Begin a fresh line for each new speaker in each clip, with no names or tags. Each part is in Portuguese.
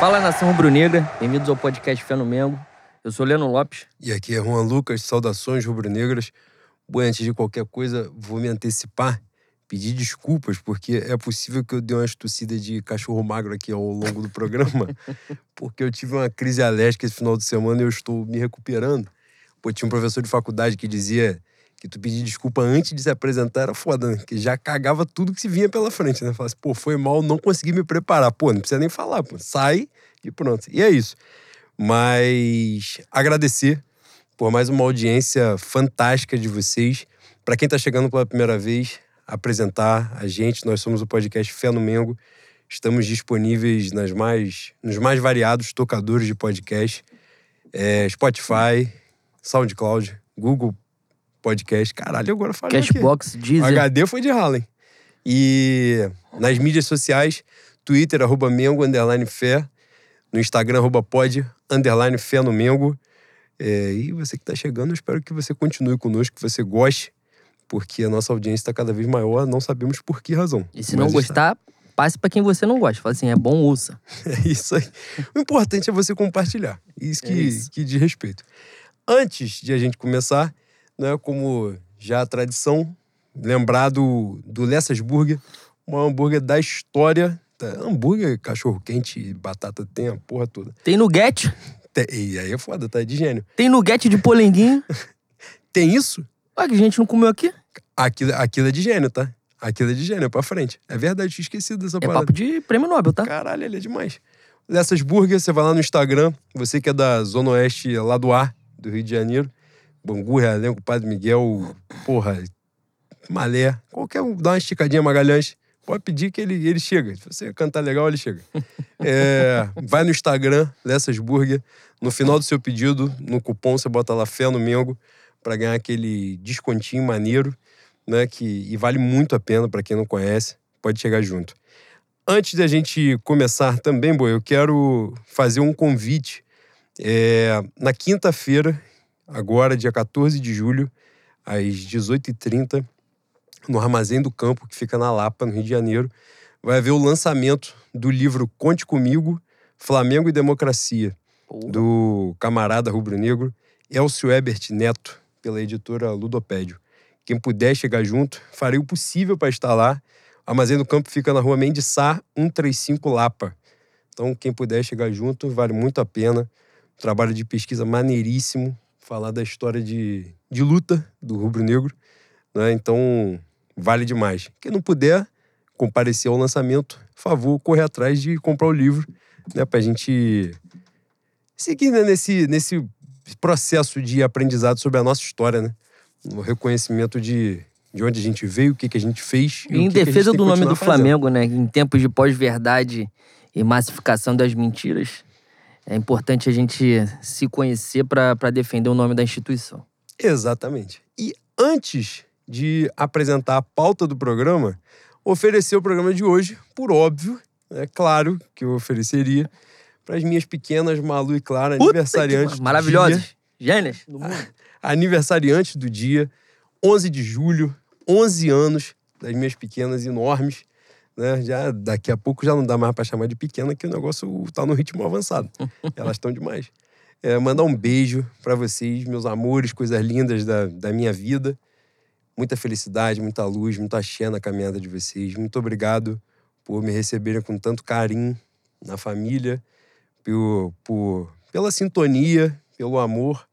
Fala nação rubro-negra, bem-vindos ao podcast Fé no Mengo. Eu sou Leno Lopes.
E aqui é Juan Lucas, saudações rubro-negras. Bom, antes de qualquer coisa, vou me antecipar, pedir desculpas, porque é possível que eu dê uma tossida de cachorro magro aqui ao longo do programa, porque eu tive uma crise alérgica esse final de semana e eu estou me recuperando. Pô, tinha um professor de faculdade que dizia que tu pedir desculpa antes de se apresentar era foda, né? Que já cagava tudo que se vinha pela frente, né? Falasse, pô, foi mal, não consegui me preparar. Pô, não precisa nem falar, pô. Sai e pronto. E é isso. Mas agradecer por mais uma audiência fantástica de vocês. Para quem tá chegando pela primeira vez, apresentar a gente. Nós somos o podcast Fé no Mengo. Estamos disponíveis nas mais, nos mais variados tocadores de podcast. É, Spotify, SoundCloud, Google podcast. Caralho, agora falei
Cashbox. Deezer.
O HD foi de Harlem. E nas mídias sociais, Twitter, arroba Mengo, underline fé. No Instagram, arroba pod, underline fé no Mengo. É, e você que está chegando, eu espero que você continue conosco, que você goste, porque a nossa audiência está cada vez maior, não sabemos por que razão.
E se não gostar, passe para quem você não gosta. Fala assim, é bom, ouça.
É isso aí. O importante é você compartilhar. Isso que,
É isso.
que diz respeito. Antes de a gente começar, né, como já a tradição, lembrar do, do Lessas Burger, um hambúrguer da história. Tá? Hambúrguer, cachorro-quente, batata, tem a porra toda.
Tem nuguete,
Tem- e aí é foda, tá? É de gênio.
tem nuguete de polenguinho.
Tem isso?
Olha que a gente não comeu aqui.
Aquilo, aquilo é de gênio, tá? Aquilo é de gênio, é pra frente. É verdade, tinha esquecido dessa
É
parada.
papo de prêmio Nobel, tá?
Caralho, ele é demais. Lessas Burger, você vai lá no Instagram, você que é da Zona Oeste, lá do Ar, do Rio de Janeiro, Bangu, Realengo, Padre Miguel, porra, Malé, qualquer um, dá uma esticadinha Magalhães, pode pedir que ele, ele chega. Se você cantar legal, ele chega. É, vai no Instagram, Lessas Burger, no final do seu pedido, no cupom, você bota lá Fé no Mengo, pra ganhar aquele descontinho maneiro, né, que, e vale muito a pena pra quem não conhece, pode chegar junto. Antes da gente começar também, Boi, eu quero fazer um convite. É, na quinta-feira, agora, dia 14 de julho, às 18h30, no Armazém do Campo, que fica na Lapa, no Rio de Janeiro, vai haver o lançamento do livro Conte Comigo, Flamengo e Democracia, do camarada rubro-negro Elcio Ebert Neto, pela editora Ludopédio. Quem puder chegar junto, farei o possível para estar lá. O Armazém do Campo fica na rua Mendes Sá, 135 Lapa. Então, quem puder chegar junto, vale muito a pena. Trabalho de pesquisa maneiríssimo, falar da história de, de luta do rubro-negro. Né? Então, vale demais. Quem não puder comparecer ao lançamento, favor, correr atrás de comprar o livro, né? Para a gente seguir né, nesse, nesse processo de aprendizado sobre a nossa história, né? O reconhecimento de, de onde a gente veio, o que, que a gente fez. e
em
que que
defesa
tem
do
que
nome do
fazendo.
Flamengo, né? Em tempos de pós-verdade e massificação das mentiras, é importante a gente se conhecer para defender o nome da instituição.
Exatamente. E antes de apresentar a pauta do programa, oferecer o programa de hoje, por óbvio, é claro que eu ofereceria para as minhas pequenas Malu e Clara,
Puta
aniversariantes.
que- Maravilhosas. Gênias do mundo.
aniversariantes do dia, 11 de julho, 11 anos das minhas pequenas enormes. Né? Já, daqui a pouco já não dá mais para chamar de pequena, que o negócio tá no ritmo avançado. Elas estão demais. É, mandar um beijo para vocês, meus amores, coisas lindas da, da minha vida. Muita felicidade, muita luz, muita axé na caminhada de vocês. Muito obrigado por me receberem com tanto carinho na família, por, por, pela sintonia, pelo amor,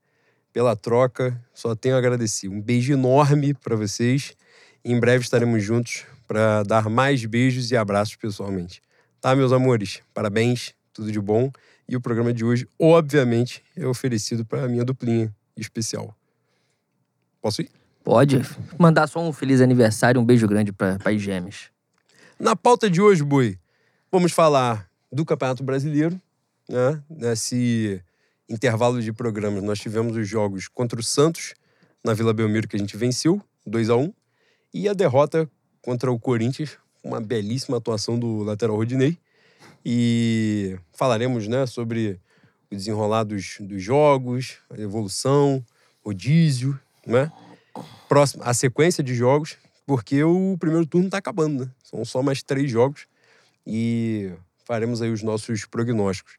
pela troca. Só tenho a agradecer. Um beijo enorme para vocês. Em breve estaremos juntos para dar mais beijos e abraços pessoalmente. Tá, meus amores? Parabéns, tudo de bom. E o programa de hoje, obviamente, é oferecido para a minha duplinha especial. Posso ir?
Pode mandar só um feliz aniversário, um beijo grande para as gêmeas.
Na pauta de hoje, Boi, vamos falar do Campeonato Brasileiro. Né? Nesse intervalo de programas, nós tivemos os jogos contra o Santos, na Vila Belmiro, que a gente venceu, 2 a 1 e a derrota contra o Corinthians, uma belíssima atuação do lateral Rodinei. E falaremos né, sobre o desenrolar dos, dos jogos, a evolução, rodízio, né? Próximo, a sequência de jogos, porque o primeiro turno está acabando, né? São só mais três jogos. E faremos aí os nossos prognósticos.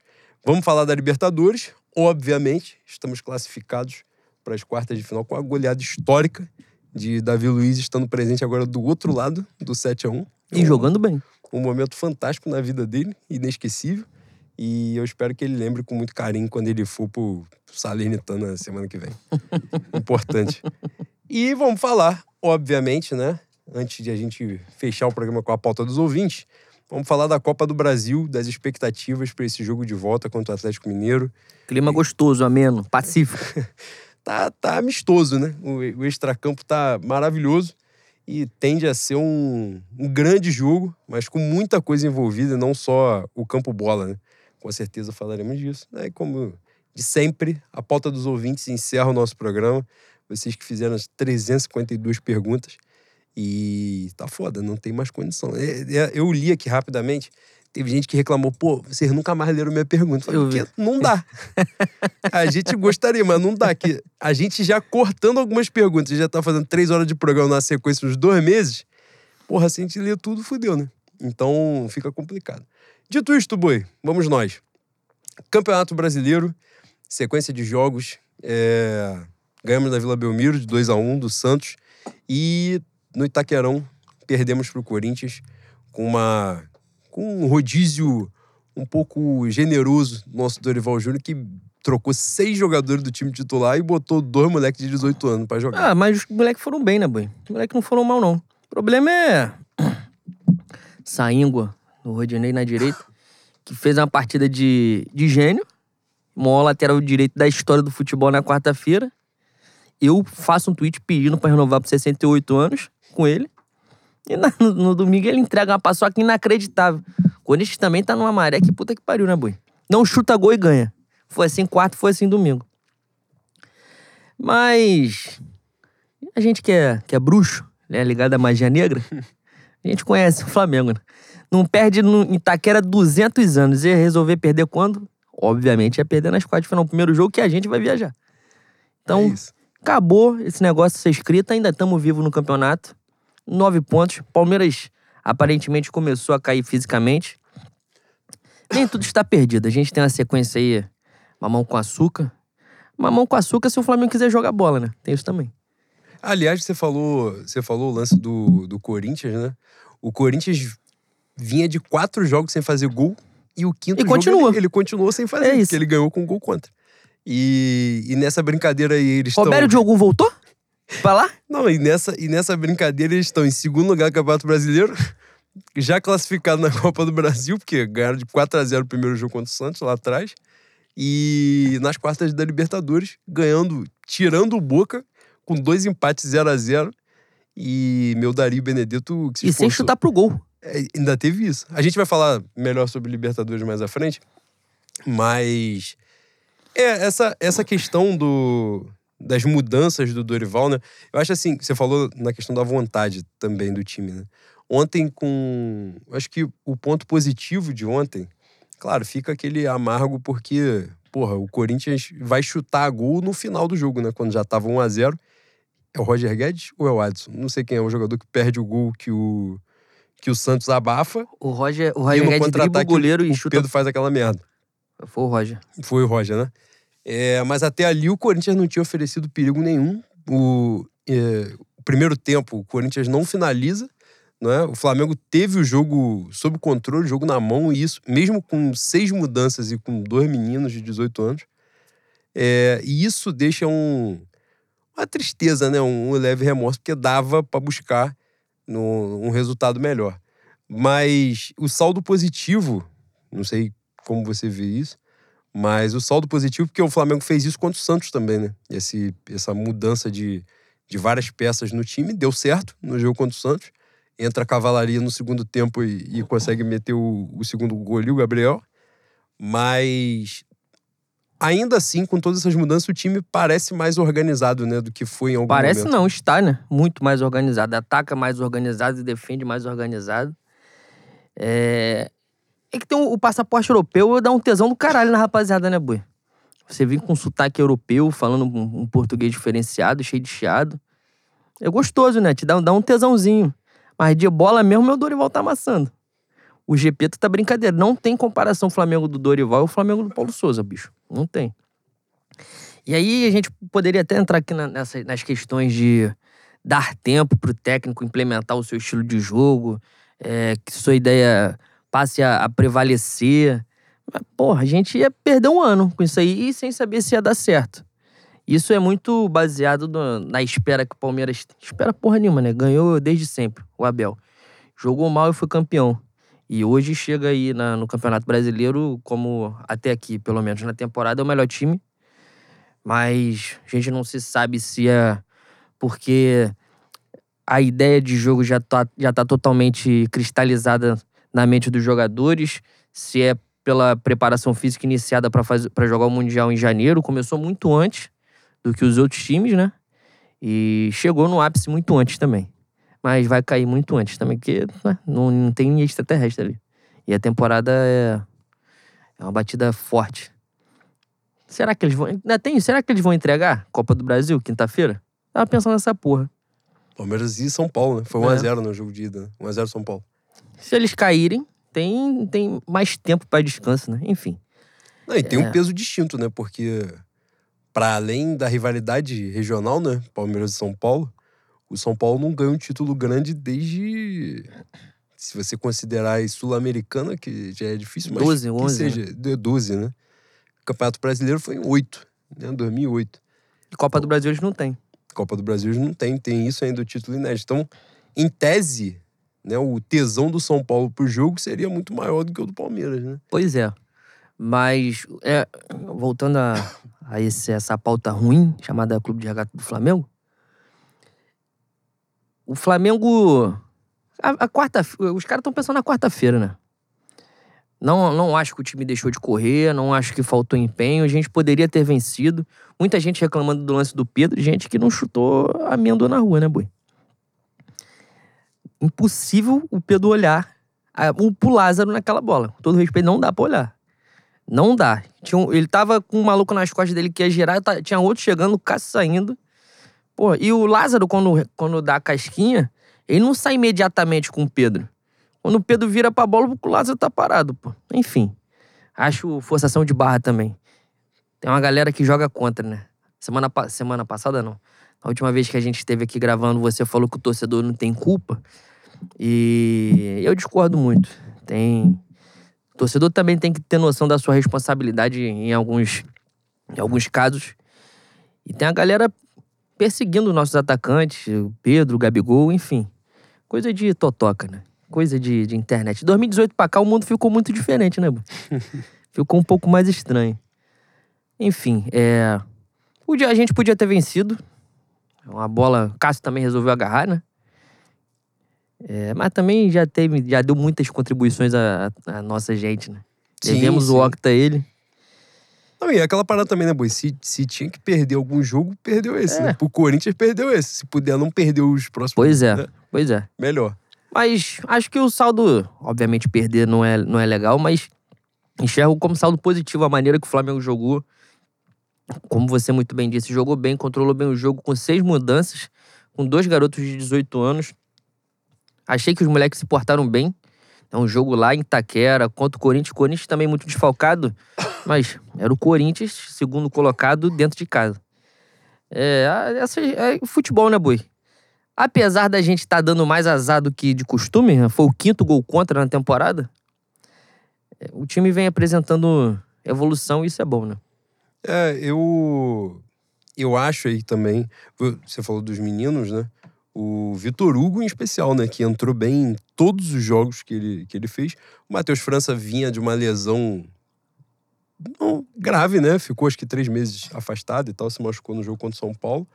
Vamos falar da Libertadores. Obviamente, estamos classificados para as quartas de final com a goleada histórica de Davi Luiz estando presente agora do outro lado do 7 a 1
E jogando bem.
Um momento fantástico na vida dele, inesquecível. E eu espero que ele lembre com muito carinho quando ele for pro Salernitana semana que vem. Importante. E vamos falar, obviamente, né? Antes de a gente fechar o programa com a pauta dos ouvintes, vamos falar da Copa do Brasil, das expectativas para esse jogo de volta contra o Atlético Mineiro.
Clima gostoso, ameno, pacífico.
tá, tá amistoso, né? O, o extracampo tá maravilhoso e tende a ser um, um grande jogo, mas com muita coisa envolvida, não só o campo bola, né? Com certeza falaremos disso. Né? Como de sempre, a pauta dos ouvintes encerra o nosso programa. Vocês que fizeram as 352 perguntas. E tá foda, não tem mais condição. É, é, eu li aqui rapidamente. Teve gente que reclamou, pô, vocês nunca mais leram minha pergunta. Eu falei, não dá. a gente gostaria, mas não dá. Que a gente já cortando algumas perguntas, já tá fazendo três horas de programa na sequência uns dois meses. Porra, se a gente ler tudo, fudeu, né? Então fica complicado. Dito isto, Boi, vamos nós. Campeonato Brasileiro, sequência de jogos. É... Ganhamos na Vila Belmiro de 2 a 1 do Santos. E no Itaquerão perdemos para o Corinthians com uma com um rodízio um pouco generoso nosso Dorival Júnior que trocou seis jogadores do time titular e botou dois moleques de 18 anos para jogar.
Ah, mas os moleques foram bem, né, Boi? Os moleques não foram mal, não. O problema é. Saíngua, no Rodinei na direita, que fez uma partida de, de gênio, maior lateral direito da história do futebol na quarta-feira. Eu faço um tweet pedindo para renovar por 68 anos com ele. E no, no, domingo ele entrega uma paçoca inacreditável. O Corinthians também tá numa maré que puta que pariu, né, boi? Não chuta gol e ganha. Foi assim quarto, foi assim domingo. Mas a gente que é, que é bruxo, né, ligado à magia negra, a gente conhece o Flamengo, né? Não perde no Itaquera 200 anos. E resolver perder quando? Obviamente é perder nas quartas de final. O primeiro jogo que a gente vai viajar. Então, é acabou esse negócio de ser escrito. Ainda estamos vivos no campeonato. Nove pontos. Palmeiras aparentemente começou a cair fisicamente. Nem tudo está perdido. A gente tem uma sequência aí, mamão com açúcar. Mamão com açúcar se o Flamengo quiser jogar bola, né? Tem isso também.
Aliás, você falou, você falou o lance do, do Corinthians, né? O Corinthians vinha de quatro jogos sem fazer gol e o quinto
e
jogo
continua.
Ele, ele, continuou sem fazer, é porque ele ganhou com gol contra. E, e nessa brincadeira aí eles estão...
Roberto Diogo voltou? Pra lá?
Não, e nessa, e nessa brincadeira eles estão em segundo lugar no Campeonato Brasileiro, já classificado na Copa do Brasil, porque ganharam de 4 a 0 o primeiro jogo contra o Santos lá atrás. E nas quartas da Libertadores, ganhando, tirando o Boca, com dois empates 0 a 0 E meu Dari Benedetto
que se E sem chutar pro gol.
É, ainda teve isso. A gente vai falar melhor sobre Libertadores mais à frente, mas é essa, essa questão do, das mudanças do Dorival, né? Eu acho assim, você falou na questão da vontade também do time, né? Ontem com, acho que o ponto positivo de ontem, claro, fica aquele amargo porque, porra, o Corinthians vai chutar gol no final do jogo, né? Quando já tava 1 a 0. É o Roger Guedes ou é o Adson? Não sei quem é o jogador que perde o gol que o que o Santos abafa.
O Roger, o Roger Guedes dribla o goleiro e
o
chuta.
O Pedro faz aquela merda.
Foi o Roger.
Foi o Roger, né? É, mas até ali o Corinthians não tinha oferecido perigo nenhum. O, é, o primeiro tempo, o Corinthians não finaliza. Né? O Flamengo teve o jogo sob controle, o jogo na mão, e isso, mesmo com seis mudanças e com dois meninos de 18 anos. É, e isso deixa um, uma tristeza, né? um, um leve remorso, porque dava para buscar no, um resultado melhor. Mas o saldo positivo, não sei como você vê isso, mas o saldo positivo, porque o Flamengo fez isso contra o Santos também, né? Esse, essa mudança de, de várias peças no time deu certo no jogo contra o Santos. Entra a cavalaria no segundo tempo e, e consegue meter o, o segundo gol ali, o Gabriel. Mas ainda assim, com todas essas mudanças, o time parece mais organizado, né, do que foi em algum
parece
momento.
Parece não, está, né? Muito mais organizado. Ataca mais organizado e defende mais organizado. É... é que tem o, o passaporte europeu dá um tesão do caralho na rapaziada, né, Bui? Você vem com sotaque europeu, falando um, um, português diferenciado, cheio de chiado. É gostoso, né? Te dá, dá um tesãozinho. Mas de bola mesmo, meu Dorival tá amassando. O GP tá brincadeira. Não tem comparação Flamengo do Dorival e o Flamengo do Paulo Souza, bicho. Não tem. E aí a gente poderia até entrar aqui na, nessa, nas questões de dar tempo pro técnico implementar o seu estilo de jogo, é, que sua ideia passe a, a prevalecer. Mas, porra, a gente ia perder um ano com isso aí sem saber se ia dar certo. Isso é muito baseado no, na espera que o Palmeiras. Espera porra nenhuma, né? Ganhou desde sempre, o Abel. Jogou mal e foi campeão. E hoje chega aí na, no Campeonato Brasileiro, como até aqui, pelo menos na temporada, é o melhor time. Mas a gente não se sabe se é porque a ideia de jogo já tá, já tá totalmente cristalizada na mente dos jogadores, se é pela preparação física iniciada para jogar o Mundial em janeiro. Começou muito antes do que os outros times, né? E chegou no ápice muito antes também mas vai cair muito antes também, porque né, não, não tem extraterrestre ali. E a temporada é, é uma batida forte. Será que eles vão. Ainda tem, será que eles vão entregar Copa do Brasil, quinta-feira? Tava pensando nessa porra.
Palmeiras e São Paulo, né? Foi 1x0 é. no jogo de ida. Né? 1x0 São Paulo.
Se eles caírem, tem, tem mais tempo para descanso, né? Enfim.
Não, e tem é. um peso distinto, né? Porque, para além da rivalidade regional, né? Palmeiras e São Paulo, o São Paulo não ganha um título grande desde. Se você considerar Sul-Americana, que já é difícil, mas.
12, 11.
seja, né? 12, né? O Campeonato Brasileiro foi em 8, né? 2008.
E Copa do Brasil eles não têm.
Copa do Brasil eles não têm, tem isso ainda, o título inédito. Então, em tese, né, o tesão do São Paulo pro jogo seria muito maior do que o do Palmeiras, né?
Pois é. Mas, é, voltando a, a esse, essa pauta ruim, chamada Clube de Regata do Flamengo, o Flamengo. A, a quarta, os caras estão pensando na quarta-feira, né? Não, não acho que o time deixou de correr, não acho que faltou empenho. A gente poderia ter vencido. Muita gente reclamando do lance do Pedro, gente que não chutou amêndoa na rua, né, boi? Impossível o Pedro olhar o pro Lázaro naquela bola. Com todo respeito, não dá pra olhar. Não dá. Tinha um, ele tava com um maluco nas costas dele que ia girar, tá, tinha outro chegando, o Cássio saindo. Pô, e o Lázaro, quando, quando dá a casquinha, ele não sai imediatamente com o Pedro. Quando o Pedro vira pra bola, o Lázaro tá parado, pô. Enfim. Acho forçação de barra também. Tem uma galera que joga contra, né? Semana, semana passada, não. A última vez que a gente esteve aqui gravando, você falou que o torcedor não tem culpa. E eu discordo muito. Tem. O torcedor também tem que ter noção da sua responsabilidade em alguns, em alguns casos. E tem a galera perseguindo nossos atacantes, o Pedro, o Gabigol, enfim. Coisa de totoca, né? Coisa de, de internet. 2018 pra cá o mundo ficou muito diferente, né? ficou um pouco mais estranho. Enfim, é... a gente podia ter vencido. Uma bola. O Cássio também resolveu agarrar, né? É, mas também já teve, já deu muitas contribuições à, à nossa gente, né? Devemos o Octa a ele.
Não, e aquela parada também, né, Boi? Se, se tinha que perder algum jogo, perdeu esse, é. né? Pro Corinthians, perdeu esse. Se puder, não perder os próximos.
Pois é, né? pois é.
Melhor.
Mas acho que o saldo, obviamente, perder não é, não é legal, mas enxergo como saldo positivo a maneira que o Flamengo jogou. Como você muito bem disse, jogou bem, controlou bem o jogo com seis mudanças, com dois garotos de 18 anos. Achei que os moleques se portaram bem. É um jogo lá em Itaquera contra o Corinthians. O Corinthians também muito desfalcado, mas era o Corinthians, segundo colocado, dentro de casa. É, essa, é futebol, né, Boi? Apesar da gente estar tá dando mais azar do que de costume, né, foi o quinto gol contra na temporada, é, o time vem apresentando evolução e isso é bom, né?
É, eu. Eu acho aí também. Você falou dos meninos, né? O Vitor Hugo em especial, né? Que entrou bem em todos os jogos que ele, que ele fez. O Matheus França vinha de uma lesão não, grave, né? Ficou acho que três meses afastado e tal, se machucou no jogo contra o São Paulo.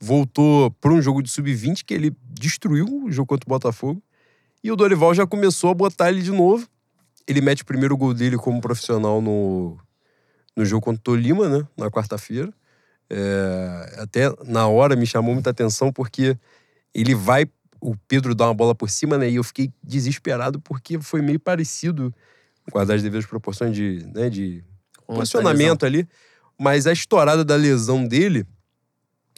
Voltou para um jogo de sub-20 que ele destruiu o jogo contra o Botafogo. E o Dorival já começou a botar ele de novo. Ele mete o primeiro gol dele como profissional no, no jogo contra o Tolima, né? Na quarta-feira. É, até na hora me chamou muita atenção porque ele vai, o Pedro dá uma bola por cima, né? E eu fiquei desesperado porque foi meio parecido, guardar as devidas proporções de, né, de posicionamento ali. Mas a estourada da lesão dele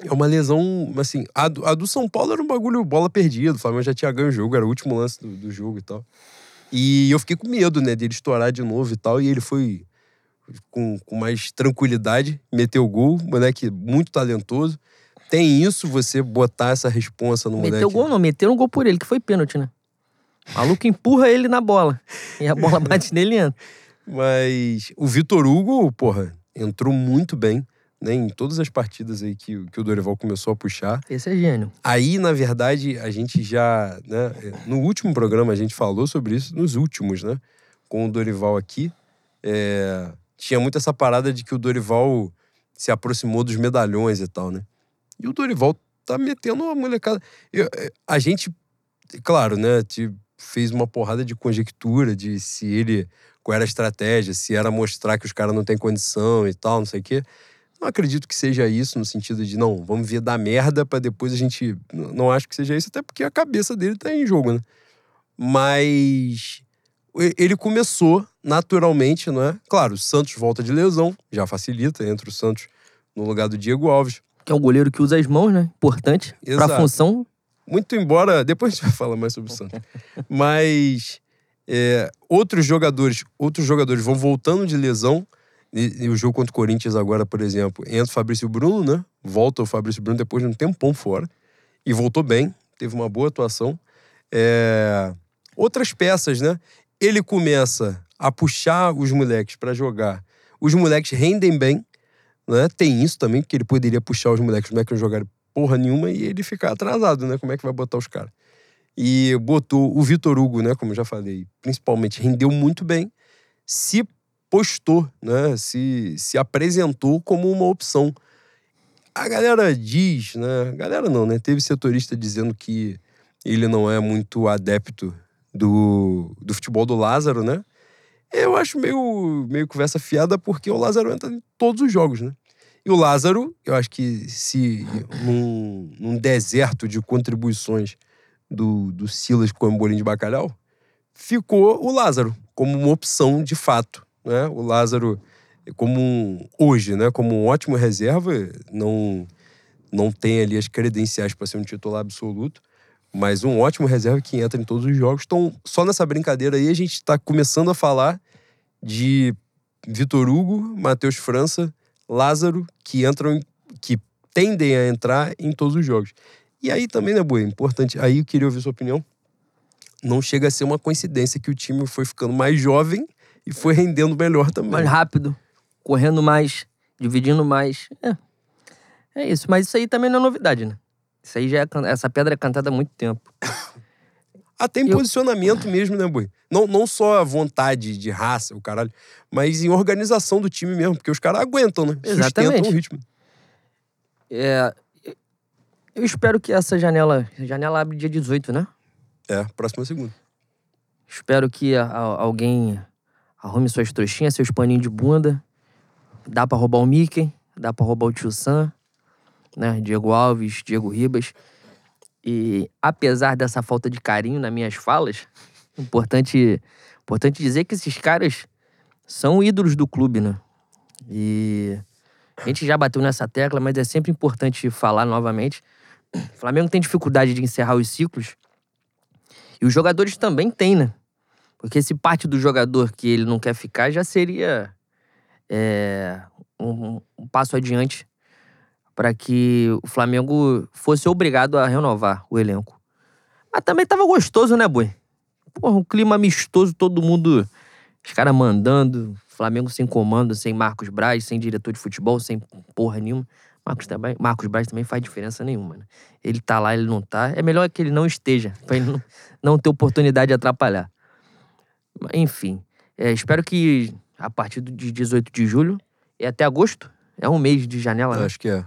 é uma lesão, assim, a do, a do São Paulo era um bagulho bola perdida, o Flamengo já tinha ganho o jogo, era o último lance do, do jogo e tal. E eu fiquei com medo, né, dele estourar de novo e tal. E ele foi com, com mais tranquilidade, meteu o gol. Moleque muito talentoso. Tem isso, você botar essa responsa no
Meteu
moleque.
gol não, meteram um gol por ele, que foi pênalti, né? O maluco empurra ele na bola. E a bola bate nele e entra.
Mas o Vitor Hugo, porra, entrou muito bem, né? Em todas as partidas aí que, que o Dorival começou a puxar.
Esse é gênio.
Aí, na verdade, a gente já, né? No último programa a gente falou sobre isso, nos últimos, né? Com o Dorival aqui. é, tinha muito essa parada de que o Dorival se aproximou dos medalhões e tal, né? E o Dorival tá metendo uma molecada. Eu- é, a gente, claro, né? Te fez uma porrada de conjectura de se ele. Qual era a estratégia, se era mostrar que os caras não têm condição e tal, não sei o quê. Não acredito que seja isso, no sentido de, não, vamos ver dar merda pra depois a gente. Não acho que seja isso, até porque a cabeça dele tá em jogo, né? Mas ele começou naturalmente, não é? Claro, o Santos volta de lesão, já facilita, entra o Santos no lugar do Diego Alves.
Que é um goleiro que usa as mãos, né? Importante. Pra
Exato.
função.
Muito embora. Depois a gente vai falar mais sobre o Santos. Mas é, outros jogadores, outros jogadores vão voltando de lesão. E, e o jogo contra o Corinthians agora, por exemplo, entra o Fabrício Bruno, né? Volta o Fabrício Bruno depois de um tempão fora. E voltou bem, teve uma boa atuação. É, Outras peças, né? Ele começa a puxar os moleques pra jogar. Os moleques rendem bem, né? Tem isso também, porque ele poderia puxar os moleques, os moleques não jogarem porra nenhuma e ele ficar atrasado, né? Como é que vai botar os caras? E botou o Vitor Hugo, né? Como eu já falei, principalmente rendeu muito bem, se postou, né? Se, se apresentou como uma opção. A galera diz, né? A galera não, né? Teve setorista dizendo que ele não é muito adepto do, do futebol do Lázaro, né? Eu acho meio, meio conversa fiada porque o Lázaro entra em todos os jogos, né? E o Lázaro, eu acho que se num, num deserto de contribuições do, do Silas com o bolinho de bacalhau, ficou o Lázaro como uma opção de fato, né? O Lázaro como um, hoje, né? Como um ótimo reserva, não não tem ali as credenciais para ser um titular absoluto, mas um ótimo reserva que entra em todos os jogos. Então, só nessa brincadeira aí a gente está começando a falar de Vitor Hugo, Matheus França, Lázaro, que entram, que tendem a entrar em todos os jogos. E aí também, né, Boi? Importante. Aí eu queria ouvir sua opinião. Não chega a ser uma coincidência que o time foi ficando mais jovem e foi rendendo melhor também.
Mais rápido. Correndo mais. Dividindo mais. É. É isso. Mas isso aí também não é novidade, né? Isso aí já é. Essa pedra é cantada há muito tempo.
Até em
Eu-
posicionamento mesmo, né, Boi? Não, não só a vontade de raça, o caralho, mas em organização do time mesmo, porque os caras aguentam, né? Sustentam
Exatamente.
o ritmo.
É. Eu espero que essa janela. A janela abre dia 18, né?
É, próxima segunda.
Espero que a- a- alguém arrume suas trouxinhas, seus paninhos de bunda. Dá pra roubar o Mickey, dá pra roubar o Tio Sam, né? Diego Alves, Diego Ribas. E apesar dessa falta de carinho nas minhas falas, importante, importante dizer que esses caras são ídolos do clube, né? E a gente já bateu nessa tecla, mas é sempre importante falar novamente. O Flamengo tem dificuldade de encerrar os ciclos. E os jogadores também têm, né? Porque se parte do jogador que ele não quer ficar, já seria é, um, um passo adiante para que o Flamengo fosse obrigado a renovar o elenco. Mas também tava gostoso, né, Boi? Porra, um clima amistoso, todo mundo, os caras mandando, Flamengo sem comando, sem Marcos Braz, sem diretor de futebol, sem porra nenhuma. Marcos, também, Marcos Braz também faz diferença nenhuma, né? Ele tá lá, ele não tá. É melhor que ele não esteja, pra ele não, não ter oportunidade de atrapalhar. Enfim, é, espero que a partir de 18 de julho e até agosto, é um mês de janela, né?
Acho que é.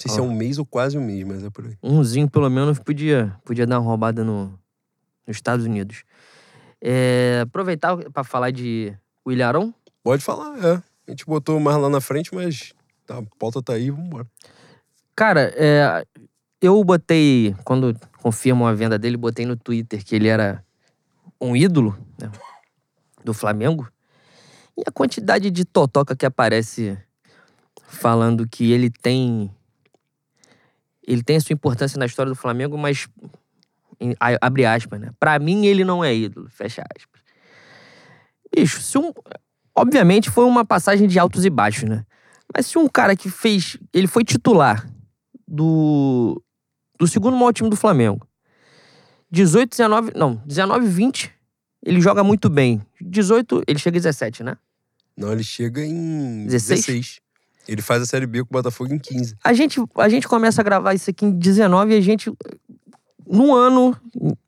Não sei se é um mês ou quase um mês, mas é por aí.
umzinho pelo menos podia, podia dar uma roubada no, nos Estados Unidos. É, aproveitar para falar de William
Pode falar, é. A gente botou mais lá na frente, mas tá, a pauta tá aí, vambora.
Cara, é, eu botei, quando confirmam a venda dele, botei no Twitter que ele era um ídolo né, do Flamengo. E a quantidade de totoca que aparece falando que ele tem. Ele tem a sua importância na história do Flamengo, mas em- abre aspas, né? Pra mim, ele não é ídolo, fecha aspas. Bicho, se um. Obviamente foi uma passagem de altos e baixos, né? Mas se um cara que fez. Ele foi titular do. Do segundo maior time do Flamengo. 18, 19. Não, 19, 20. Ele joga muito bem. 18, ele chega em 17, né?
Não, ele chega em
16?
16. Ele faz a Série B com o Botafogo em 15.
A gente, a gente começa a gravar isso aqui em 19 e a gente, no ano,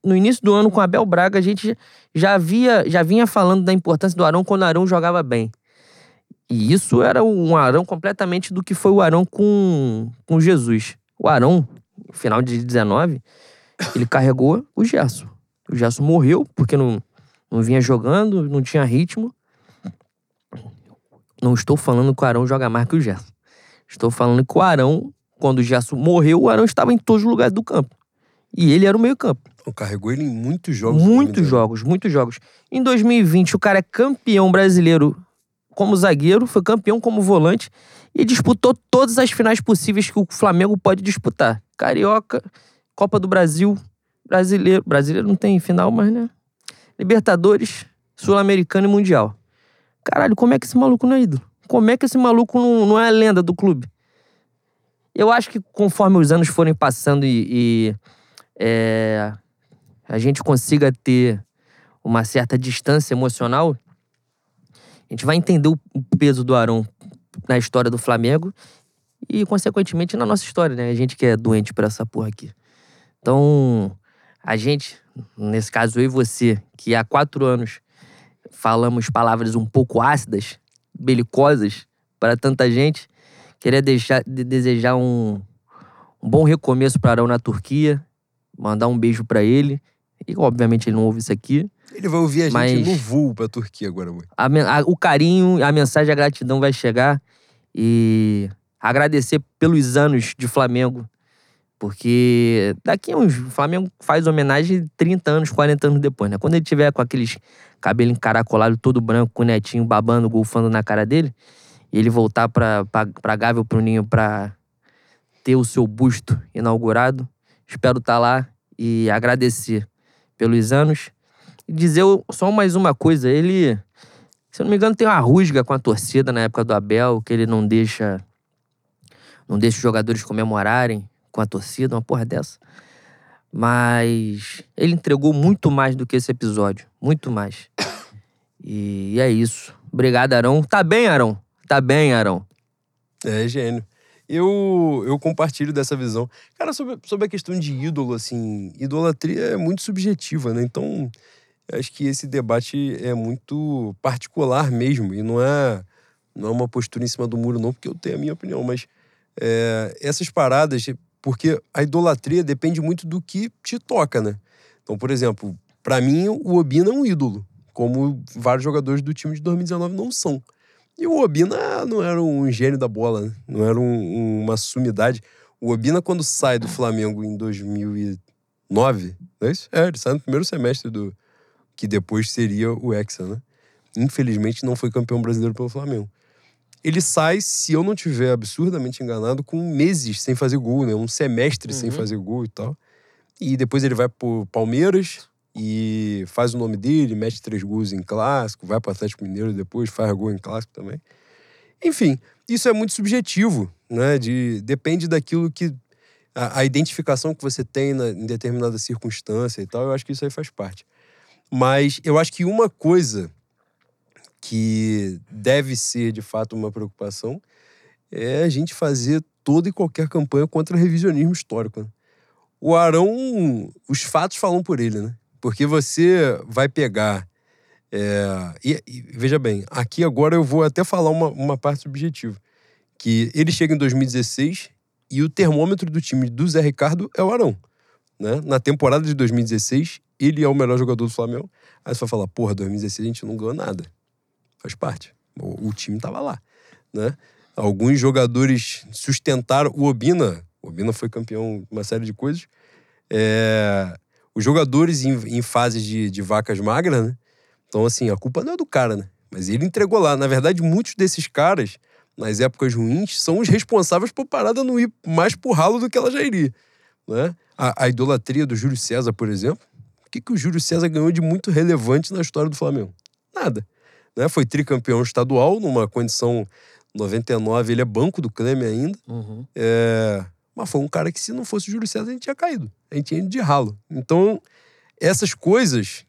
no início do ano com Abel Braga, a gente já, havia, já vinha falando da importância do Arão quando o Arão jogava bem. E isso era um Arão completamente do que foi o Arão com, com Jesus. O Arão, no final de 19, ele carregou o Gerson. O Gerson morreu porque não, não vinha jogando, não tinha ritmo. Não estou falando que o Arão joga mais que o Gerson. Estou falando que o Arão, quando o Gerson morreu, o Arão estava em todos os lugares do campo. E ele era o meio-campo.
Carregou ele em muitos jogos.
Muitos jogos, muitos jogos. Em 2020, o cara é campeão brasileiro como zagueiro, foi campeão como volante e disputou todas as finais possíveis que o Flamengo pode disputar. Carioca, Copa do Brasil, Brasileiro. Brasileiro não tem final, mas né? Libertadores, Sul-Americano e Mundial. Caralho, como é que esse maluco não é ídolo? Como é que esse maluco não, não é lenda do clube? Eu acho que conforme os anos forem passando e, e, é, a gente consiga ter uma certa distância emocional, a gente vai entender o peso do Arão na história do Flamengo e, consequentemente, na nossa história, né? A gente que é doente por essa porra aqui. Então, a gente, nesse caso eu e você, que há quatro anos falamos palavras um pouco ácidas, belicosas para tanta gente, queria deixar, de- desejar um, um bom recomeço para Arão na Turquia, mandar um beijo para ele. E, obviamente, ele não ouve isso aqui.
Ele vai ouvir a gente
Mas-
no voo pra Turquia agora, mãe.
A a- o carinho, a mensagem, a gratidão vai chegar. E agradecer pelos anos de Flamengo. Porque daqui a uns. O Flamengo faz homenagem 30 anos, 40 anos depois, né? Quando ele tiver com aqueles cabelo encaracolado, todo branco, com o netinho babando, golfando na cara dele, e ele voltar pra, pra, pra Gávea ou pro Ninho pra ter o seu busto inaugurado, espero estar lá e agradecer pelos anos. E dizer só mais uma coisa, ele, se eu não me engano, tem uma rusga com a torcida na época do Abel, que ele não deixa não deixa os jogadores comemorarem com a torcida, uma porra dessa. Mas ele entregou muito mais do que esse episódio, muito mais. E é isso. Obrigado, Arão. Tá bem, Arão? Tá bem, Arão.
É, gênio. Eu, eu compartilho dessa visão. Cara, sobre, sobre a questão de ídolo, assim, idolatria é muito subjetiva, né? Então, acho que esse debate é muito particular mesmo. E não é, não é uma postura em cima do muro, não, porque eu tenho a minha opinião. Mas é, essas paradas, porque a idolatria depende muito do que te toca, né? Então, por exemplo, pra mim, o Obina é um ídolo, como vários jogadores do time de 2019 não são. E o Obina não era um gênio da bola, né? não era um- uma sumidade. O Obina, quando sai do Flamengo em 2009, não é isso? É, ele sai no primeiro semestre do que depois seria o Hexa, né? Infelizmente não foi campeão brasileiro pelo Flamengo. Ele sai, se eu não tiver absurdamente enganado, com meses sem fazer gol, né? Um semestre sem
Uhum.
fazer gol e tal. E depois ele vai pro Palmeiras e faz o nome dele, mete três gols em clássico, vai pro Atlético Mineiro depois, faz gol em clássico também. Enfim, isso é muito subjetivo, né? De, depende daquilo que. A, a identificação que você tem na- em determinada circunstância e tal, eu acho que isso aí faz parte. Mas eu acho que uma coisa que deve ser de fato uma preocupação é a gente fazer toda e qualquer campanha contra o revisionismo histórico. né? O Arão, os fatos falam por ele, né? Porque você vai pegar. é, e, e veja bem, aqui agora eu vou até falar uma, uma parte subjetiva. Que ele chega em 2016 e o termômetro do time do Zé Ricardo é o Arão. Né? Na temporada de 2016, ele é o melhor jogador do Flamengo. Aí você vai falar, porra, 2016 a gente não ganhou nada. Faz parte. O, o time tava lá. Né? Alguns jogadores sustentaram. O Obina, o Obina foi campeão de uma série de coisas. É, os jogadores em, em fases de, de vacas magras, né? Então, assim, a culpa não é do cara, né? Mas ele entregou lá. Na verdade, muitos desses caras, nas épocas ruins, são os responsáveis por parada não ir mais pro ralo do que ela já iria. Né? a, a idolatria do Júlio César, por exemplo. O que, que o Júlio César ganhou de muito relevante na história do Flamengo? Nada. Né? Foi tricampeão estadual, numa condição 99, ele é banco do Cleme ainda.
Uhum.
É, mas foi um cara que, se não fosse o Júlio César, a gente tinha caído. A gente tinha ido de ralo. Então, essas coisas,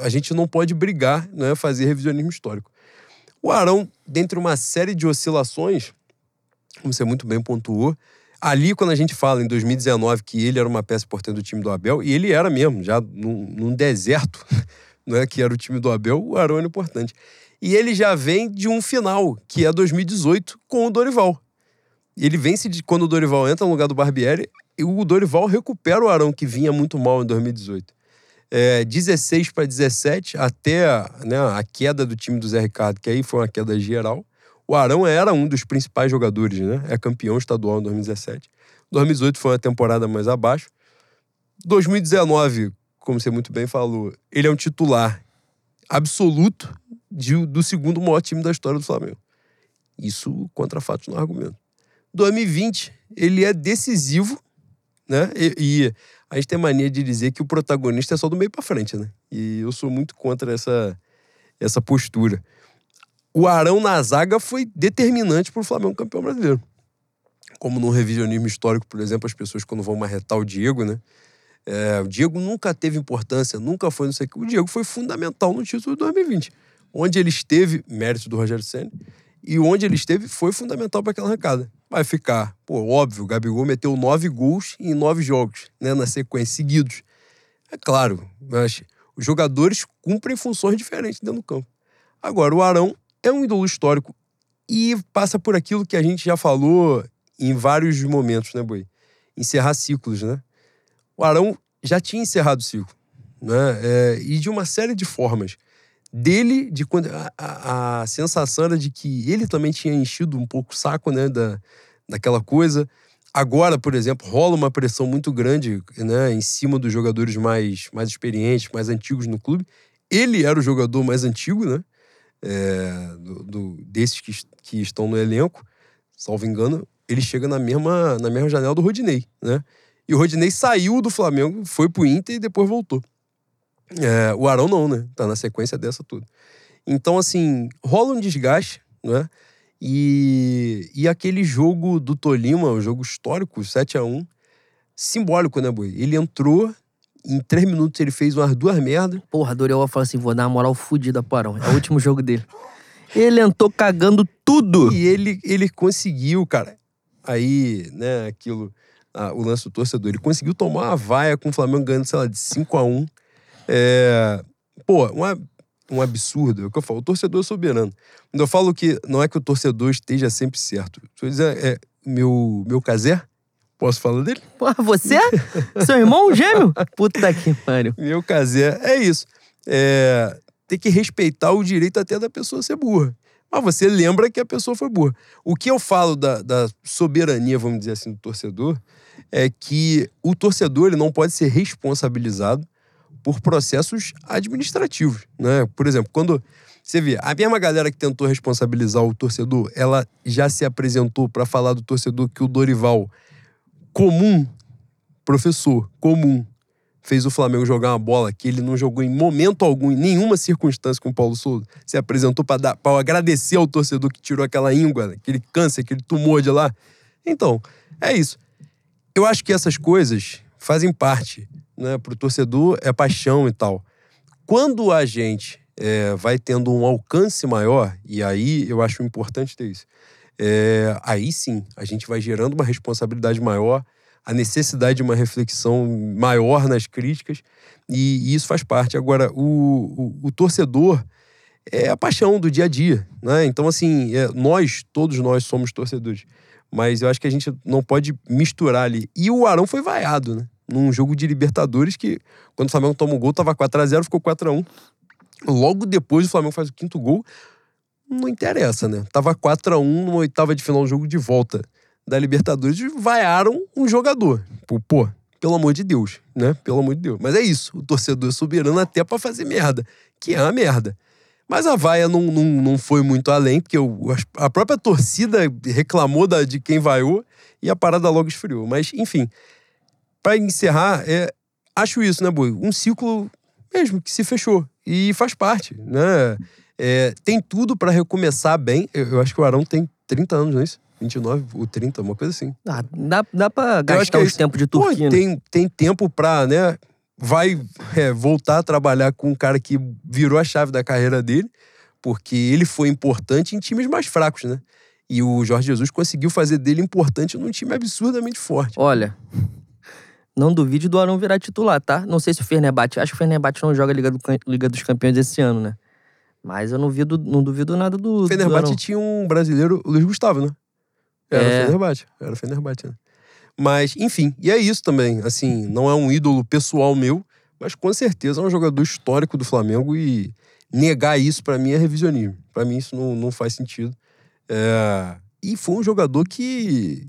a gente não pode brigar, né, fazer revisionismo histórico. O Arão, dentre uma série de oscilações, como você muito bem pontuou, ali quando a gente fala em 2019 que ele era uma peça importante do time do Abel, e ele era mesmo, já num, num deserto, né, que era o time do Abel, o Arão era importante. E ele já vem de um final, que é 2018, com o Dorival. Ele vence de quando o Dorival entra no lugar do Barbieri, e o Dorival recupera o Arão, que vinha muito mal em 2018. É, 16 para 17, até né, a queda do time do Zé Ricardo, que aí foi uma queda geral. O Arão era um dos principais jogadores, né? É campeão estadual em 2017. 2018 foi uma temporada mais abaixo. 2019, como você muito bem falou, ele é um titular absoluto de, do segundo maior time da história do Flamengo. Isso contra fatos no argumento. 2020, ele é decisivo, né? E, e, a gente tem mania de dizer que o protagonista é só do meio para frente, né? E eu sou muito contra essa, essa postura. O Arão na zaga foi determinante para o Flamengo campeão brasileiro. Como no revisionismo histórico, por exemplo, as pessoas quando vão marretar o Diego, né? É, o Diego nunca teve importância, nunca foi não sei o que. O Diego foi fundamental no título de 2020. Onde ele esteve, mérito do Rogério Senna, e onde ele esteve foi fundamental para aquela arrancada. Vai ficar, pô, óbvio, o Gabigol meteu nove gols em nove jogos, né, na sequência, seguidos. É claro, mas os jogadores cumprem funções diferentes dentro do campo. Agora, o Arão é um ídolo histórico e passa por aquilo que a gente já falou em vários momentos, né, Boi? Encerrar ciclos, né? O Arão já tinha encerrado o ciclo, né? É, e de uma série de formas dele, de quando a, a, a, sensação era de que ele também tinha enchido um pouco o saco, né, da, daquela coisa. Agora, por exemplo, rola uma pressão muito grande, né, em cima dos jogadores mais, mais experientes, mais antigos no clube. Ele era o jogador mais antigo, né, é, do, do, desses que, que estão no elenco, salvo engano. Ele chega na mesma, na mesma janela do Rodinei, né? E o Rodinei saiu do Flamengo, foi pro Inter e depois voltou. É, o Arão não, né? Tá na sequência dessa tudo. Então, assim, rola um desgaste, né? E, e aquele jogo do Tolima, o um jogo histórico, 7 a 1 simbólico, né, Boi? Ele entrou, em três minutos ele fez umas duas merdas.
Porra, Dorival falou assim: vou dar uma moral fodida pro Arão. É o último jogo dele. Ele entrou cagando tudo.
E ele, ele conseguiu, cara. Aí, né, aquilo, ah, o lance do torcedor. Ele conseguiu tomar uma vaia com o Flamengo ganhando, sei lá, de 5 a 1 é, pô, um, um absurdo. É o que eu falo, o torcedor é soberano. Quando eu falo que não é que o torcedor esteja sempre certo. Deixa eu dizer, é, meu, meu casé, posso falar dele?
Pô, você? Seu irmão gêmeo? Puta que pariu.
Meu casé, é isso. É, tem que respeitar o direito até da pessoa ser burra. Mas você lembra que a pessoa foi burra. O que eu falo da, da soberania, vamos dizer assim, do torcedor, é que o torcedor ele não pode ser responsabilizado por processos administrativos, né? Por exemplo, quando você vê, a mesma galera que tentou responsabilizar o torcedor, ela já se apresentou para falar do torcedor que o Dorival, comum, professor, comum, fez o Flamengo jogar uma bola que ele não jogou em momento algum, em nenhuma circunstância com o Paulo Souza. Se apresentou para agradecer ao torcedor que tirou aquela íngua, aquele câncer, aquele tumor de lá. Então, é isso. Eu acho que essas coisas fazem parte né, para o torcedor é paixão e tal. Quando a gente é, vai tendo um alcance maior, e aí eu acho importante ter isso, é, aí sim a gente vai gerando uma responsabilidade maior, a necessidade de uma reflexão maior nas críticas, e, e isso faz parte. Agora, o, o, o, torcedor é a paixão do dia a dia, né? Então, assim, é, nós, todos nós somos torcedores, mas eu acho que a gente não pode misturar ali. E o Arão foi vaiado, né? num jogo de Libertadores que, quando o Flamengo toma um gol, tava 4x0, ficou 4x1. Logo depois o Flamengo faz o quinto gol. Não interessa, né? Tava 4x1 numa oitava de final, jogo de volta da Libertadores, vaiaram um jogador. Pô, pô, pelo amor de Deus, né? Pelo amor de Deus. Mas é isso, o torcedor é soberano até para fazer merda, que é uma merda. Mas a vaia não, não, não foi muito além, porque a própria torcida reclamou da, de quem vaiou e a parada logo esfriou. Mas, enfim, pra encerrar, é, acho isso, né, Boi? Um ciclo mesmo que se fechou. E faz parte, né? É, tem tudo pra recomeçar bem. Eu, eu acho que o Arão tem 30 anos, não é isso? 29 ou 30, uma coisa assim.
Ah, dá, dá pra
Eu acho
gastar
é
os
isso.
tempos de
Pô,
Turquia. né?
tem, tem tempo pra, né? Vai é, voltar a trabalhar com um cara que virou a chave da carreira dele, porque ele foi importante em times mais fracos, né? E o Jorge Jesus conseguiu fazer dele importante num time absurdamente forte.
Olha, não duvide do Arão virar titular, tá? Não sei se o Fenerbahçe... Acho que o Fenerbahçe não joga Liga, do Liga dos Campeões esse ano, né? Mas eu não duvido, não duvido nada do,
O
do
Fenerbahçe
Arão.
tinha um brasileiro, o Luiz Gustavo, né? Era
É.
o Fenerbahçe, era o Fenerbahçe, né? Mas, enfim, e é isso também. Assim, não é um ídolo pessoal meu, mas com certeza é um jogador histórico do Flamengo e negar isso pra mim é revisionismo. Pra mim isso não, não faz sentido. É, E foi um jogador que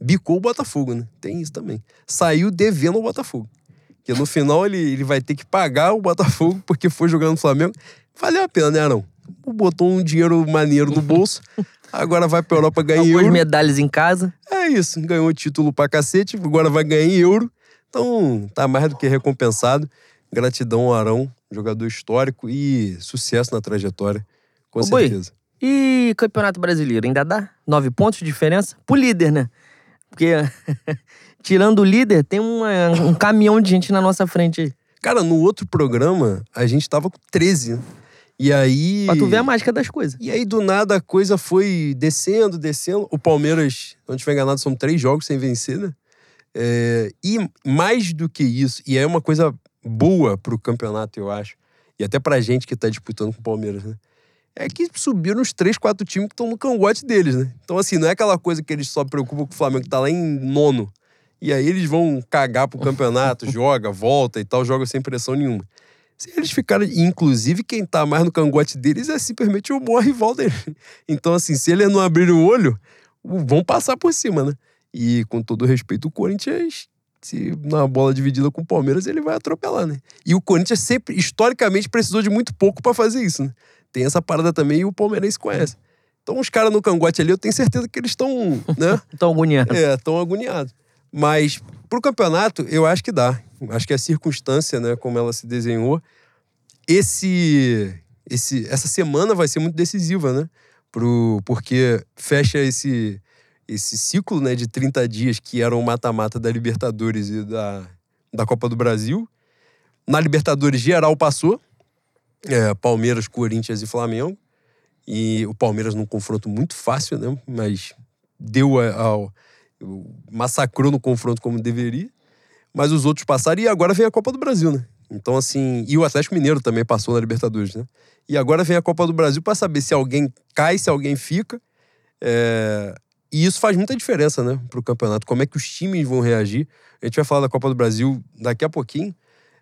bicou o Botafogo, né? Tem isso também. Saiu devendo ao Botafogo. Porque no final ele, ele vai ter que pagar o Botafogo porque foi jogar no Flamengo. Valeu a pena, né, Arão? Botou um dinheiro maneiro no bolso, agora vai pra Europa ganhar
Algumas
euro.
medalhas em casa.
É isso, ganhou título pra cacete, agora vai ganhar em euro. Então, tá mais do que recompensado. Gratidão ao Arão, jogador histórico e sucesso na trajetória, com
Ô, Boi,
certeza.
E Campeonato Brasileiro, ainda dá? Nove pontos de diferença? Pro líder, né? Porque, tirando o líder, tem uma- um caminhão de gente na nossa frente aí.
Cara, no outro programa, a gente tava com 13, né? E aí.
Pra tu ver a mágica das coisas.
E aí, do nada, a coisa foi descendo, descendo. O Palmeiras, se não estiver enganado, são três jogos sem vencer, né? É, e mais do que isso, e é uma coisa boa pro campeonato, eu acho, e até pra gente que tá disputando com o Palmeiras, né? É que subiram os três, quatro times que estão no cangote deles, né? Então, assim, não é aquela coisa que eles só preocupam com o Flamengo, que tá lá em nono. E aí eles vão cagar pro campeonato, joga, volta e tal, joga sem pressão nenhuma. Se eles ficarem, inclusive, quem tá mais no cangote deles é simplesmente o maior rival deles. Então, assim, se eles não abrirem o olho, vão passar por cima, né? E com todo respeito, o Corinthians, se na bola dividida com o Palmeiras, ele vai atropelar, né? E o Corinthians sempre, historicamente, precisou de muito pouco pra fazer isso, né? Tem essa parada também e o palmeirense conhece. Então, os caras no cangote ali, eu tenho certeza que eles estão, né?
Então, agoniado.
É, tão agoniados. Mas pro campeonato, eu acho que dá. Acho que a circunstância, né, como ela se desenhou, esse, esse essa semana vai ser muito decisiva, né? Pro, porque fecha esse esse ciclo, né, de 30 dias que era o mata-mata da Libertadores e da, da Copa do Brasil. Na Libertadores geral passou. É, Palmeiras, Corinthians e Flamengo. E o Palmeiras num confronto muito fácil, né? Mas deu ao. massacrou no confronto como deveria. Mas os outros passaram e agora vem a Copa do Brasil, né? Então, assim. E o Atlético Mineiro também passou na Libertadores, né? E agora vem a Copa do Brasil para saber se alguém cai, se alguém fica. É, E isso faz muita diferença, né, pro campeonato. Como é que os times vão reagir? A gente vai falar da Copa do Brasil daqui a pouquinho.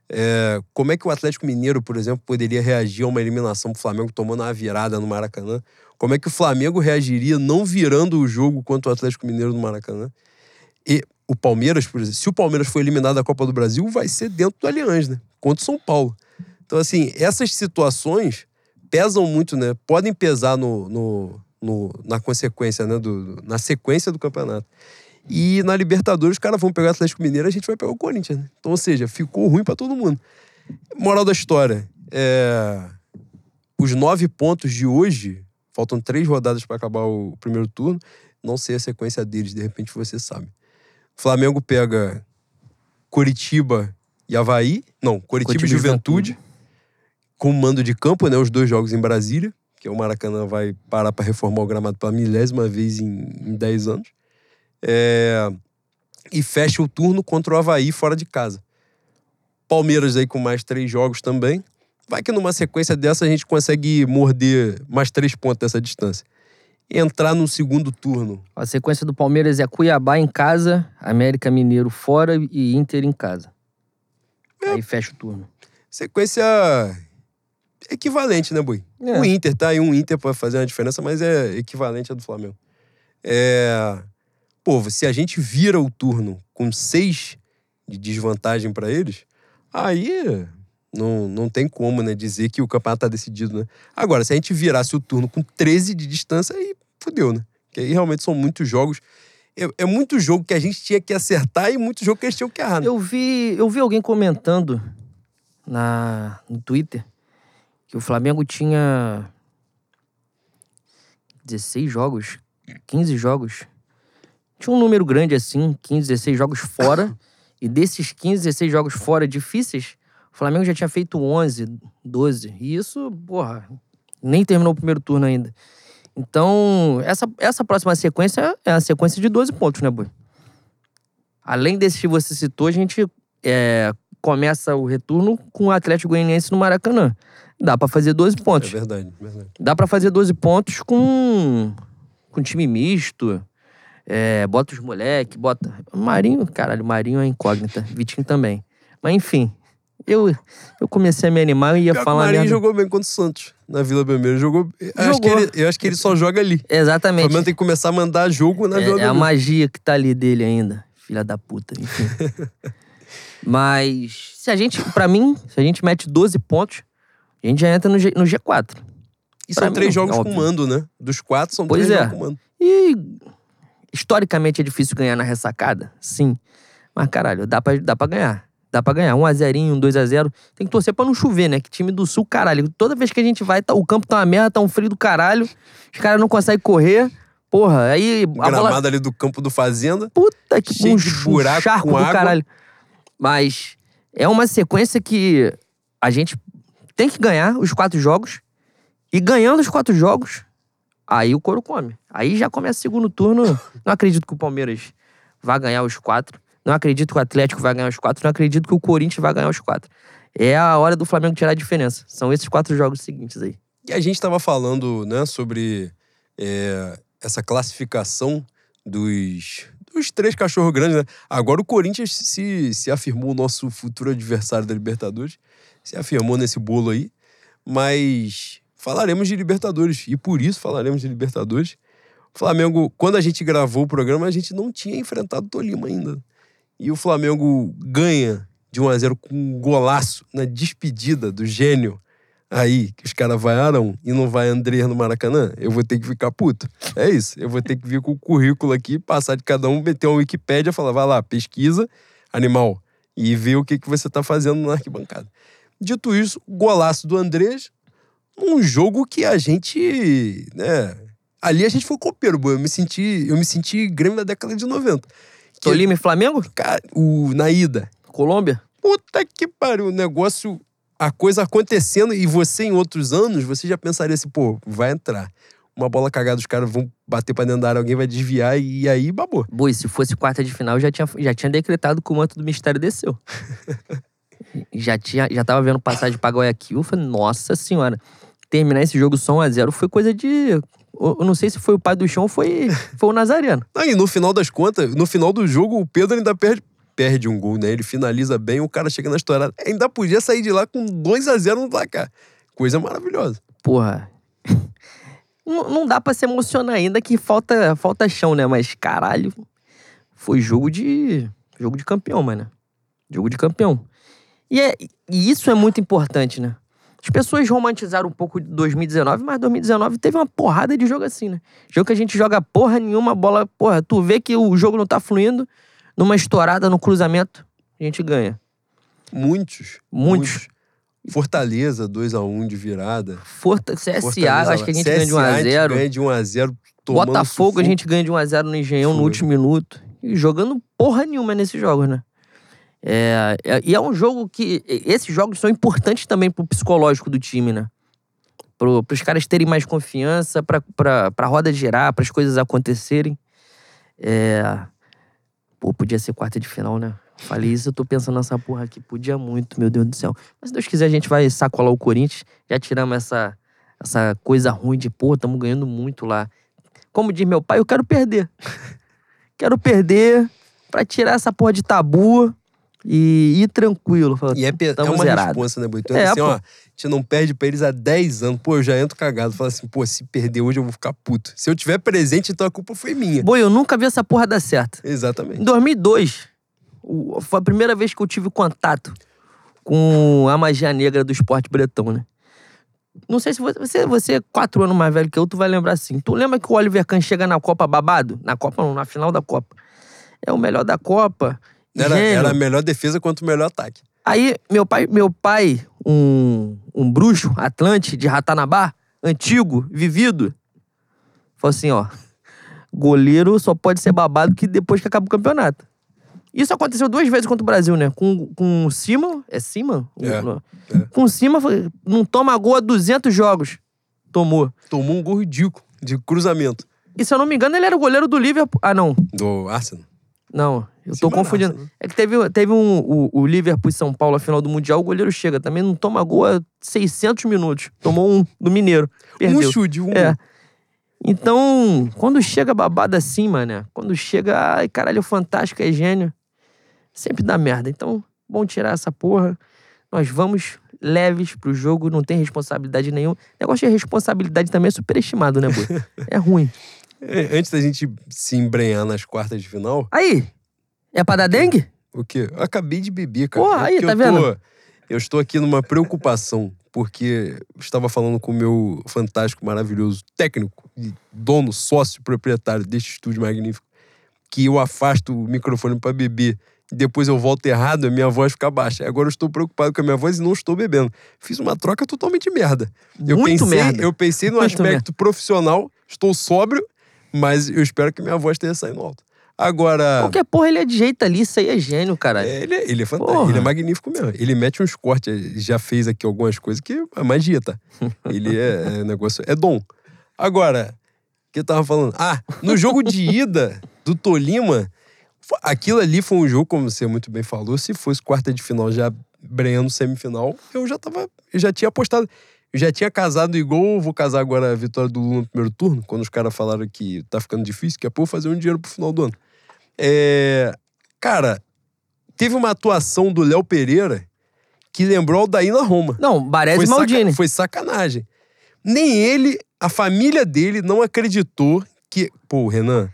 É, Como é que o Atlético Mineiro, por exemplo, poderia reagir a uma eliminação pro Flamengo tomando uma virada no Maracanã? Como é que o Flamengo reagiria não virando o jogo contra o Atlético Mineiro no Maracanã? E o Palmeiras, por exemplo, se o Palmeiras for eliminado da Copa do Brasil, vai ser dentro do Allianz, né? Contra o São Paulo. Então, assim, essas situações pesam muito, né? Podem pesar no, no, no- na consequência, né? Do, na sequência do campeonato. E na Libertadores, os caras vão pegar o Atlético Mineiro, a gente vai pegar o Corinthians, né? Então, ou seja, ficou ruim pra todo mundo. Moral da história, é... os nove pontos de hoje, faltam três rodadas para acabar o primeiro turno, não sei a sequência deles, de repente você sabe. Flamengo pega Coritiba e Havaí, não, Coritiba,
Coritiba
e
e
Juventude, com mando de campo, né? Os dois jogos em Brasília, que o Maracanã vai parar para reformar o gramado pela milésima vez em, em 10 anos. É, E fecha o turno contra o Havaí fora de casa. Palmeiras aí com mais três jogos também. Vai que numa sequência dessa a gente consegue morder mais três pontos dessa distância. Entrar no segundo turno.
A sequência do Palmeiras é Cuiabá em casa, América Mineiro fora e Inter em casa.
É.
Aí fecha o turno.
Sequência equivalente, né, Bui?
É.
O Inter tá aí, um Inter pode fazer uma diferença, mas é equivalente à do Flamengo. É... Pô, se a gente vira o turno com seis de desvantagem pra eles, aí não, não tem como, né, dizer que o campeonato tá decidido, né? Agora, se a gente virasse o turno com 13 de distância, aí fudeu, né? Porque aí realmente são muitos jogos. é, é muito jogo que a gente tinha que acertar e muito jogo que eles tinham que errar. né?
Eu vi, eu vi alguém comentando na, no Twitter que o Flamengo tinha 16 jogos, 15 jogos. Tinha um número grande assim, 15, 16 jogos fora. e desses 15, 16 jogos fora difíceis, o Flamengo já tinha feito 11, 12. E isso, porra, nem terminou o primeiro turno ainda. Então, essa, essa próxima sequência é a sequência de 12 pontos, né, Boi? Além desses que você citou, a gente é, começa o retorno com o Atlético Goianiense no Maracanã. Dá pra fazer 12
É
pontos.
verdade, verdade.
Dá pra fazer 12 pontos com, com time misto. É, bota os moleque, bota. Marinho, caralho, Marinho é incógnita. Vitinho também. Mas enfim, eu, eu comecei a me animar e ia
Pior que o
falar
Marinho
merda.
jogou bem contra o Santos, na Vila Belmiro. Jogou. Eu acho, que
Jogou.
ele, eu acho que ele só joga ali. O
Exatamente.
Flamengo tem que começar a mandar jogo na Vila
É, é a
Belmiro.
magia que tá ali dele ainda. Filha da puta, enfim. Mas, se a gente, pra mim, se a gente mete 12 pontos, a gente já entra no, G, no G4.
E
pra
são
mim,
três jogos
óbvio.
com mando, né? Dos quatro, são
Pois
três
é.
jogos com mando.
E, historicamente, é difícil ganhar na ressacada? Sim. Mas, caralho, dá pra, dá pra ganhar. Dá pra ganhar. 1x0, um 2x0. Tem que torcer pra não chover, né? Que time do Sul, caralho. Toda vez que a gente vai, tá- o campo tá uma merda, tá um frio do caralho. Os caras não conseguem correr. Porra, aí a bola...
gramado ali do campo do Fazenda.
Puta que
Cheio
um
de buraco
charco
com
do
água.
caralho. Mas é uma sequência que a gente tem que ganhar os quatro jogos. E ganhando os quatro jogos, aí o couro come. Aí já começa o segundo turno. Não acredito que o Palmeiras vai ganhar os quatro. Não acredito que o Atlético vai ganhar os quatro. Não acredito que o Corinthians vai ganhar os quatro. É a hora do Flamengo tirar a diferença. São esses quatro jogos seguintes aí.
E a gente estava falando, né, sobre é, essa classificação dos, dos três cachorros grandes, né? Agora o Corinthians se, se afirmou o nosso futuro adversário da Libertadores. Se afirmou nesse bolo aí. Mas falaremos de Libertadores. E por isso falaremos de Libertadores. Flamengo, quando a gente gravou o programa, a gente não tinha enfrentado o Tolima ainda. E o Flamengo ganha de 1 a 0 com um golaço na despedida do gênio aí, que os caras vaiaram e não vai André no Maracanã, eu vou ter que ficar puto. É isso. Eu vou ter que vir com o currículo aqui, passar de cada um, meter uma Wikipédia, falar, vai lá, pesquisa, animal, e ver o que, que você tá fazendo na arquibancada. Dito isso, golaço do Andrés, um jogo que a gente, né, ali a gente foi copeiro, eu me senti, eu me senti Grêmio da década de 90.
Tolima e Flamengo?
cara, o, na ida,
Colômbia?
Puta que pariu, o negócio, a coisa acontecendo e você em outros anos, você já pensaria assim, pô, vai entrar. Uma bola cagada, os caras vão bater pra dentro da área, alguém vai desviar e aí babou.
Boi, se fosse quarta de final, já tinha, já tinha decretado que o manto do mistério desceu. já, tinha, já tava vendo passagem pra Guayaquil. Eu falei, nossa senhora. Terminar esse jogo só 1x0 foi coisa de. Eu não sei se foi o pai do chão ou foi, foi o Nazareno.
Aí, no final das contas, no final do jogo, o Pedro ainda perde, perde um gol, né? Ele finaliza bem, o cara chega na estourada. Ainda podia sair de lá com 2 a 0 no placar. Coisa maravilhosa.
Porra. não, não dá pra se emocionar ainda que falta, falta chão, né? Mas caralho. Foi jogo de. Jogo de campeão, mano. Jogo de campeão. E, é, e isso é muito importante, né? As pessoas romantizaram um pouco de 2019, mas 2019 teve uma porrada de jogo assim, né? Jogo que a gente joga porra nenhuma, bola, porra, tu vê que o jogo não tá fluindo, numa estourada, no cruzamento, a gente ganha.
Muitos.
Muitos.
Fortaleza, 2 a 1 de virada.
Forta, CSA,
Fortaleza
acho que a gente
lá.
ganha de
CSA, a gente
1x0.
ganha de 1 a 0 tomando
Botafogo, a
sufoco.
gente ganha de 1x0 no Engenhão no
Foi.
último minuto. E jogando porra nenhuma nesses jogos, né? É, é- e é um jogo que. Esses jogos são importantes também pro psicológico do time, né? Pro, pros caras terem mais confiança, pra, pra, pra roda girar, pras coisas acontecerem. É. Pô, podia ser quarta de final, né? Falei isso, eu tô pensando nessa porra aqui. Podia muito, meu Deus do céu. Mas se Deus quiser, a gente vai sacolar o Corinthians. Já tiramos essa, essa coisa ruim de, pô, estamos ganhando muito lá. Como diz meu pai, eu quero perder. quero perder pra tirar essa porra de tabu e ir tranquilo. Fala,
E é, pe- é uma
zerado.
responsa, né, Boito?
É,
assim,
pô.
ó, a gente não perde pra eles há 10 anos. Pô, eu já entro cagado. Fala assim, pô, se perder hoje eu vou ficar puto. Se eu tiver presente, então a culpa foi minha.
Boi, eu nunca vi essa porra dar certo. Em
Exatamente.
2002, o- foi a primeira vez que eu tive contato com a magia negra do esporte bretão, né? Não sei se você, você, você é quatro anos mais velho que eu, tu vai lembrar assim. Tu lembra que o Oliver Kahn chega na Copa babado? Na Copa não, na final da Copa. É o melhor da Copa.
Era,
gênio.
era a melhor defesa quanto o melhor ataque.
Aí, meu pai, meu pai um, um bruxo, Atlante, de Ratanabá, antigo, vivido, falou assim, ó. Goleiro só pode ser babado que depois que acaba o campeonato. Isso aconteceu duas vezes contra o Brasil, né? Com, com o Simon. É Simon?
É,
Não.
é.
Com o Simon, não toma gol há 200 jogos. Tomou.
Tomou um gol ridículo de cruzamento
E se eu não me engano, ele era o goleiro do Liverpool. Ah, não.
do Arsenal.
Não, eu tô confundindo.
Arsenal.
É que teve, teve um, o, o Liverpool e São Paulo, a final do Mundial, o goleiro chega. Também não toma gol há 600 minutos. Tomou um do Mineiro. Perdeu.
Um chute, um
É. Então, quando chega babado assim, mano, quando chega, ai, caralho, fantástico, é gênio, sempre dá merda. Então, bom tirar essa porra. Nós vamos leves pro jogo, não tem responsabilidade nenhuma. Negócio de responsabilidade também é superestimado, né, Boi? É ruim.
É, Antes da gente se embrenhar nas quartas de final,
Aí, é pra dar dengue?
o quê? Eu acabei de beber, cara.
Porra,
É
aí, tá
eu tô-
vendo?
eu estou aqui numa preocupação, porque estava falando com o meu fantástico, maravilhoso técnico, dono, sócio, proprietário deste estúdio magnífico, que eu afasto o microfone para beber e depois eu volto errado, a minha voz fica baixa. Agora eu estou preocupado com a minha voz e não estou bebendo. Fiz uma troca totalmente merda. Eu
Muito
pensei,
merda.
Eu pensei no
Muito
aspecto profissional, estou sóbrio, mas eu espero que minha voz esteja saindo alto. Agora.
Qualquer porra ele é de jeito ali, isso aí é gênio, caralho.
É, ele, é- ele é fantástico,
Porra.
ele é magnífico mesmo. Ele mete uns cortes, já fez aqui algumas coisas que é magia, tá? Ele é, é negócio, é dom. Agora, o que eu tava falando? Ah, no jogo de ida do Tolima, aquilo ali foi um jogo, como você muito bem falou, se fosse quarta de final já breno semifinal, eu já tava, eu já tinha apostado. Eu já tinha casado igual, vou casar agora a vitória do Lula no primeiro turno, quando os caras falaram que tá ficando difícil, que é pô fazer um dinheiro pro final do ano. É, cara, teve uma atuação do Léo Pereira que lembrou o daí na Roma.
Não, Baresi e
saca-
Maldini.
foi sacanagem. Nem ele, a família dele não acreditou que. Pô, Renan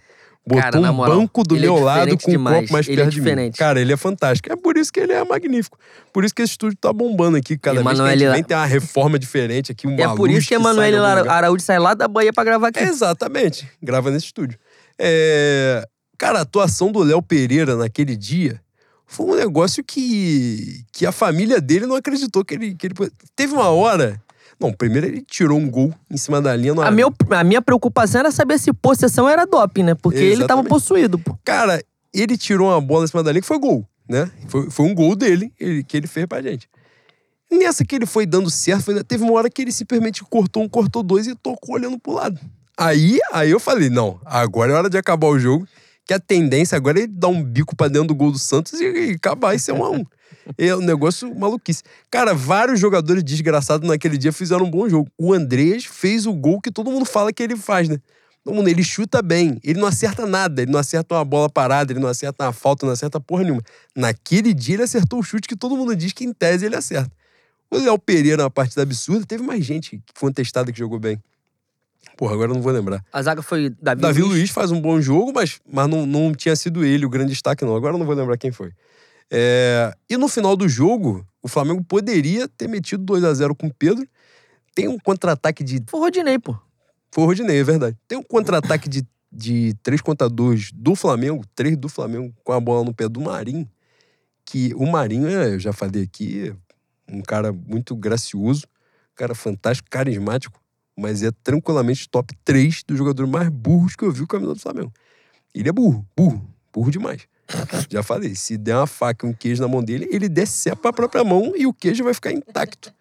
botou
Cara,
um
moral,
banco do
é
meu lado
diferente
com um
demais.
copo mais
Ele é
perto de mim.
diferente.
Cara, ele é fantástico. É por isso que ele é magnífico. Por isso que esse estúdio tá bombando aqui. Cada vez que a
Emanuele
gente vem tem uma reforma diferente aqui, uma
É por isso que Emanuele. Araújo sai lá da Bahia pra gravar aqui.
Exatamente. Grava nesse estúdio. É, Cara, a atuação do Léo Pereira naquele dia foi um negócio que, que a família dele não acreditou que ele, que ele. Teve uma hora. Não, primeiro ele tirou um gol em cima da linha.
A, meu, a minha preocupação era saber se possessão era doping, né? Porque ele tava
Exatamente.
possuído, pô.
Cara, ele tirou uma bola em cima da linha que foi gol, né? Foi, foi um gol dele ele- que ele fez pra gente. Nessa que ele foi dando certo, foi- teve uma hora que ele simplesmente cortou um, cortou dois e tocou olhando pro lado. Aí, aí eu falei, não, agora é hora de acabar o jogo, que a tendência agora é ele dar um bico pra dentro do gol do Santos e, e acabar e ser um a um. É um negócio maluquice. Cara, vários jogadores desgraçados naquele dia fizeram um bom jogo. O Andrés fez o gol que todo mundo fala que ele faz, né? Todo mundo, ele chuta bem, ele não acerta nada, ele não acerta uma bola parada, ele não acerta uma falta, não acerta porra nenhuma. Naquele dia ele acertou o chute que todo mundo diz que em tese ele acerta. O Léo Pereira, uma partida absurda, teve mais gente que foi testado que jogou bem. Porra, agora eu não vou lembrar.
A zaga foi Davi,
Davi
Luiz.
Luiz faz um bom jogo, mas, mas não, não tinha sido ele o grande destaque, não. Agora eu não vou lembrar quem foi. É, E no final do jogo, o Flamengo poderia ter metido 2 a 0 com o Pedro. Tem um contra-ataque de
Foi o Rodinei, pô.
foi o Rodinei, é verdade. Tem um contra-ataque de, de 3 contra 2 do Flamengo, 3 do Flamengo, com a bola no pé do Marinho. Que o Marinho, é, eu já falei aqui, um cara muito gracioso, um cara fantástico, carismático, mas é tranquilamente top 3 dos jogadores mais burros que eu vi a camisa do Flamengo. Ele é burro, burro, burro demais. Já falei, se der uma faca e um queijo na mão dele, ele decepa a própria mão e o queijo vai ficar intacto.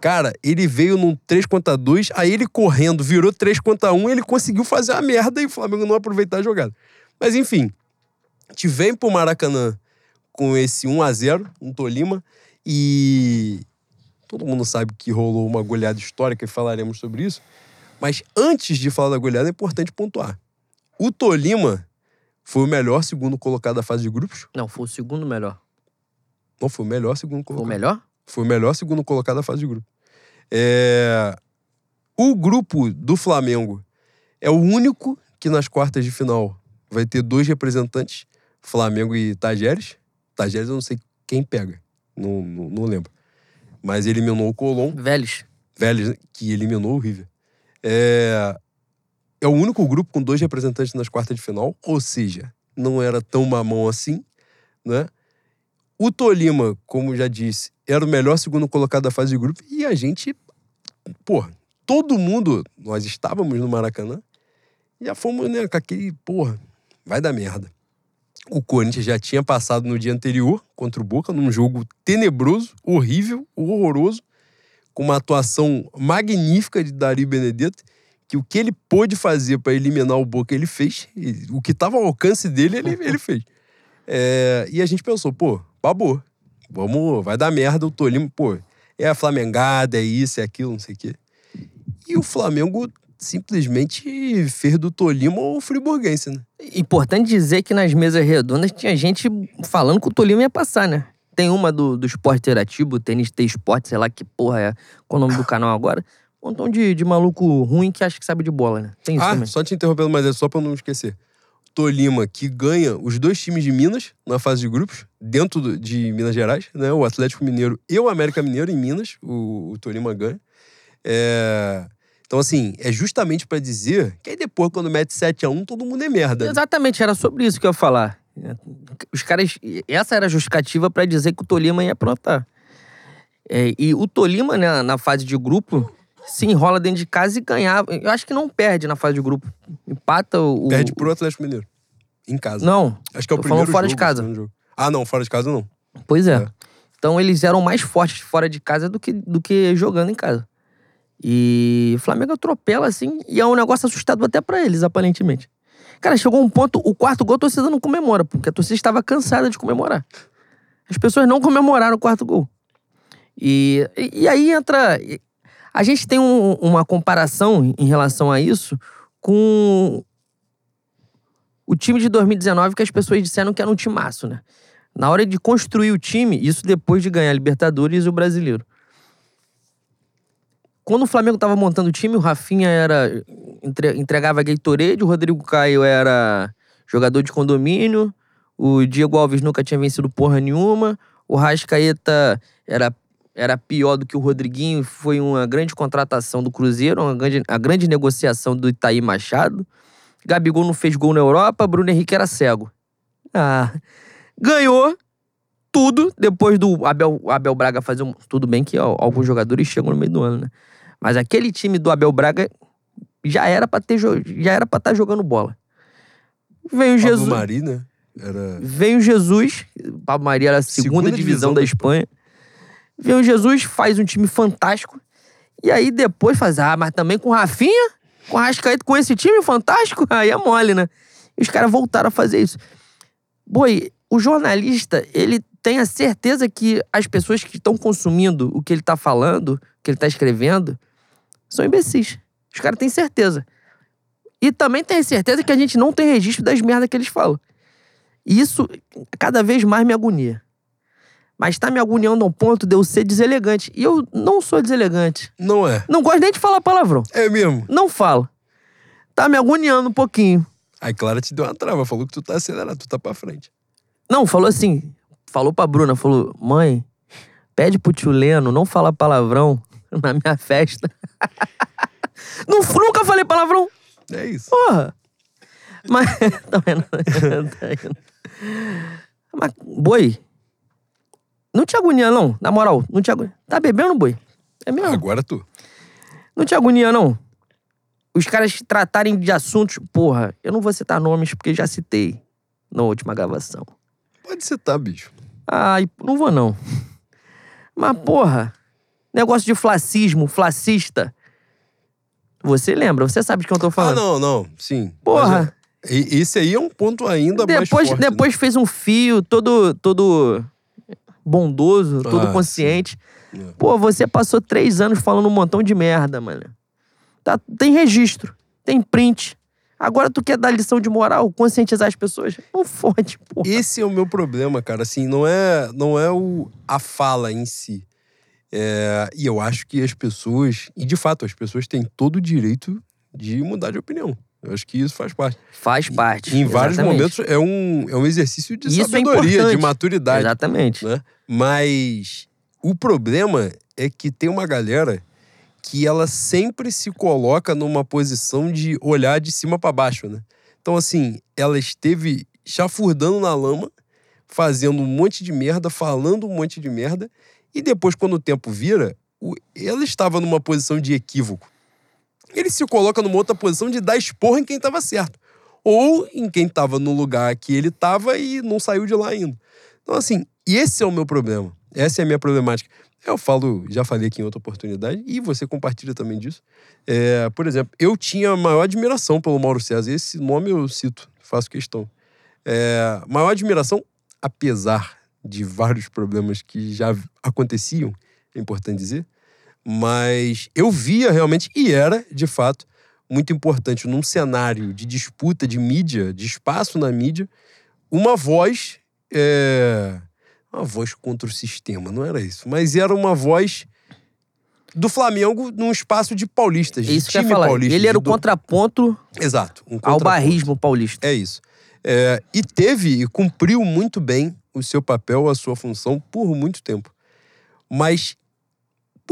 Cara, ele veio num 3 contra 2, aí ele correndo, virou 3 contra 1, ele conseguiu fazer a merda e o Flamengo não aproveitar a jogada. Mas enfim, a gente vem pro Maracanã com esse 1 a 0 um Tolima, e todo mundo sabe que rolou uma goleada histórica e falaremos sobre isso. Mas antes de falar da goleada, é importante pontuar. O Tolima foi o melhor segundo colocado da fase de grupos.
Não, foi o segundo melhor.
Não, foi o melhor segundo
Foi o
colocado.
melhor?
Foi o melhor segundo colocado da fase de grupo. É, O grupo do Flamengo é o único que nas quartas de final vai ter dois representantes, Flamengo e Tajeres. Tajeres eu não sei quem pega, não, não, não lembro. Mas eliminou o Colom.
Vélez.
Vélez, que eliminou o River. É, é o único grupo com dois representantes nas quartas de final, ou seja, não era tão mamão assim, né? O Tolima, como já disse, era o melhor segundo colocado da fase de grupo e a gente, porra, todo mundo, nós estávamos no Maracanã, já fomos, né, com aquele, porra, vai dar merda. O Corinthians já tinha passado no dia anterior contra o Boca, num jogo tenebroso, horrível, horroroso, com uma atuação magnífica de Dario Benedetto, que o que ele pôde fazer para eliminar o Boca, ele fez. O que estava ao alcance dele, ele, ele fez. É, e a gente pensou, pô, babou. Vamos, vai dar merda o Tolima, pô. É a Flamengada, é isso, é aquilo, não sei o quê. E o Flamengo simplesmente fez do Tolima o friburguense, né?
Importante dizer que nas mesas redondas tinha gente falando que o Tolima ia passar, né? Tem uma do, do esporte interativo, Tênis T Esporte, sei lá que porra é. Qual o nome do canal agora? Um montão de, de maluco ruim que acha que sabe de bola, né? Tem isso
ah,
também.
só te interrompendo, mas é só pra não esquecer. Tolima, que ganha os dois times de Minas na fase de grupos, dentro do, de Minas Gerais, né? O Atlético Mineiro e o América Mineiro em Minas, o, o Tolima ganha. É... Então, assim, é justamente para dizer que aí depois, quando mete 7x1, todo mundo é merda. né?
Exatamente, era sobre isso que eu ia falar. Os caras. Essa era a justificativa para dizer que o Tolima ia aprontar. É, e o Tolima, né, na fase de grupo, se enrola dentro de casa e ganhava. Eu acho que não perde na fase de grupo. Empata o.
Perde pro Atlético Mineiro. Em casa.
Não.
Acho que é o primeiro
fora de
jogo,
casa.
segundo jogo. Ah, não, fora de casa não.
Pois é.
É.
Então eles eram mais fortes fora de casa do que, do que jogando em casa. E o Flamengo atropela, assim, e é um negócio assustador até pra eles, aparentemente. Cara, chegou um ponto, o quarto gol a torcida não comemora, porque a torcida estava cansada de comemorar. As pessoas não comemoraram o quarto gol. E, e, e aí entra. A gente tem um- uma comparação em relação a isso com o time de 2019 que as pessoas disseram que era um timaço, né? Na hora de construir o time, isso depois de ganhar a Libertadores e o Brasileiro. Quando o Flamengo tava montando o time, o Rafinha era entre- entregava Gatorade, o Rodrigo Caio era jogador de condomínio, o Diego Alves nunca tinha vencido porra nenhuma, o Rascaeta era, era pior do que o Rodriguinho, foi uma grande contratação do Cruzeiro, uma grande, a grande negociação do Itaí Machado. Gabigol não fez gol na Europa, Bruno Henrique era cego. Ah, ganhou tudo depois do Abel, Abel Braga fazer um. Tudo bem que ó, alguns jogadores chegam no meio do ano, né? Mas aquele time do Abel Braga já era pra ter já era para estar jogando bola. Veio
Pablo
Jesus,
Mari, né? Era...
veio Jesus, Pablo Maria era a segunda,
Segunda
divisão,
divisão
da
da
Espanha. Veio Jesus, faz um time fantástico. E aí depois faz, ah, mas também com o Rafinha, com o Rascaeta, com esse time fantástico, aí é mole, né? E os caras voltaram a fazer isso. Boi, o jornalista, ele tem a certeza que as pessoas que estão consumindo o que ele tá falando, o que ele tá escrevendo, são imbecis. Os caras têm certeza. E também tem certeza que a gente não tem registro das merdas que eles falam. E isso cada vez mais me agonia. Mas tá me agoniando ao ponto de eu ser deselegante. E eu não sou deselegante.
Não é.
Não gosto nem de falar palavrão.
É mesmo.
Não falo. Tá me agoniando um pouquinho.
Aí Clara te deu uma trava, falou que tu tá acelerado, tu tá pra frente.
Não, falou assim. Falou pra Bruna, falou: mãe, pede pro tio Leno não falar palavrão na minha festa. Não, nunca falei palavrão.
É isso.
Porra! Mas. tá? Tá vendo? Mas, boi. Não te agonia, não. Na moral, não te agonia. Tá bebendo, boi? É mesmo?
Agora tu.
Não te agonia, não. Os caras tratarem de assuntos. Porra, eu não vou citar nomes porque já citei na última gravação.
Pode citar, bicho.
Ai, não vou, não. Mas, porra, negócio de flacismo, flacista. Você lembra? Você sabe de quem eu tô
Ah,
falando.
não, não. Sim.
Porra.
Mas é- e- esse aí é um ponto ainda mais
depois,
forte. né?
depois fez um fio todo, todo bondoso, todo
Ah,
consciente.
sim. É.
Pô, você passou três anos falando um montão de merda, mano. Tá, tem registro, tem print. Agora tu quer dar lição de moral, conscientizar as pessoas? Não fode, porra.
Esse é o meu problema, cara. Assim, não é, não é o, a fala em si. É, e eu acho que as pessoas, e de fato, as pessoas têm todo o direito de mudar de opinião. Eu acho que isso faz parte.
Faz parte.
em vários
exatamente.
momentos é um, é um exercício de
Isso é
sabedoria, de
importante.
maturidade.
Exatamente.
né? Mas o problema é que tem uma galera que ela sempre se coloca numa posição de olhar de cima para baixo, né? Então, assim, ela esteve chafurdando na lama, fazendo um monte de merda, falando um monte de merda, e depois, quando o tempo vira, ela estava numa posição de equívoco. Ele se coloca numa outra posição de dar esporro em quem estava certo. Ou em quem estava no lugar que ele estava e não saiu de lá ainda. Então, assim, esse é o meu problema. Essa é a minha problemática. Eu falo, já falei aqui em outra oportunidade, e você compartilha também disso. É, por exemplo, eu tinha maior admiração pelo Mauro César. Esse nome eu cito, faço questão. É, maior admiração, apesar de vários problemas que já aconteciam, é importante dizer, mas eu via realmente, e era, de fato, muito importante num cenário de disputa de mídia, de espaço na mídia, uma voz. É, uma voz contra o sistema, não era isso. Mas era uma voz do Flamengo num espaço de paulistas.
É isso
de
que eu
time
falar.
paulista.
Ele era o
do-
contraponto
Exato. um
ao
contraponto.
barrismo paulista.
É isso. É, e teve e cumpriu muito bem o seu papel, a sua função por muito tempo. Mas,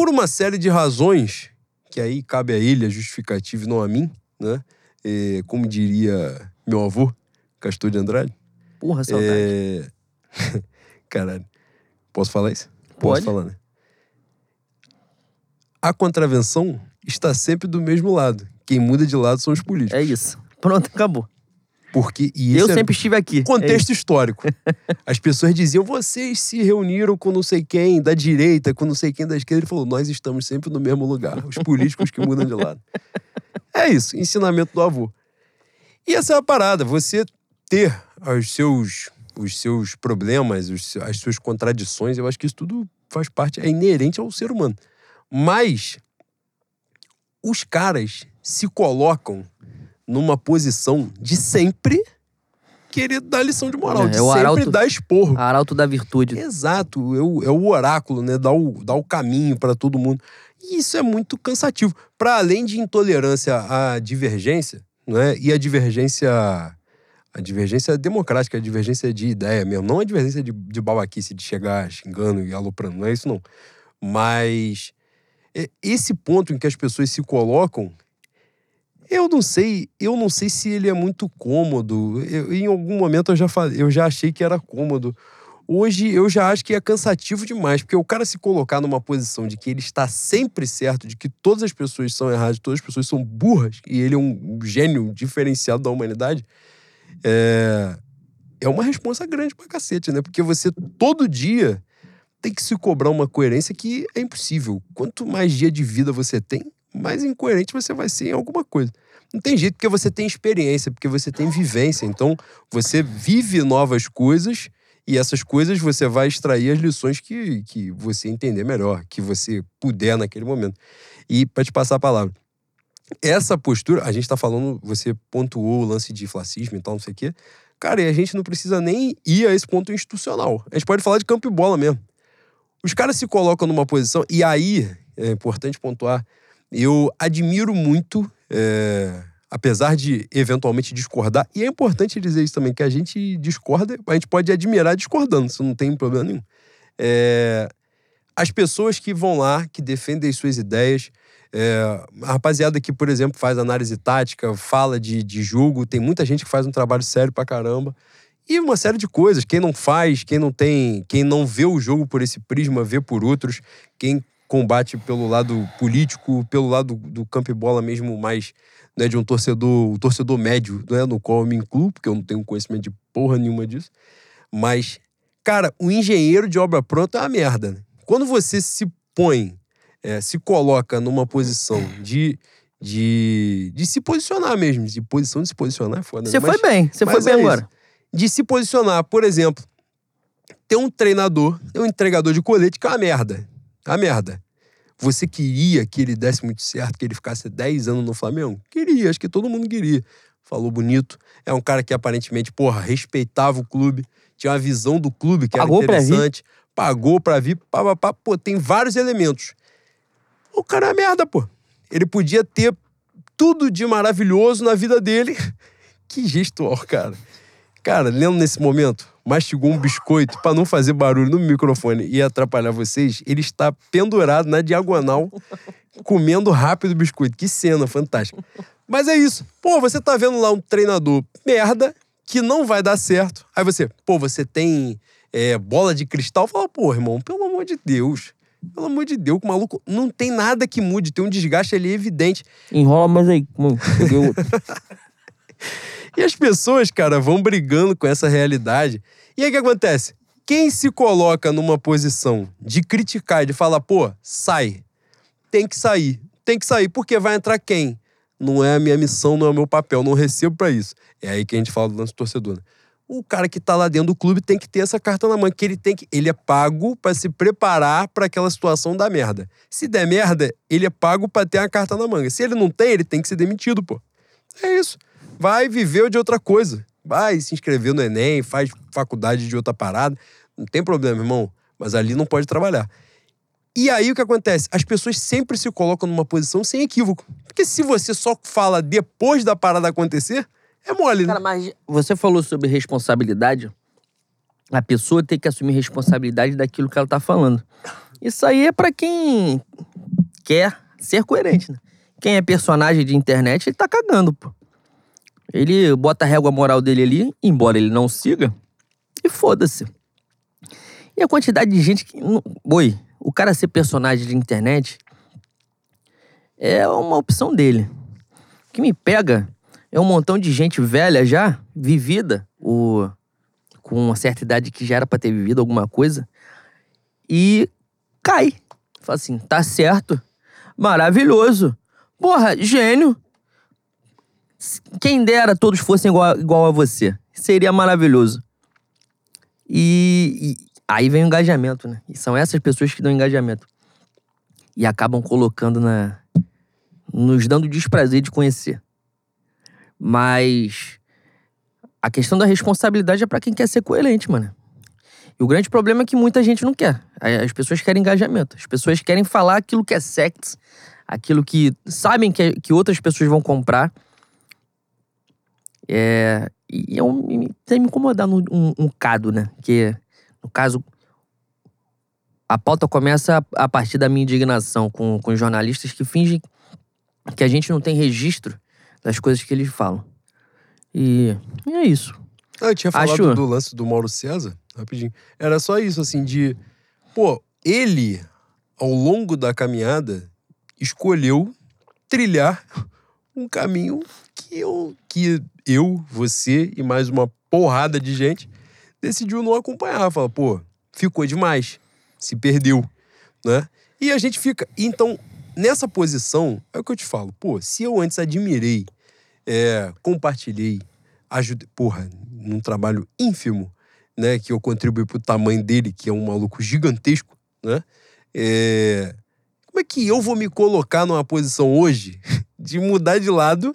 por uma série de razões, que aí cabe a ele a justificativa e não a mim, né? É, como diria meu avô, Castor de Andrade.
Porra, saudade.
É... Caralho. Posso falar isso?
Pode.
Posso falar, né? A contravenção está sempre do mesmo lado. Quem muda de lado são os políticos.
É isso. Pronto, acabou.
Porque e
Eu
é
sempre estive aqui. É
contexto histórico. As pessoas diziam, vocês se reuniram com não sei quem da direita, com não sei quem da esquerda. Ele falou, nós estamos sempre no mesmo lugar. Os políticos que mudam de lado. É isso, ensinamento do avô. E essa é a parada, você ter os seus, os seus problemas, os as suas contradições, eu acho que isso tudo faz parte, é inerente ao ser humano. Mas os caras se colocam numa posição de sempre querer dar lição de moral,
É,
de
é
sempre
arauto-
dar esporro.
Arauto da virtude.
Exato, é o, é o oráculo, né? Dá o, dá o caminho para todo mundo. E isso é muito cansativo. Para além de intolerância à divergência, né? E a divergência. A divergência democrática, a divergência de ideia mesmo. Não a divergência de, de babaquice, de chegar xingando e aloprando. Não é isso, não. Mas é, esse ponto em que as pessoas se colocam, eu não sei, eu não sei se ele é muito cômodo. Eu- em algum momento eu já eu já achei que era cômodo. Hoje eu já acho que é cansativo demais, porque o cara se colocar numa posição de que ele está sempre certo, de que todas as pessoas são erradas, todas as pessoas são burras, e ele é um gênio diferenciado da humanidade, é, é uma responsa grande pra cacete, né? Porque você todo dia tem que se cobrar uma coerência que é impossível. Quanto mais dia de vida você tem, mais incoerente você vai ser em alguma coisa. Não tem jeito, porque você tem experiência, porque você tem vivência. Então, você vive novas coisas e essas coisas você vai extrair as lições que, que você entender melhor, que você puder naquele momento. E para te passar a palavra. Essa postura, a gente tá falando, você pontuou o lance de fascismo e tal, não sei o quê. Cara, e a gente não precisa nem ir a esse ponto institucional. A gente pode falar de campo e bola mesmo. Os caras se colocam numa posição, e aí, é importante pontuar, eu admiro muito, é, apesar de eventualmente discordar, e é importante dizer isso também, que a gente discorda, a gente pode admirar discordando, isso não tem problema nenhum. É, as pessoas que vão lá, que defendem as suas ideias, é, a rapaziada que, por exemplo, faz análise tática, fala de, de jogo, tem muita gente que faz um trabalho sério pra caramba. E uma série de coisas. Quem não faz, quem não tem, quem não vê o jogo por esse prisma, vê por outros, quem combate pelo lado político, pelo lado do campo e bola mesmo mais né, de um torcedor, o torcedor médio, né, no qual eu me incluo, porque eu não tenho conhecimento de porra nenhuma disso. Mas, cara, o engenheiro de obra pronta é uma merda. né? Quando você se põe, é, se coloca numa posição de, de, de se posicionar mesmo, de posição de se posicionar é foda. né?
Você
Mas-
foi bem, você foi bem
é isso.
agora.
de se posicionar. Por exemplo, tem um treinador, tem um entregador de colete que é uma merda. É uma merda. Você queria que ele desse muito certo, que ele ficasse 10 anos no Flamengo? Queria, acho que todo mundo queria. Falou bonito. É um cara que aparentemente, porra, respeitava o clube, tinha uma visão do clube que
Pagou
era
pra
interessante, pagou pra vir, pá, pá, pá. pô, tem vários elementos. O cara é uma merda, pô. Ele podia ter tudo de maravilhoso na vida dele. que gestual, cara. Cara, lembro nesse momento, mastigou um biscoito pra não fazer barulho no microfone e atrapalhar vocês, ele está pendurado na diagonal, comendo rápido o biscoito. Que cena fantástica. Mas é isso. Pô, você tá vendo lá um treinador merda que não vai dar certo. Aí você, pô, você tem é, bola de cristal? Fala, pô, irmão, pelo amor de Deus. Pelo amor de Deus, o maluco não tem nada que mude, tem um desgaste ali evidente.
Enrola mais aí. Mano, peguei outro.
E as pessoas, cara, vão brigando com essa realidade. E aí o que acontece? Quem se coloca numa posição de criticar, de falar, pô, sai, tem que sair, tem que sair, porque vai entrar quem? Não é a minha missão, não é o meu papel, não recebo pra isso. É aí que a gente fala do lance torcedor. Né? O cara que tá lá dentro do clube tem que ter essa carta na mão, que ele tem que. Ele é pago pra se preparar pra aquela situação da merda. Se der merda, ele é pago pra ter a carta na manga. Se ele não tem, ele tem que ser demitido, pô. É isso. Vai viver de outra coisa. Vai se inscrever no Enem, faz faculdade de outra parada. Não tem problema, irmão. Mas ali não pode trabalhar. E aí o que acontece? As pessoas sempre se colocam numa posição sem equívoco. Porque se você só fala depois da parada acontecer, é mole, né?
Cara, mas você falou sobre responsabilidade. A pessoa tem que assumir responsabilidade daquilo que ela tá falando. Isso aí é pra quem quer ser coerente, né? Quem é personagem de internet, ele tá cagando, pô. Ele bota a régua moral dele ali, embora ele não siga, e foda-se. E a quantidade de gente que. Oi, o cara ser personagem de internet é uma opção dele. O que me pega é um montão de gente velha já, vivida, o, com uma certa idade que já era pra ter vivido alguma coisa, e cai. Fala assim, tá certo, maravilhoso. Porra, gênio. Quem dera todos fossem igual, igual a você. Seria maravilhoso. E, e aí vem o engajamento, né? E são essas pessoas que dão engajamento. E acabam colocando na. nos dando desprazer de conhecer. Mas a questão da responsabilidade é pra quem quer ser coerente, mano. E o grande problema é que muita gente não quer. As pessoas querem engajamento. As pessoas querem falar aquilo que é sexy, aquilo que sabem que, que outras pessoas vão comprar. É, e é um, me- tem me incomodado um, um, um cado, né? Que, no caso, a pauta começa a, a partir da minha indignação com, com jornalistas que fingem que a gente não tem registro das coisas que eles falam. E, e é isso.
Ah, eu tinha falado
Acho-
do lance do Mauro César, rapidinho. Era só isso, assim, de. Pô, ele, ao longo da caminhada, escolheu trilhar um caminho que eu, que eu, você e mais uma porrada de gente decidiu não acompanhar. Fala, pô, ficou demais. Se perdeu, né? E a gente fica. Então, nessa posição, é o que eu te falo. Pô, se eu antes admirei, é, compartilhei, ajudei. Porra, num trabalho ínfimo, né? Que eu contribuí pro tamanho dele, que é um maluco gigantesco, né? É, como é que eu vou me colocar numa posição hoje de mudar de lado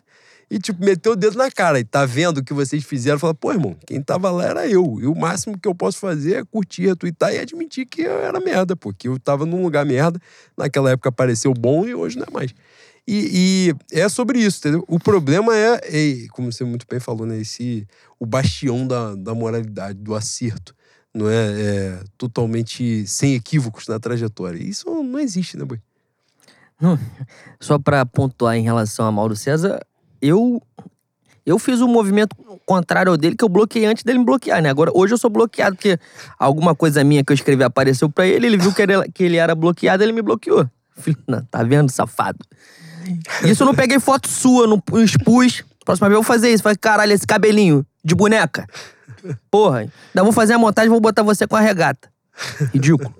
e, tipo, meter o dedo na cara? E tá vendo o que vocês fizeram? Fala, pô, irmão, quem tava lá era eu. E o máximo que eu posso fazer é curtir, retweetar e admitir que eu era merda, pô. Que eu tava num lugar merda, naquela época pareceu bom e hoje não é mais. E, e é sobre isso, entendeu? O problema é, é, como você muito bem falou, né? Esse, o bastião da, da moralidade, do acerto. Não é, é totalmente sem equívocos na trajetória. Isso não existe, né, boi?
Só pra pontuar em relação a Mauro César, eu eu fiz um movimento contrário ao dele que eu bloqueei antes dele me bloquear, né? Agora, hoje eu sou bloqueado porque alguma coisa minha que eu escrevi apareceu pra ele, ele viu que ele, que ele era bloqueado, ele me bloqueou. Filho, não, tá vendo, safado? Isso eu não peguei foto sua, não expus. Próxima vez eu vou fazer isso. Falei, caralho, esse cabelinho de boneca. Porra, ainda vou fazer a montagem vou botar você com a regata. Ridículo.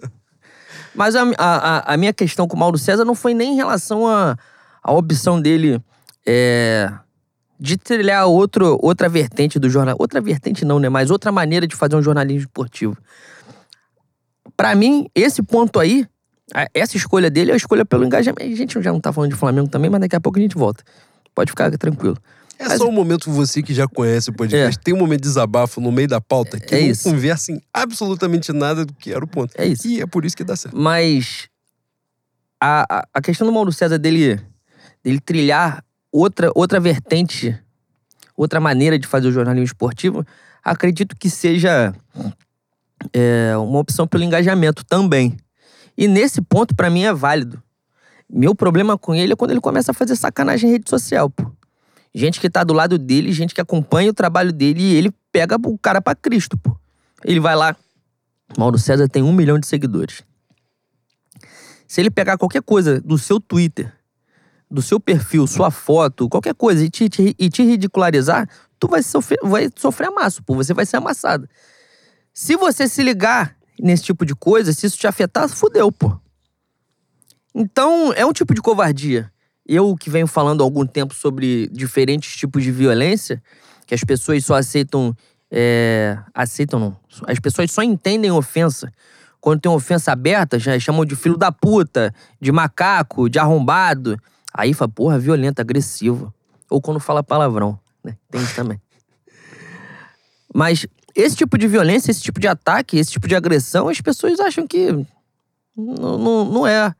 Mas a, a, a- a minha questão com o Mauro César não foi nem em relação à a, opção dele é, de trilhar outro, outra vertente do jornal. Outra vertente não, né? Mas outra maneira de fazer um jornalismo esportivo. Pra mim, esse ponto aí, essa escolha dele é a escolha pelo engajamento. A gente já não tá falando de Flamengo também, mas daqui a pouco a gente volta. Pode ficar tranquilo.
É
Mas-
só um momento você que já conhece o podcast. Tem um momento de desabafo no meio da pauta que
É
não
isso.
conversa em absolutamente nada do que era o ponto.
É isso.
E é por isso que dá certo.
Mas a, a, a questão do Mauro César dele, dele trilhar outra, outra vertente, outra maneira de fazer o jornalismo esportivo, acredito que seja é, uma opção pelo engajamento também. E nesse ponto, para mim, é válido. Meu problema com ele é quando ele começa a fazer sacanagem em rede social, pô. Gente que tá do lado dele, gente que acompanha o trabalho dele e ele pega o cara pra Cristo, pô. Ele vai lá. Mauro César tem um milhão de seguidores. Se ele pegar qualquer coisa do seu Twitter, do seu perfil, sua foto, qualquer coisa e te, te, e te ridicularizar, tu vai sofrer, vai sofrer amasso, pô. Você vai ser amassado. Se você se ligar nesse tipo de coisa, se isso te afetar, fudeu, pô. Então, é um tipo de covardia. Eu que venho falando há algum tempo sobre diferentes tipos de violência, que as pessoas só aceitam. É, aceitam, não. As pessoas só entendem ofensa. Quando tem ofensa aberta, já chamam de filho da puta, de macaco, de arrombado. Aí fala, porra, violento, agressivo. Ou quando fala palavrão, né? Tem isso também. Mas esse tipo de violência, esse tipo de ataque, esse tipo de agressão, as pessoas acham que não, não, não é.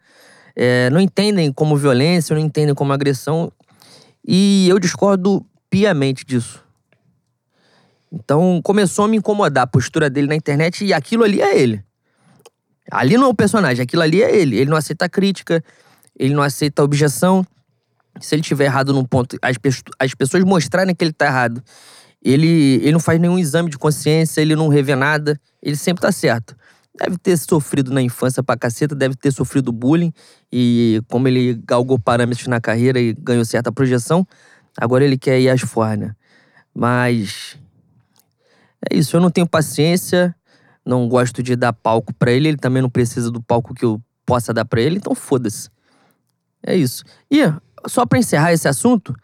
é. Não entendem como violência, não entendem como agressão. E eu discordo piamente disso. Então começou a me incomodar a postura dele na internet e aquilo ali é ele. Ali não é o personagem, aquilo ali é ele. Ele não aceita crítica, ele não aceita objeção. Se ele tiver errado num ponto, as, as pessoas mostrarem que ele tá errado ele, ele não faz nenhum exame de consciência, ele não revê nada, ele sempre tá certo. Deve ter sofrido na infância pra caceta, deve ter sofrido bullying. E como ele galgou parâmetros na carreira e ganhou certa projeção, agora ele quer ir às fornas. Mas. É isso, eu não tenho paciência, não gosto de dar palco para ele, ele também não precisa do palco que eu possa dar para ele, então foda-se. É isso. E, só para encerrar esse assunto,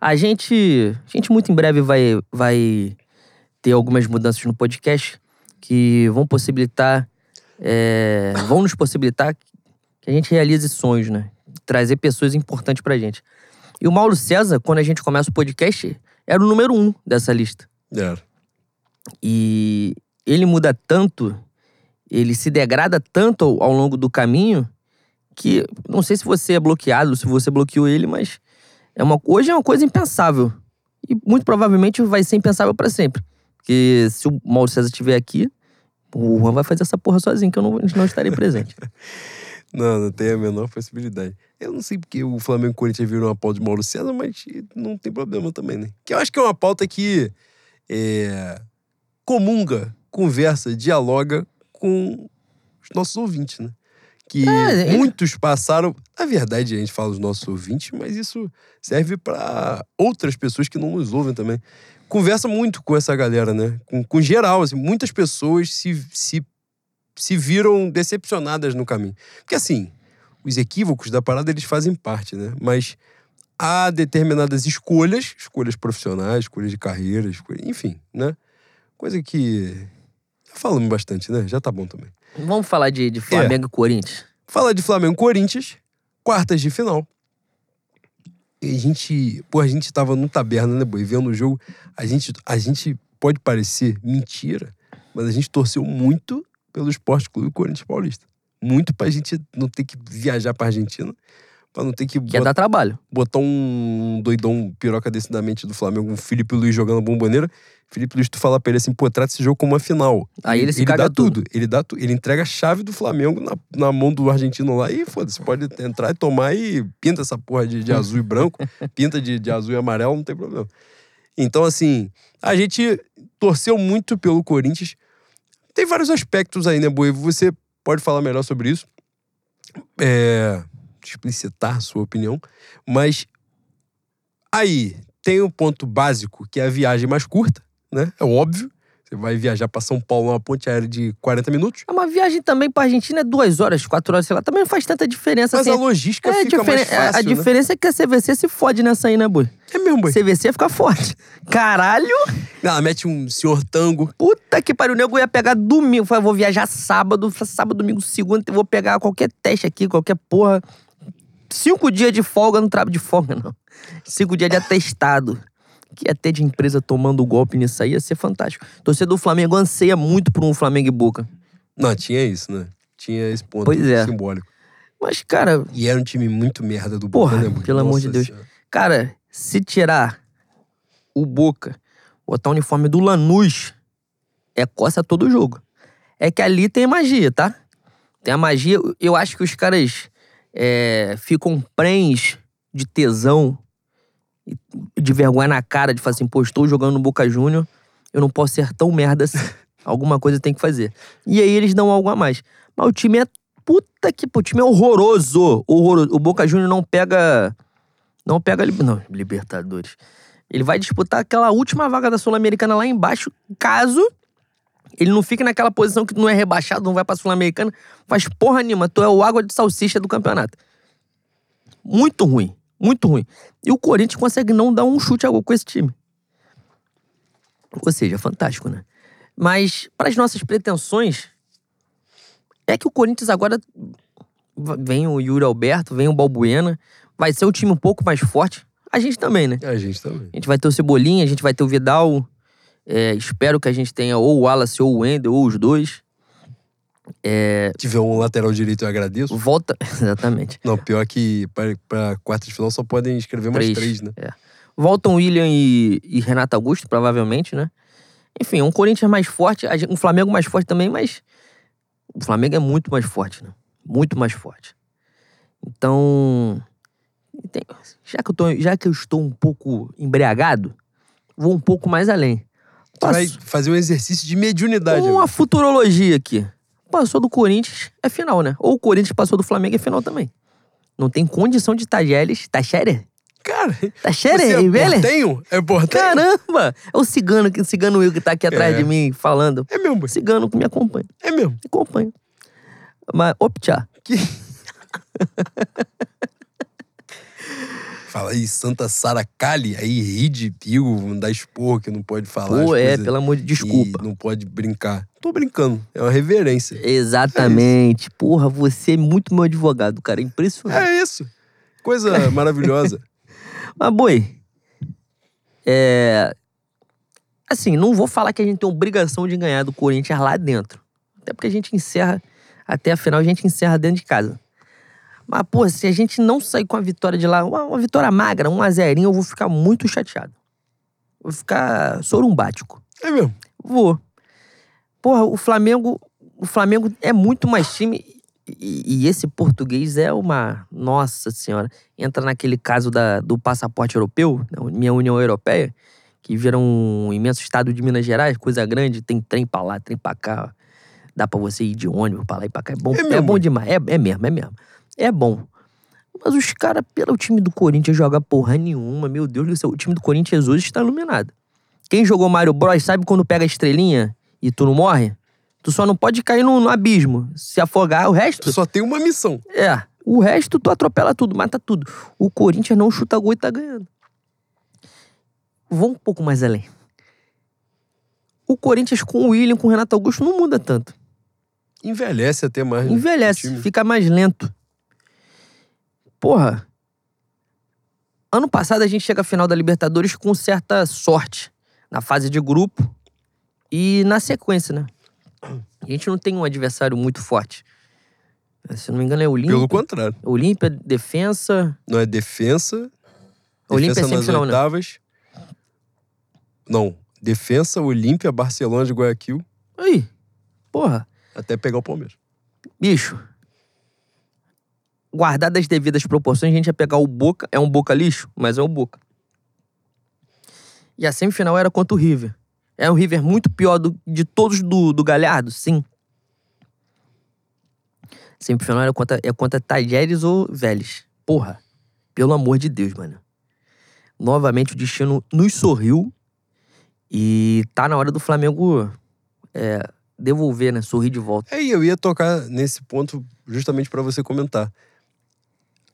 a gente, a gente muito em breve vai, vai ter algumas mudanças no podcast que vão possibilitar, é, vão nos possibilitar que a gente realize sonhos, né? Trazer pessoas importantes pra gente. E o Mauro César, quando a gente começa o podcast, era o número um dessa lista.
Era.
E ele muda tanto, ele se degrada tanto ao, ao longo do caminho, que não sei se você é bloqueado, se você bloqueou ele, mas é uma, hoje é uma coisa impensável. E muito provavelmente vai ser impensável para sempre. Porque se o Mauro César estiver aqui, o Juan vai fazer essa porra sozinho, que eu não, não estarei presente.
não, não tem a menor possibilidade. Eu não sei porque o Flamengo e o Corinthians viram uma pauta de Mauro César, mas não tem problema também, né? Que eu acho que é uma pauta que é, comunga, conversa, dialoga com os nossos ouvintes, né? Que é, muitos passaram. Na verdade, a gente fala dos nossos ouvintes, mas isso serve para outras pessoas que não nos ouvem também. Conversa muito com essa galera, né? Com, com geral, assim, muitas pessoas se, se, se viram decepcionadas no caminho. Porque assim, os equívocos da parada eles fazem parte, né? Mas há determinadas escolhas, escolhas profissionais, escolhas de carreira, escolhas, enfim, né? Coisa que já falamos bastante, né? Já tá bom também.
Vamos falar de, de Flamengo é. e Corinthians.
Falar de Flamengo e Corinthians, quartas de final. E a gente, pô, a gente tava no taberna, né, boi? Vendo o jogo. A gente, a gente pode parecer mentira, mas a gente torceu muito pelo Esporte Clube Corinthians Paulista. Muito pra gente não ter que viajar pra Argentina Pra não ter que.
Que dar trabalho.
Botar um doidão piroca desse da mente do Flamengo, um Felipe Luiz jogando bomboneira. Felipe Luiz, tu fala pra ele assim, pô, trata esse jogo como uma final.
Aí ele se
ele
caga
dá
tudo.
tudo. Ele dá tudo. Ele entrega a chave do Flamengo na, na mão do argentino lá e foda-se, pode entrar e tomar e pinta essa porra de, de azul e branco, pinta de, de azul e amarelo, não tem problema. Então, assim, a gente torceu muito pelo Corinthians. Tem vários aspectos aí, né, Boi? Você pode falar melhor sobre isso. É explicitar sua opinião, mas aí tem o um ponto básico, que é a viagem mais curta, né? É óbvio. Você vai viajar para São Paulo numa ponte aérea de 40 minutos.
É uma viagem também para Argentina é duas horas, quatro horas, sei lá. Também não faz tanta diferença.
Mas
assim,
a logística é, fica mais fácil,
A, a
né?
diferença é que a CVC se fode nessa aí, né, boi?
É mesmo, boi.
CVC fica forte. Caralho!
Ela mete um senhor tango.
Puta que pariu, o nego ia pegar domingo. Falei, vou viajar sábado, sábado, domingo, segunda, vou pegar qualquer teste aqui, qualquer porra cinco dias de folga, não trabalho de folga, não. Cinco dias de atestado. Que até de empresa tomando golpe nisso aí ia ser fantástico. Torcedor do Flamengo anseia muito por um Flamengo e Boca.
Não, tinha isso, né? Tinha esse ponto
pois é.
simbólico.
Mas, cara.
E era um time muito merda do
Boca,
Boca,
né? Pelo amor de Deus. Senhora. Cara, se tirar o Boca, botar o uniforme do Lanús é coça todo jogo. É que ali tem magia, tá? Tem a magia. Eu acho que os caras é, ficam prens de tesão, de vergonha na cara, de falar assim, pô, estou jogando no Boca Júnior, eu não posso ser tão merda assim. Alguma coisa tem que fazer. E aí eles dão algo a mais. Mas o time é. Puta que. O time é horroroso. horroroso. O Boca Júnior não pega. Não pega. Não, Libertadores. Ele vai disputar aquela última vaga da Sul-Americana lá embaixo, caso ele não fique naquela posição que não é rebaixado, não vai pra Sul-Americana, faz porra nenhuma. Tu é o água de salsicha do campeonato. Muito ruim. Muito ruim. E o Corinthians consegue não dar um chute a gol com esse time. Ou seja, fantástico, né? Mas, para as nossas pretensões, é que o Corinthians agora vem o Yuri Alberto, vem o Balbuena, vai ser o time um pouco mais forte. A gente também, né?
A gente também.
A gente vai ter o Cebolinha, a gente vai ter o Vidal. É, espero que a gente tenha ou o Wallace ou o Wendel, ou os dois. É...
Tiver um lateral direito, eu agradeço.
Volta. Exatamente.
Não, pior que para quarta de final só podem escrever mais três, né?
É. Voltam William e, e Renato Augusto, provavelmente, né? Enfim, um Corinthians mais forte, um Flamengo mais forte também, mas o Flamengo é muito mais forte, né? Muito mais forte. Então, já que eu, tô, já que eu estou um pouco embriagado, vou um pouco mais além.
Você vai fazer um exercício de mediunidade.
Uma amigo. futurologia aqui. Passou do Corinthians, é final, né? Ou o Corinthians passou do Flamengo, é final também. Não tem condição de Tajeles. Taxere?
Cara,
Taxere,
você é
velho?
portenho? É portenho?
Caramba! É o cigano, o cigano Will que tá aqui atrás
É.
de mim falando.
É mesmo.
Cigano que me acompanha.
É mesmo.
Me acompanha. Mas, optcha.
Que... Fala aí, Santa Sara Cali, aí ridículo, não dá esporro que não pode falar.
Pô, é, pelo amor de desculpa.
Não pode brincar. Tô brincando, é uma reverência.
Exatamente. Porra, você é muito meu advogado, cara. Impressionante.
É isso. Coisa maravilhosa.
Mas, boi. É. Assim, não vou falar que a gente tem obrigação de ganhar do Corinthians lá dentro. Até porque a gente encerra. Até a final a gente encerra dentro de casa. Mas, pô, se a gente não sair com a vitória de lá, uma, uma vitória magra, um a zerinho, eu vou ficar muito chateado. Vou ficar sorumbático.
É mesmo.
Vou. Porra, o Flamengo. O Flamengo é muito mais time. E, e esse português é uma. Nossa Senhora. Entra naquele caso da, do passaporte europeu, da minha União Europeia, que vira um imenso estado de Minas Gerais, coisa grande, tem trem pra lá, trem pra cá. Dá pra você ir de ônibus pra lá e pra cá. É bom,
É
é bom demais. É, é mesmo, é mesmo. É bom. Mas os caras, pelo time do Corinthians, joga porra nenhuma. Meu Deus do céu, o time do Corinthians hoje está iluminado. Quem jogou Mario Bros sabe quando pega a estrelinha e tu não morre? Tu só não pode cair no, no abismo. Se afogar, o resto.
Só tem uma missão.
É. O resto tu atropela tudo, mata tudo. O Corinthians não chuta gol e tá ganhando. Vou um pouco mais além. O Corinthians com o William, com o Renato Augusto, não muda tanto.
Envelhece até mais. né,
Envelhece,
time.
fica mais lento. Porra. Ano passado a gente chega à final da Libertadores com certa sorte. Na fase de grupo e na sequência, né? A gente não tem um adversário muito forte. Se não me engano, é o Olímpia.
Pelo contrário.
Olímpia, defensa.
Não é defensa.
Olímpia é
nas
semifinal, né?
oitavas. Não. Defensa, Olímpia, Barcelona de Guayaquil.
Aí. Porra.
Até pegar o Palmeiras.
Bicho. Guardadas as devidas proporções, a gente ia pegar o Boca. É um Boca lixo, mas é o Boca. E a semifinal era contra o River. É um River muito pior do- de todos do, do Galhardo? Sim. Semifinal era contra, é contra Tajeres ou Vélez. Porra. Pelo amor de Deus, mano. Novamente o destino nos sorriu. E tá na hora do Flamengo é, devolver, né? Sorrir de volta.
É, eu ia tocar nesse ponto justamente para você comentar.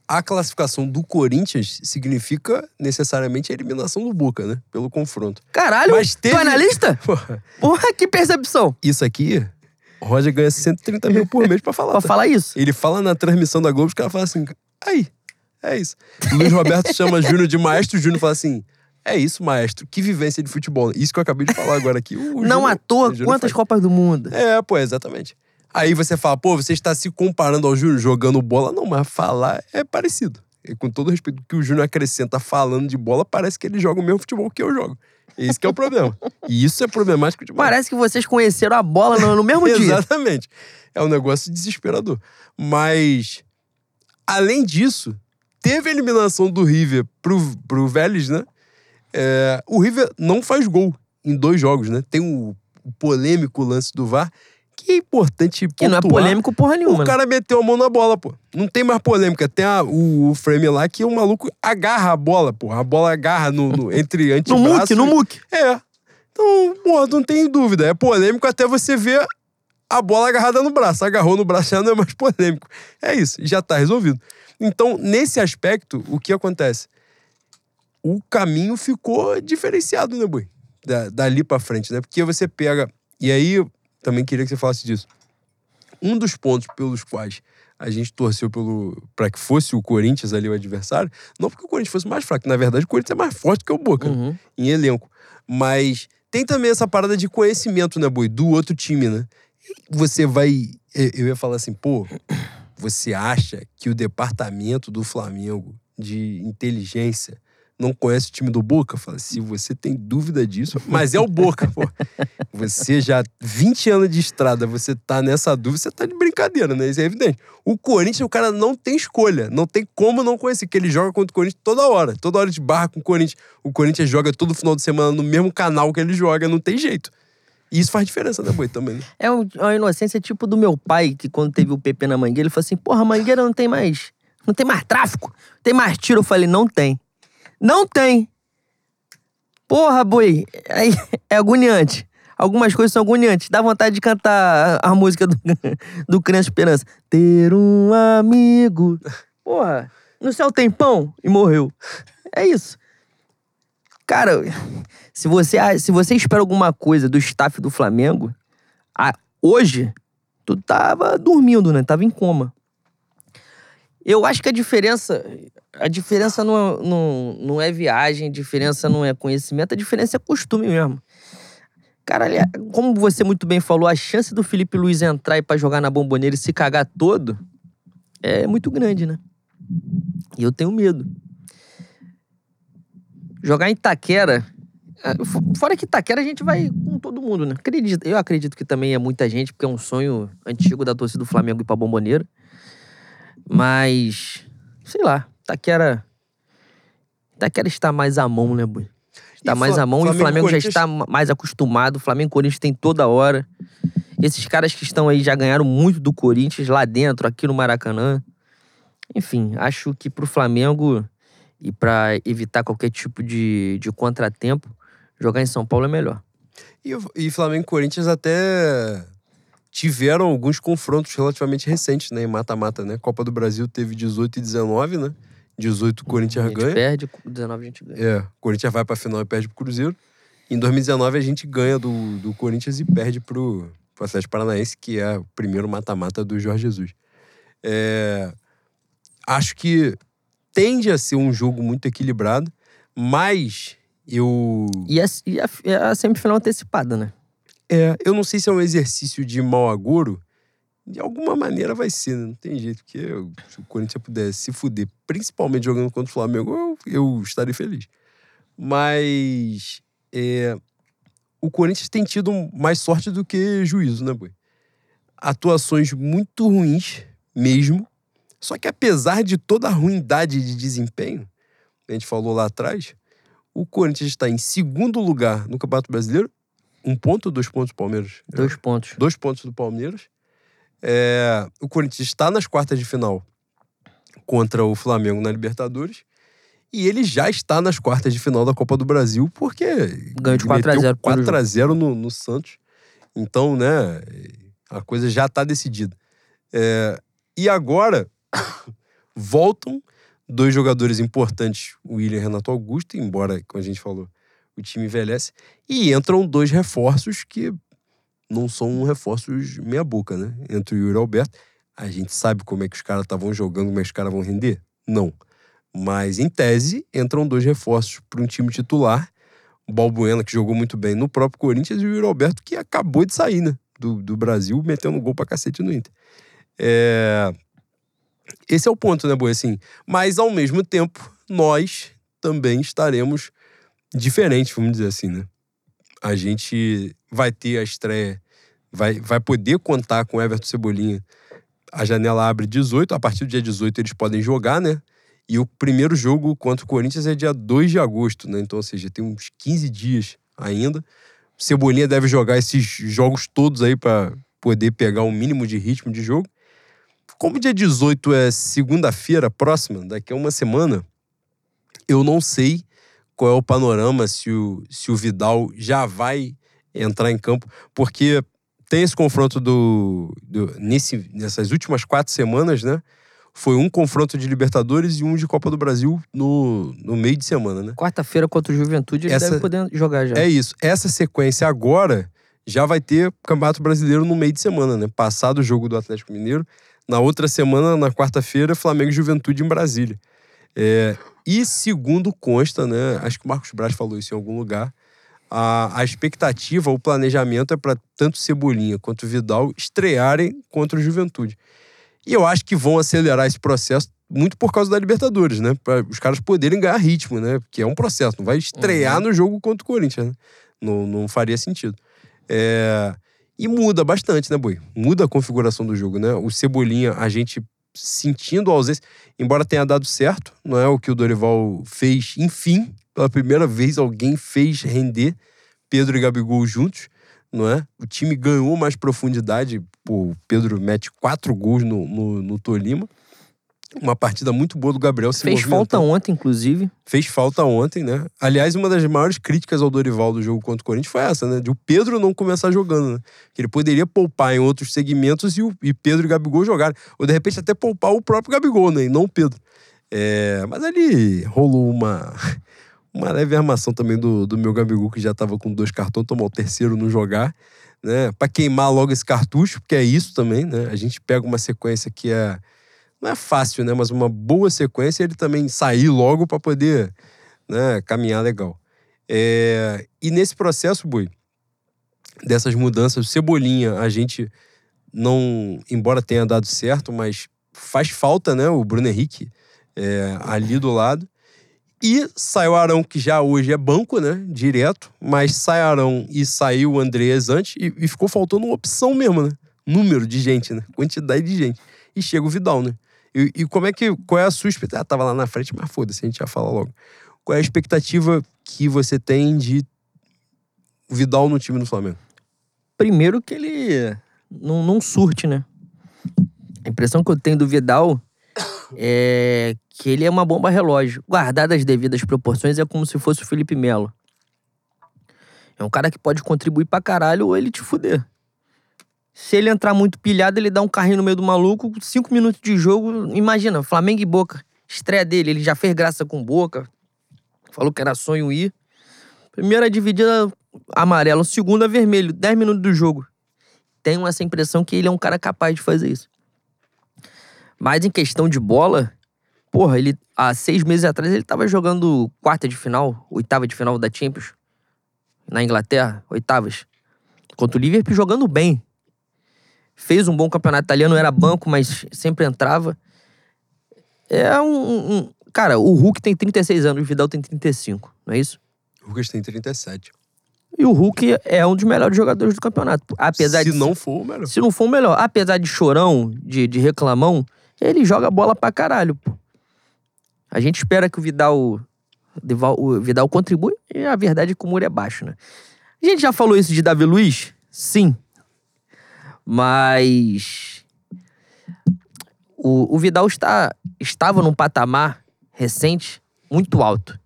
A classificação do Corinthians significa necessariamente a eliminação do Boca, né? Pelo confronto.
Caralho,
Mas teve-
tu é analista?
Porra,
Porra, que percepção.
isso aqui, o Roger ganha 130 mil por mês pra falar.
Pra
tá?
falar isso.
Ele fala na transmissão da Globo, os caras falam assim, aí, é isso. O Luiz Roberto chama Júnior de maestro, o Júnior fala assim, é isso, maestro, que vivência de futebol. Isso que eu acabei de falar agora aqui. o
Não
Júnior-
à toa, quantas
faz.
Copas do Mundo?
É, pô, exatamente. Aí você fala, pô, você está se comparando ao Júnior jogando bola. Não, mas falar é parecido. E com todo respeito que o Júnior acrescenta falando de bola, parece que ele joga o mesmo futebol que eu jogo. Esse que é o problema. E isso é problemático demais.
Parece que vocês conheceram a bola no, no mesmo dia.
Exatamente. É um negócio desesperador. Mas, além disso, teve a eliminação do River pro, pro Vélez, né? É, o River não faz gol em dois jogos, né? Tem o, o polêmico lance do VAR, que é importante
Que não é
pontuar.
polêmico porra nenhuma.
O
né?
cara meteu a mão na bola, pô. Não tem mais polêmica. Tem a- o, o frame lá que o maluco agarra a bola, pô. A bola agarra no, no- entre
No
antebraço.
muque, no muque.
É. Então, pô, não tem dúvida. É polêmico até você ver a bola agarrada no braço. Agarrou no braço já não é mais polêmico. É isso, já tá resolvido. Então, nesse aspecto, o que acontece? O caminho ficou diferenciado, né, Boi? Da, dali pra frente, né? Porque você pega. E aí, também queria que você falasse disso. Um dos pontos pelos quais a gente torceu para que fosse o Corinthians ali o adversário, não porque o Corinthians fosse mais fraco, na verdade o Corinthians é mais forte que o Boca né?
Uhum.
em elenco. Mas tem também essa parada de conhecimento, né, Boi? Do outro time, né? Você vai. Eu ia falar assim, pô, você acha que o departamento do Flamengo de inteligência não conhece o time do Boca? Fala, se você tem dúvida disso, mas é o Boca, pô. Você já 20 anos de estrada, você tá nessa dúvida, você tá de brincadeira, né? Isso é evidente. O Corinthians, o cara não tem escolha, não tem como não conhecer, que ele joga contra o Corinthians toda hora, toda hora de barra com o Corinthians. O Corinthians joga todo final de semana no mesmo canal que ele joga, não tem jeito. E isso faz diferença, né, Boi, também, né?
É um- uma inocência tipo do meu pai, que quando teve o PP na Mangueira, ele falou assim: porra, a Mangueira não tem mais. Não tem mais tráfico, não tem mais tiro. Eu falei: não tem. Não tem. Porra, boi. Aí, é agoniante. Algumas coisas são agoniantes. Dá vontade de cantar a, a música do, do Criança Esperança. Ter um amigo. Porra, no céu tem pão e morreu. É isso. Cara, se você, se você espera alguma coisa do staff do Flamengo, a- hoje, tu tava dormindo, né? Tava em coma. Eu acho que a diferença. A diferença não, não, não é viagem, a diferença não é conhecimento, a diferença é costume mesmo. Cara, como você muito bem falou, a chance do Felipe Luiz entrar e pra jogar na bomboneira e se cagar todo é muito grande, né? E eu tenho medo. Jogar em Itaquera. fo- Fora que Itaquera a gente vai com todo mundo, né? Acredito, eu acredito que também é muita gente, porque é um sonho antigo da torcida do Flamengo ir pra bomboneira. Mas, sei lá, Itaquera. Itaquera está mais à mão, né, Bui? Está
E
mais à mão e o
Flamengo
Flamengo já está ma- mais acostumado. O Flamengo e Corinthians tem toda hora. Esses caras que estão aí já ganharam muito do Corinthians lá dentro, aqui no Maracanã. Enfim, acho que pro Flamengo e pra evitar qualquer tipo de, de contratempo, jogar em São Paulo é melhor.
E, o- e Flamengo e Corinthians até tiveram alguns confrontos relativamente recentes, né? Em mata-mata, né? Copa do Brasil teve 18 e 19, né? 18 o
a
Corinthians
gente
ganha.
perde, 19 a gente ganha.
É, o Corinthians vai pra final e perde pro Cruzeiro. Em 2019 a gente ganha do, do Corinthians e perde pro, pro Atlético Paranaense, que é o primeiro mata-mata do Jorge Jesus. É, acho que tende a ser um jogo muito equilibrado, mas eu
E a, e a, e a semifinal antecipada, né?
É, eu não sei se é um exercício de mau agouro. De alguma maneira vai ser, né? Não tem jeito. Porque eu- se o Corinthians pudesse se fuder, principalmente jogando contra o Flamengo, eu, eu estaria feliz. Mas é, o Corinthians tem tido mais sorte do que juízo, né, Boi? Atuações muito ruins mesmo. Só que apesar de toda a ruindade de desempenho, a gente falou lá atrás, o Corinthians está em segundo lugar no Campeonato Brasileiro um ponto ou dois pontos do Palmeiras?
Dois pontos.
Dois pontos do Palmeiras. É, o Corinthians está nas quartas de final contra o Flamengo na Libertadores. E ele já está nas quartas de final da Copa do Brasil, porque.
Ganhou de 4 a 0 pro
4 a 0 no, no Santos. Então, né, a coisa já está decidida. É, e agora, voltam dois jogadores importantes, o William e Renato Augusto, embora, como a gente falou, o time envelhece. E entram dois reforços que não são reforços meia-boca, né? Entre o Yuri Alberto. A gente sabe como é que os caras estavam jogando, como é que os caras vão render? Não. Mas, em tese, entram dois reforços para um time titular. O Balbuena, que jogou muito bem no próprio Corinthians, e o Yuri Alberto, que acabou de sair, né? Do, do Brasil, metendo gol pra cacete no Inter. É... Esse é o ponto, né, Boi? Assim, mas ao mesmo tempo, nós também estaremos diferentes, vamos dizer assim, né? A gente vai ter a estreia, vai, vai poder contar com Everton Cebolinha. A janela abre 18, a partir do dia 18 eles podem jogar, né? E o primeiro jogo contra o Corinthians é dia 2 de agosto, né? Então, ou seja, tem uns 15 dias ainda. Cebolinha deve jogar esses jogos todos aí para poder pegar um mínimo de ritmo de jogo. Como dia 18 é segunda-feira próxima, daqui a uma semana, eu não sei qual é o panorama, se o, se o Vidal já vai entrar em campo, porque tem esse confronto do, do nesse, nessas últimas quatro semanas, né? Foi um confronto de Libertadores e um de Copa do Brasil no, no meio de semana, né?
Quarta-feira contra o Juventude, ele
Essa-
deve poder jogar já.
É isso. Essa sequência agora já vai ter Campeonato Brasileiro no meio de semana, né? Passado o jogo do Atlético Mineiro. Na outra semana, na quarta-feira, Flamengo e Juventude em Brasília. É, e segundo consta, né? Acho que o Marcos Braz falou isso em algum lugar. A, a expectativa, o planejamento é para tanto Cebolinha quanto Vidal estrearem contra o Juventude. E eu acho que vão acelerar esse processo muito por causa da Libertadores, né? Para os caras poderem ganhar ritmo, né? Porque é um processo, não vai estrear no jogo contra o Corinthians, né? Não, não faria sentido. É, E muda bastante, né, Boi? Muda a configuração do jogo, né? O Cebolinha, a gente sentindo a ausência, embora tenha dado certo, não é o que o Dorival fez, enfim, pela primeira vez alguém fez render Pedro e Gabigol juntos, não é? O time ganhou mais profundidade, o Pedro mete quatro gols no, no, no Tolima. Uma partida muito boa do Gabriel se
Fez falta ontem, inclusive.
Fez falta ontem, né? Aliás, uma das maiores críticas ao Dorival do jogo contra o Corinthians foi essa, né? De o Pedro não começar jogando, né? Que ele poderia poupar em outros segmentos e, o, e Pedro e Gabigol jogarem. Ou de repente até poupar o próprio Gabigol, né? E não o Pedro. É, mas ali rolou uma, uma leve armação também do, do meu Gabigol, que já tava com dois cartões, tomou o terceiro não jogar, né? Pra queimar logo esse cartucho, porque é isso também, né? A gente pega uma sequência que é. Não é fácil, né? Mas uma boa sequência ele também sair logo para poder né, caminhar legal. É, e nesse processo, Bui, dessas mudanças, Cebolinha, a gente não, embora tenha dado certo, mas faz falta, né? O Bruno Henrique é, ali do lado. E saiu o Arão, que já hoje é banco, né? Direto. Mas sai Arão e saiu o Andreas antes e, e ficou faltando uma opção mesmo, né? Número de gente, né? Quantidade de gente. E chega o Vidal, né? E, e como é que. Qual é a sua expectativa? Ah, tava lá na frente, mas foda-se, a gente já fala logo. Qual é a expectativa que você tem de Vidal no time do Flamengo?
Primeiro que ele não, não surte, né? A impressão que eu tenho do Vidal é que ele é uma bomba relógio. Guardado as devidas proporções, é como se fosse o Felipe Melo. É um cara que pode contribuir pra caralho ou ele te fuder. Se ele entrar muito pilhado, ele dá um carrinho no meio do maluco, cinco minutos de jogo. Imagina, Flamengo e Boca. Estreia dele, ele já fez graça com Boca. Falou que era sonho ir. Primeira dividida amarelo, segunda vermelho, 10 minutos do jogo. Tenho essa impressão que ele é um cara capaz de fazer isso. Mas em questão de bola, porra, ele há seis meses atrás ele tava jogando quarta de final, oitava de final da Champions, na Inglaterra, oitavas. Contra o Liverpool jogando bem. Fez um bom campeonato italiano, era banco, mas sempre entrava. É um. um- cara, o Hulk tem 36 anos, o Vidal tem 35, não é isso?
O Lucas tem 37.
E o Hulk é um dos melhores jogadores do campeonato. Apesar
Se
de
não for o melhor.
se não for o melhor, apesar de chorão, de, de reclamão, ele joga bola pra caralho, pô. A gente espera que o Vidal, o Vidal contribui e a verdade é que o muro é baixo, né? A gente já falou isso de Davi Luiz? Sim. Mas o, o Vidal está, estava num patamar recente muito alto.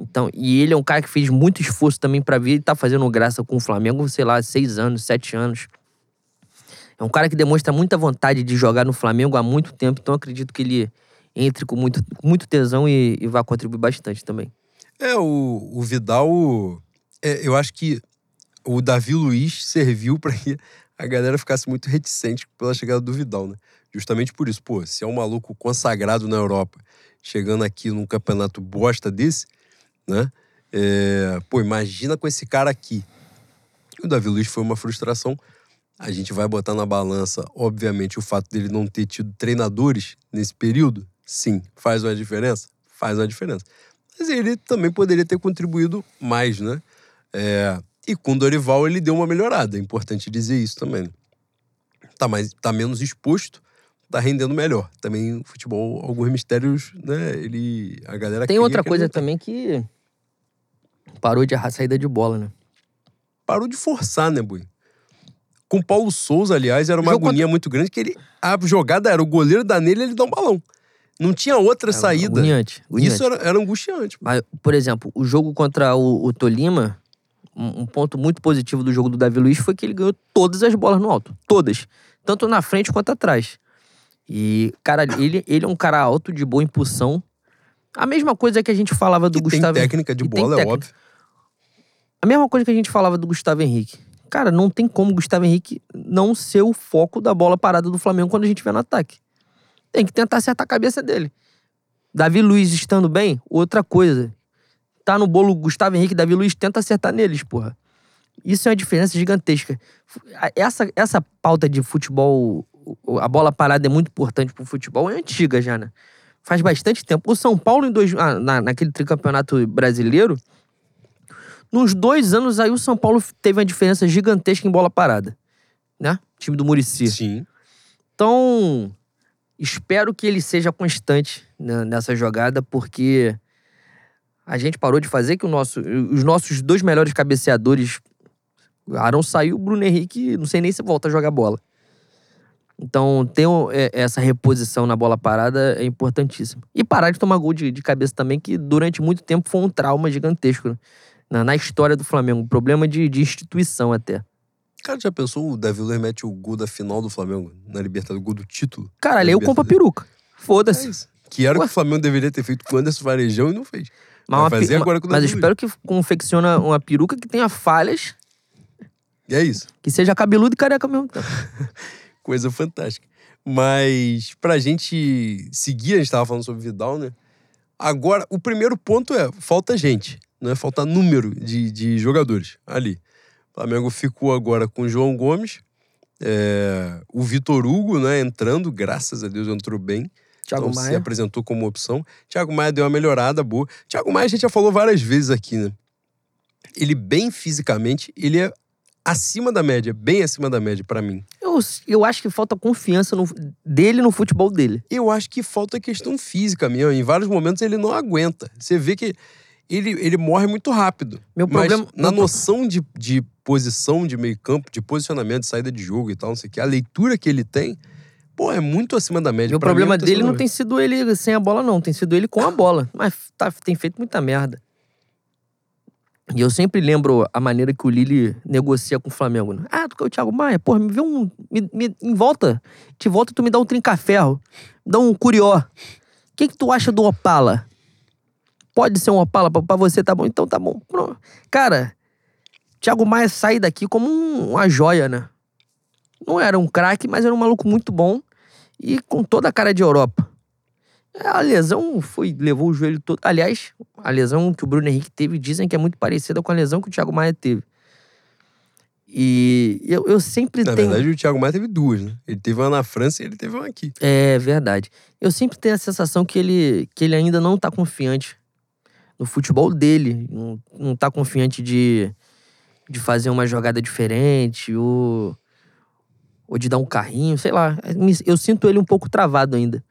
Então, e ele é um cara que fez muito esforço também pra vir e tá fazendo graça com o Flamengo, sei lá, seis anos, sete anos. É um cara que demonstra muita vontade de jogar no Flamengo há muito tempo, então acredito que ele entre com muito, muito tesão e, e vai contribuir bastante também.
É, o, o Vidal. é, eu acho que o Davi Luiz serviu para a galera ficasse muito reticente pela chegada do Vidal, né? Justamente por isso. Pô, se é um maluco consagrado na Europa, chegando aqui num campeonato bosta desse, né? É, pô, imagina com esse cara aqui. O Davi Luiz foi uma frustração. a gente vai botar na balança, obviamente, o fato dele não ter tido treinadores nesse período. Sim, faz uma diferença? Faz uma diferença. Mas ele também poderia ter contribuído mais, né? É, e com o Dorival ele deu uma melhorada, é importante dizer isso também. Tá, mais, tá menos exposto, tá rendendo melhor. Também o futebol, alguns mistérios, né? Ele. A galera
Tem outra coisa também que parou de errar saída de bola, né?
Parou de forçar, né, Bui? Com o Paulo Souza, aliás, era uma
Jogo
agonia muito grande que ele. A jogada era o goleiro dar nele ele dá um balão. Não tinha outra saída.
Agoniante, agoniante.
Isso era, era angustiante.
Mas, por exemplo, o jogo contra o, o Tolima, um, ponto muito positivo do jogo do Davi Luiz foi que ele ganhou todas as bolas no alto. Todas. Tanto na frente quanto atrás. E, cara, ele, ele é um cara alto, de boa impulsão. A mesma coisa que a gente falava do
E tem
Gustavo
técnica de
tem
bola, é
técnica.
óbvio.
A mesma coisa que a gente falava do Gustavo Henrique. Cara, não tem como o Gustavo Henrique não ser o foco da bola parada do Flamengo quando a gente vê no ataque. Tem que tentar acertar a cabeça dele. Davi Luiz estando bem, outra coisa. Tá no bolo Gustavo Henrique Davi Luiz, tenta acertar neles, porra. Isso é uma diferença gigantesca. Essa, essa pauta de futebol, a bola parada é muito importante pro futebol, é antiga já, né? Faz bastante tempo. O São Paulo, em dois, ah, na, naquele tricampeonato brasileiro, nos dois anos aí o São Paulo teve uma diferença gigantesca em bola parada. Né? Time do Murici.
Sim.
Então, espero que ele seja constante né, nessa jogada, porque a gente parou de fazer que o nosso, os nossos dois melhores cabeceadores. Arão saiu, o Bruno Henrique, não sei nem se volta a jogar bola. Então, ter é, essa reposição na bola parada é importantíssimo. E parar de tomar gol de, de cabeça também, que durante muito tempo foi um trauma gigantesco né, na, na história do Flamengo. Um problema de, de instituição até.
Cara, já pensou o Davi Luiz mete o gol da final do Flamengo na Libertadores, o gol do título?
Caralho, aí eu compro a peruca.
É
Foda-se.
isso. Que era o que o Flamengo deveria ter feito com o Anderson Varejão e não fez.
Mas,
Vai
uma
fazer
pi-
agora com
mas espero que confecciona uma peruca que tenha falhas,
E é isso.
que seja cabeludo e careca ao mesmo tempo.
Coisa fantástica. Mas pra gente seguir, a gente tava falando sobre Vidal, né? Agora, o primeiro ponto é, falta gente, né? Falta número de, de jogadores ali. O Flamengo ficou agora com o João Gomes, é, o Vitor Hugo, né? Entrando, graças a Deus entrou bem.
Thiago
então, se
Maia.
apresentou como opção. Thiago Maia deu uma melhorada boa. Thiago Maia a gente já falou várias vezes aqui, né? Ele bem fisicamente, ele é acima da média, bem acima da média pra mim.
Eu, eu acho que falta confiança no- dele no futebol dele.
Eu acho que falta questão física mesmo. Em vários momentos ele não aguenta. Você vê que ele, ele morre muito rápido.
Meu problema-
na noção de, de posição de meio campo, de posicionamento, de saída de jogo e tal, não sei o que, a leitura que ele tem, pô, é muito acima da média.
Meu
Pra mim, é
problema
muito
dele não tem sido ele sem a bola, não. Tem sido ele com a bola. Mas tá- tem feito muita merda. E eu sempre lembro a maneira que o Lili negocia com o Flamengo. né? Ah, tu quer o Thiago Maia? Porra, me vê um. Me, me- em volta. De volta, tu me dá um trinca-ferro. Dá um curió. O que, que tu acha do Opala? Pode ser um Opala pra, pra você, tá bom? Então tá bom. Pronto. Cara, Thiago Maia sai daqui como um- uma joia, né? Não era um craque, mas era um maluco muito bom e com toda a cara de Europa. É, A lesão foi, levou o joelho todo. Aliás, a lesão que o Bruno Henrique teve dizem que é muito parecida com a lesão que o Thiago Maia teve. E eu, eu sempre
Na
tenho.
verdade, o Thiago Maia teve duas, né? Ele teve uma na França e ele teve uma aqui.
É verdade. Eu sempre tenho a sensação que ele, que ele ainda não tá confiante no futebol dele. Não, não tá confiante de, de fazer uma jogada diferente ou, ou de dar um carrinho, sei lá. Eu sinto ele um pouco travado ainda.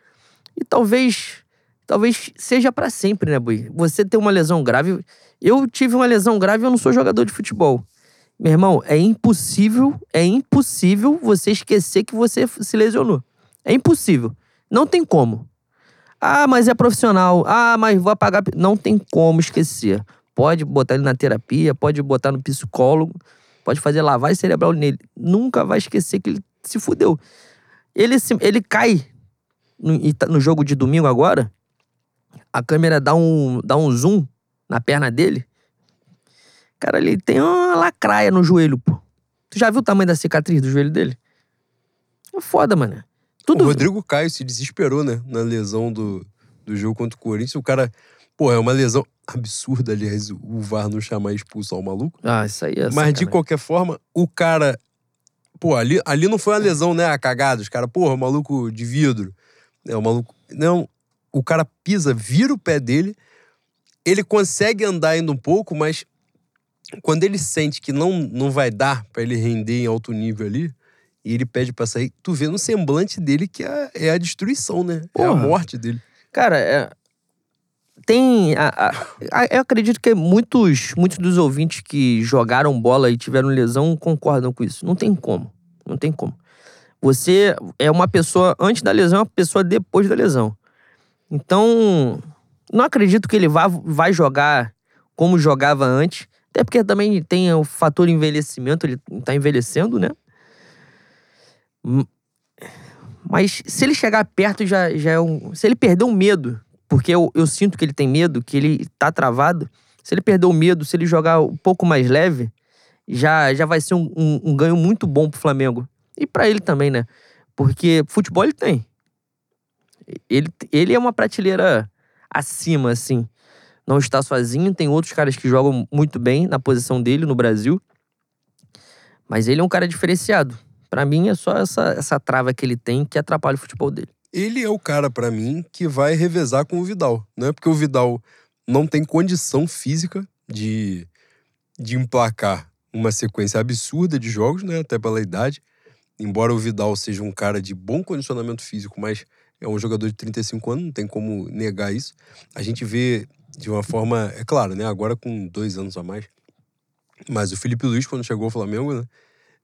E talvez talvez seja pra sempre, né, Bui? Você ter uma lesão grave. Eu tive uma lesão grave eu não sou jogador de futebol. Meu irmão, é impossível, é impossível você esquecer que você se lesionou. É impossível. Não tem como. Ah, mas é profissional. Ah, mas vou apagar. Não tem como esquecer. Pode botar ele na terapia, pode botar no psicólogo, pode fazer lavagem cerebral nele. Nunca vai esquecer que ele se fudeu. Ele, se- ele cai no, tá- no jogo de domingo agora. A câmera dá um, dá um zoom na perna dele. Cara, ele tem uma lacraia no joelho, pô. Tu já viu o tamanho da cicatriz do joelho dele? É foda, mano. Tudo.
O Rodrigo Caio se desesperou, né? Na lesão do, do jogo contra o Corinthians. O cara, pô, é uma lesão absurda, aliás, o VAR não chamar expulsar o maluco.
Ah, isso aí é.
Mas de
sacanagem.
qualquer forma, o cara Pô, ali, ali não foi uma lesão, né? A cagada. Os caras, porra, maluco de vidro. É, o maluco. Não, o cara pisa, vira o pé dele, ele consegue andar ainda um pouco, mas quando ele sente que não, não vai dar para ele render em alto nível ali, e ele pede pra sair, tu vê no semblante dele que é, é a destruição, né? É a
Porra.
morte dele.
Cara, é, tem. a- a- eu acredito que muitos, muitos dos ouvintes que jogaram bola e tiveram lesão concordam com isso. Não tem como. Não tem como. Você é uma pessoa antes da lesão, é uma pessoa depois da lesão. Então, não acredito que ele vá, vai jogar como jogava antes. Até porque também tem o fator envelhecimento, ele tá envelhecendo, né? Hum, Mas se ele chegar perto, já, já é um. Se ele perder o medo, porque eu, eu sinto que ele tem medo, que ele tá travado. Se ele perder o medo, se ele jogar um pouco mais leve, já, já vai ser um, um- um ganho muito bom pro Flamengo. E pra ele também, né? Porque futebol ele tem. Ele, ele é uma prateleira acima, assim. Não está sozinho, tem outros caras que jogam muito bem na posição dele no Brasil. Mas ele é um cara diferenciado. Pra mim é só essa, essa trava que ele tem que atrapalha o futebol dele.
Ele é o cara, pra mim, que vai revezar com o Vidal, né? Porque o Vidal não tem condição física de, de emplacar uma sequência absurda de jogos, né? Até pela idade. Embora o Vidal seja um cara de bom condicionamento físico, mas é um jogador de 35 anos, não tem como negar isso. A gente vê de uma forma, é claro, né? Agora com dois anos a mais. Mas o Felipe Luiz, quando chegou ao Flamengo, né?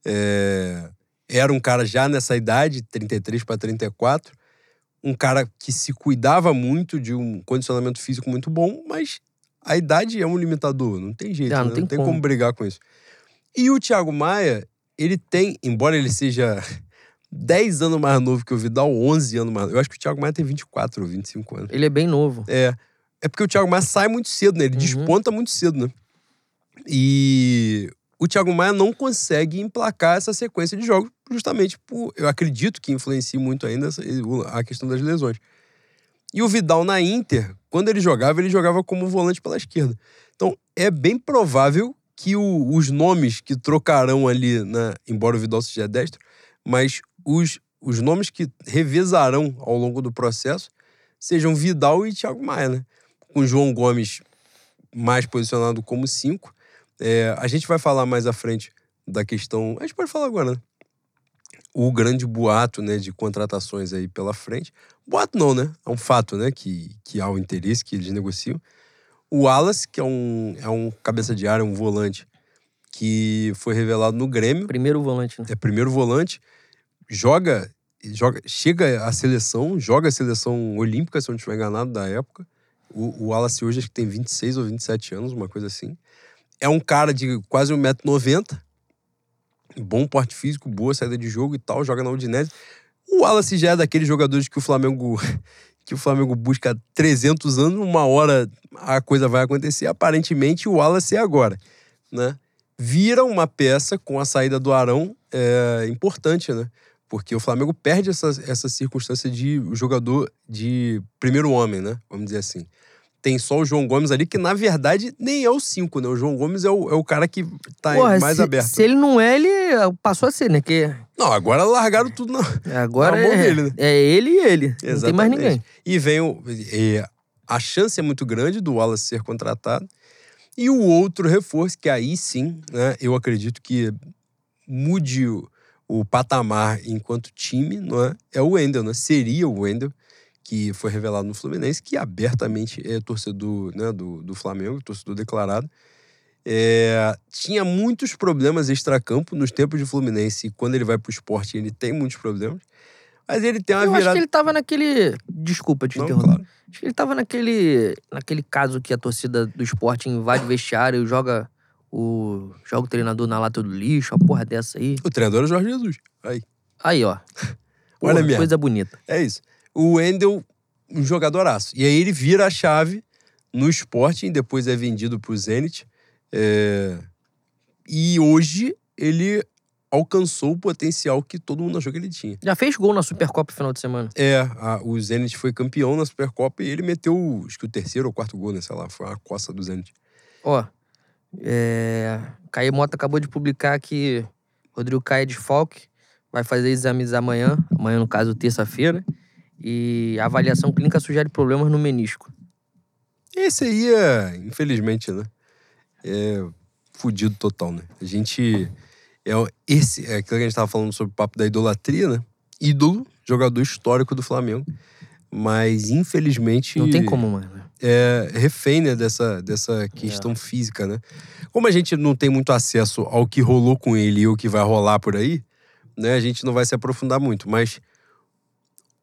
é, era um cara já nessa idade, 33 para 34, um cara que se cuidava muito de um condicionamento físico muito bom, mas a idade é um limitador, não tem jeito,
Ah, não
né?
tem
não tem
como.
como brigar com isso. E o Thiago Maia, ele tem, embora ele seja 10 anos mais novo que o Vidal, 11 anos mais novo. Eu acho que o Thiago Maia tem 24 ou 25 anos.
Ele é bem novo.
É. É porque o Thiago Maia sai muito cedo, né? Ele
Uhum.
desponta muito cedo, né? E o Thiago Maia não consegue emplacar essa sequência de jogos, justamente por. Eu acredito que influencia muito ainda a questão das lesões. E o Vidal na Inter, quando ele jogava, ele jogava como volante pela esquerda. Então, é bem provável que o- os nomes que trocarão ali, embora o Vidal seja destro, mas os, os nomes que revezarão ao longo do processo sejam Vidal e Thiago Maia, né? Com João Gomes mais posicionado como cinco. É, a gente vai falar mais à frente da questão. A gente pode falar agora, né? O grande boato né, de contratações aí pela frente. Boato não, né? É um fato, né? Que, que há o interesse, que eles negociam. O Wallace, que é um, é um cabeça de área, um volante, que foi revelado no Grêmio
Primeiro volante, né?
é primeiro volante, joga, joga, chega à seleção, joga a seleção olímpica, se eu não estiver enganado, da época. O, o Wallace hoje acho que tem 26 ou 27 anos, uma coisa assim. É um cara de quase 1,90m, bom porte físico, boa saída de jogo e tal, joga na Udinese. O Wallace já é daqueles jogadores que o Flamengo que o Flamengo busca há 300 anos, uma hora a coisa vai acontecer. Aparentemente, o Wallace é agora, né? Vira uma peça com a saída do Arão é, importante, né? Porque o Flamengo perde essa, essa circunstância de jogador de primeiro homem, né? Vamos dizer assim. Tem só o João Gomes ali, que na verdade nem é o 5, né? O João Gomes é o, é o cara que tá
Porra,
mais
se,
aberto.
se ele não é, ele passou a ser, né? Que
Não, agora largaram tudo na,
agora
Na mão
é,
dele, né?
é ele e ele. Não tem mais
Exatamente.
ninguém.
E vem o. e a chance é muito grande do Wallace ser contratado. E o outro reforço, que aí sim, né, eu acredito que mude o, o patamar enquanto time, não é? É o Wendel, né? Seria o Wendel, que foi revelado no Fluminense, que abertamente é torcedor né, do, do Flamengo, torcedor declarado. É, tinha muitos problemas extracampo nos tempos de Fluminense, e quando ele vai pro esporte, ele tem muitos problemas. Mas ele tem uma
Eu acho
virada.
que ele tava naquele. Desculpa te
Não,
interromper.
claro.
Acho que ele tava naquele. naquele caso que a torcida do esporte invade o vestiário e joga o. joga o treinador na lata do lixo, uma porra dessa aí.
O treinador é o Jorge Jesus. Aí.
Aí, ó.
Olha
Porra,
mesmo.
coisa bonita.
É isso. O Wendel, um jogadoraço. E aí ele vira a chave no Sporting, depois é vendido pro Zenit. É, E hoje ele alcançou o potencial que todo mundo achou que ele tinha.
Já fez gol na Supercopa no final de semana.
É, a- o Zenit foi campeão na Supercopa e ele meteu, acho que o terceiro ou quarto gol, né? Sei lá, foi uma coça do Zenit.
Ó. É. Caio Mota acabou de publicar que Rodrigo Caio é desfalque, vai fazer exames amanhã, amanhã no caso terça-feira, e a avaliação clínica sugere problemas no menisco.
Esse aí é, infelizmente, né? É fudido total, né? A gente. É, esse, é aquilo que a gente tava falando sobre o papo da idolatria, né? Ídolo, jogador histórico do Flamengo. Mas, infelizmente.
Não tem como, mano.
É refém, né, dessa, dessa questão
É.
física, né? Como a gente não tem muito acesso ao que rolou com ele e o que vai rolar por aí, né? A gente não vai se aprofundar muito. Mas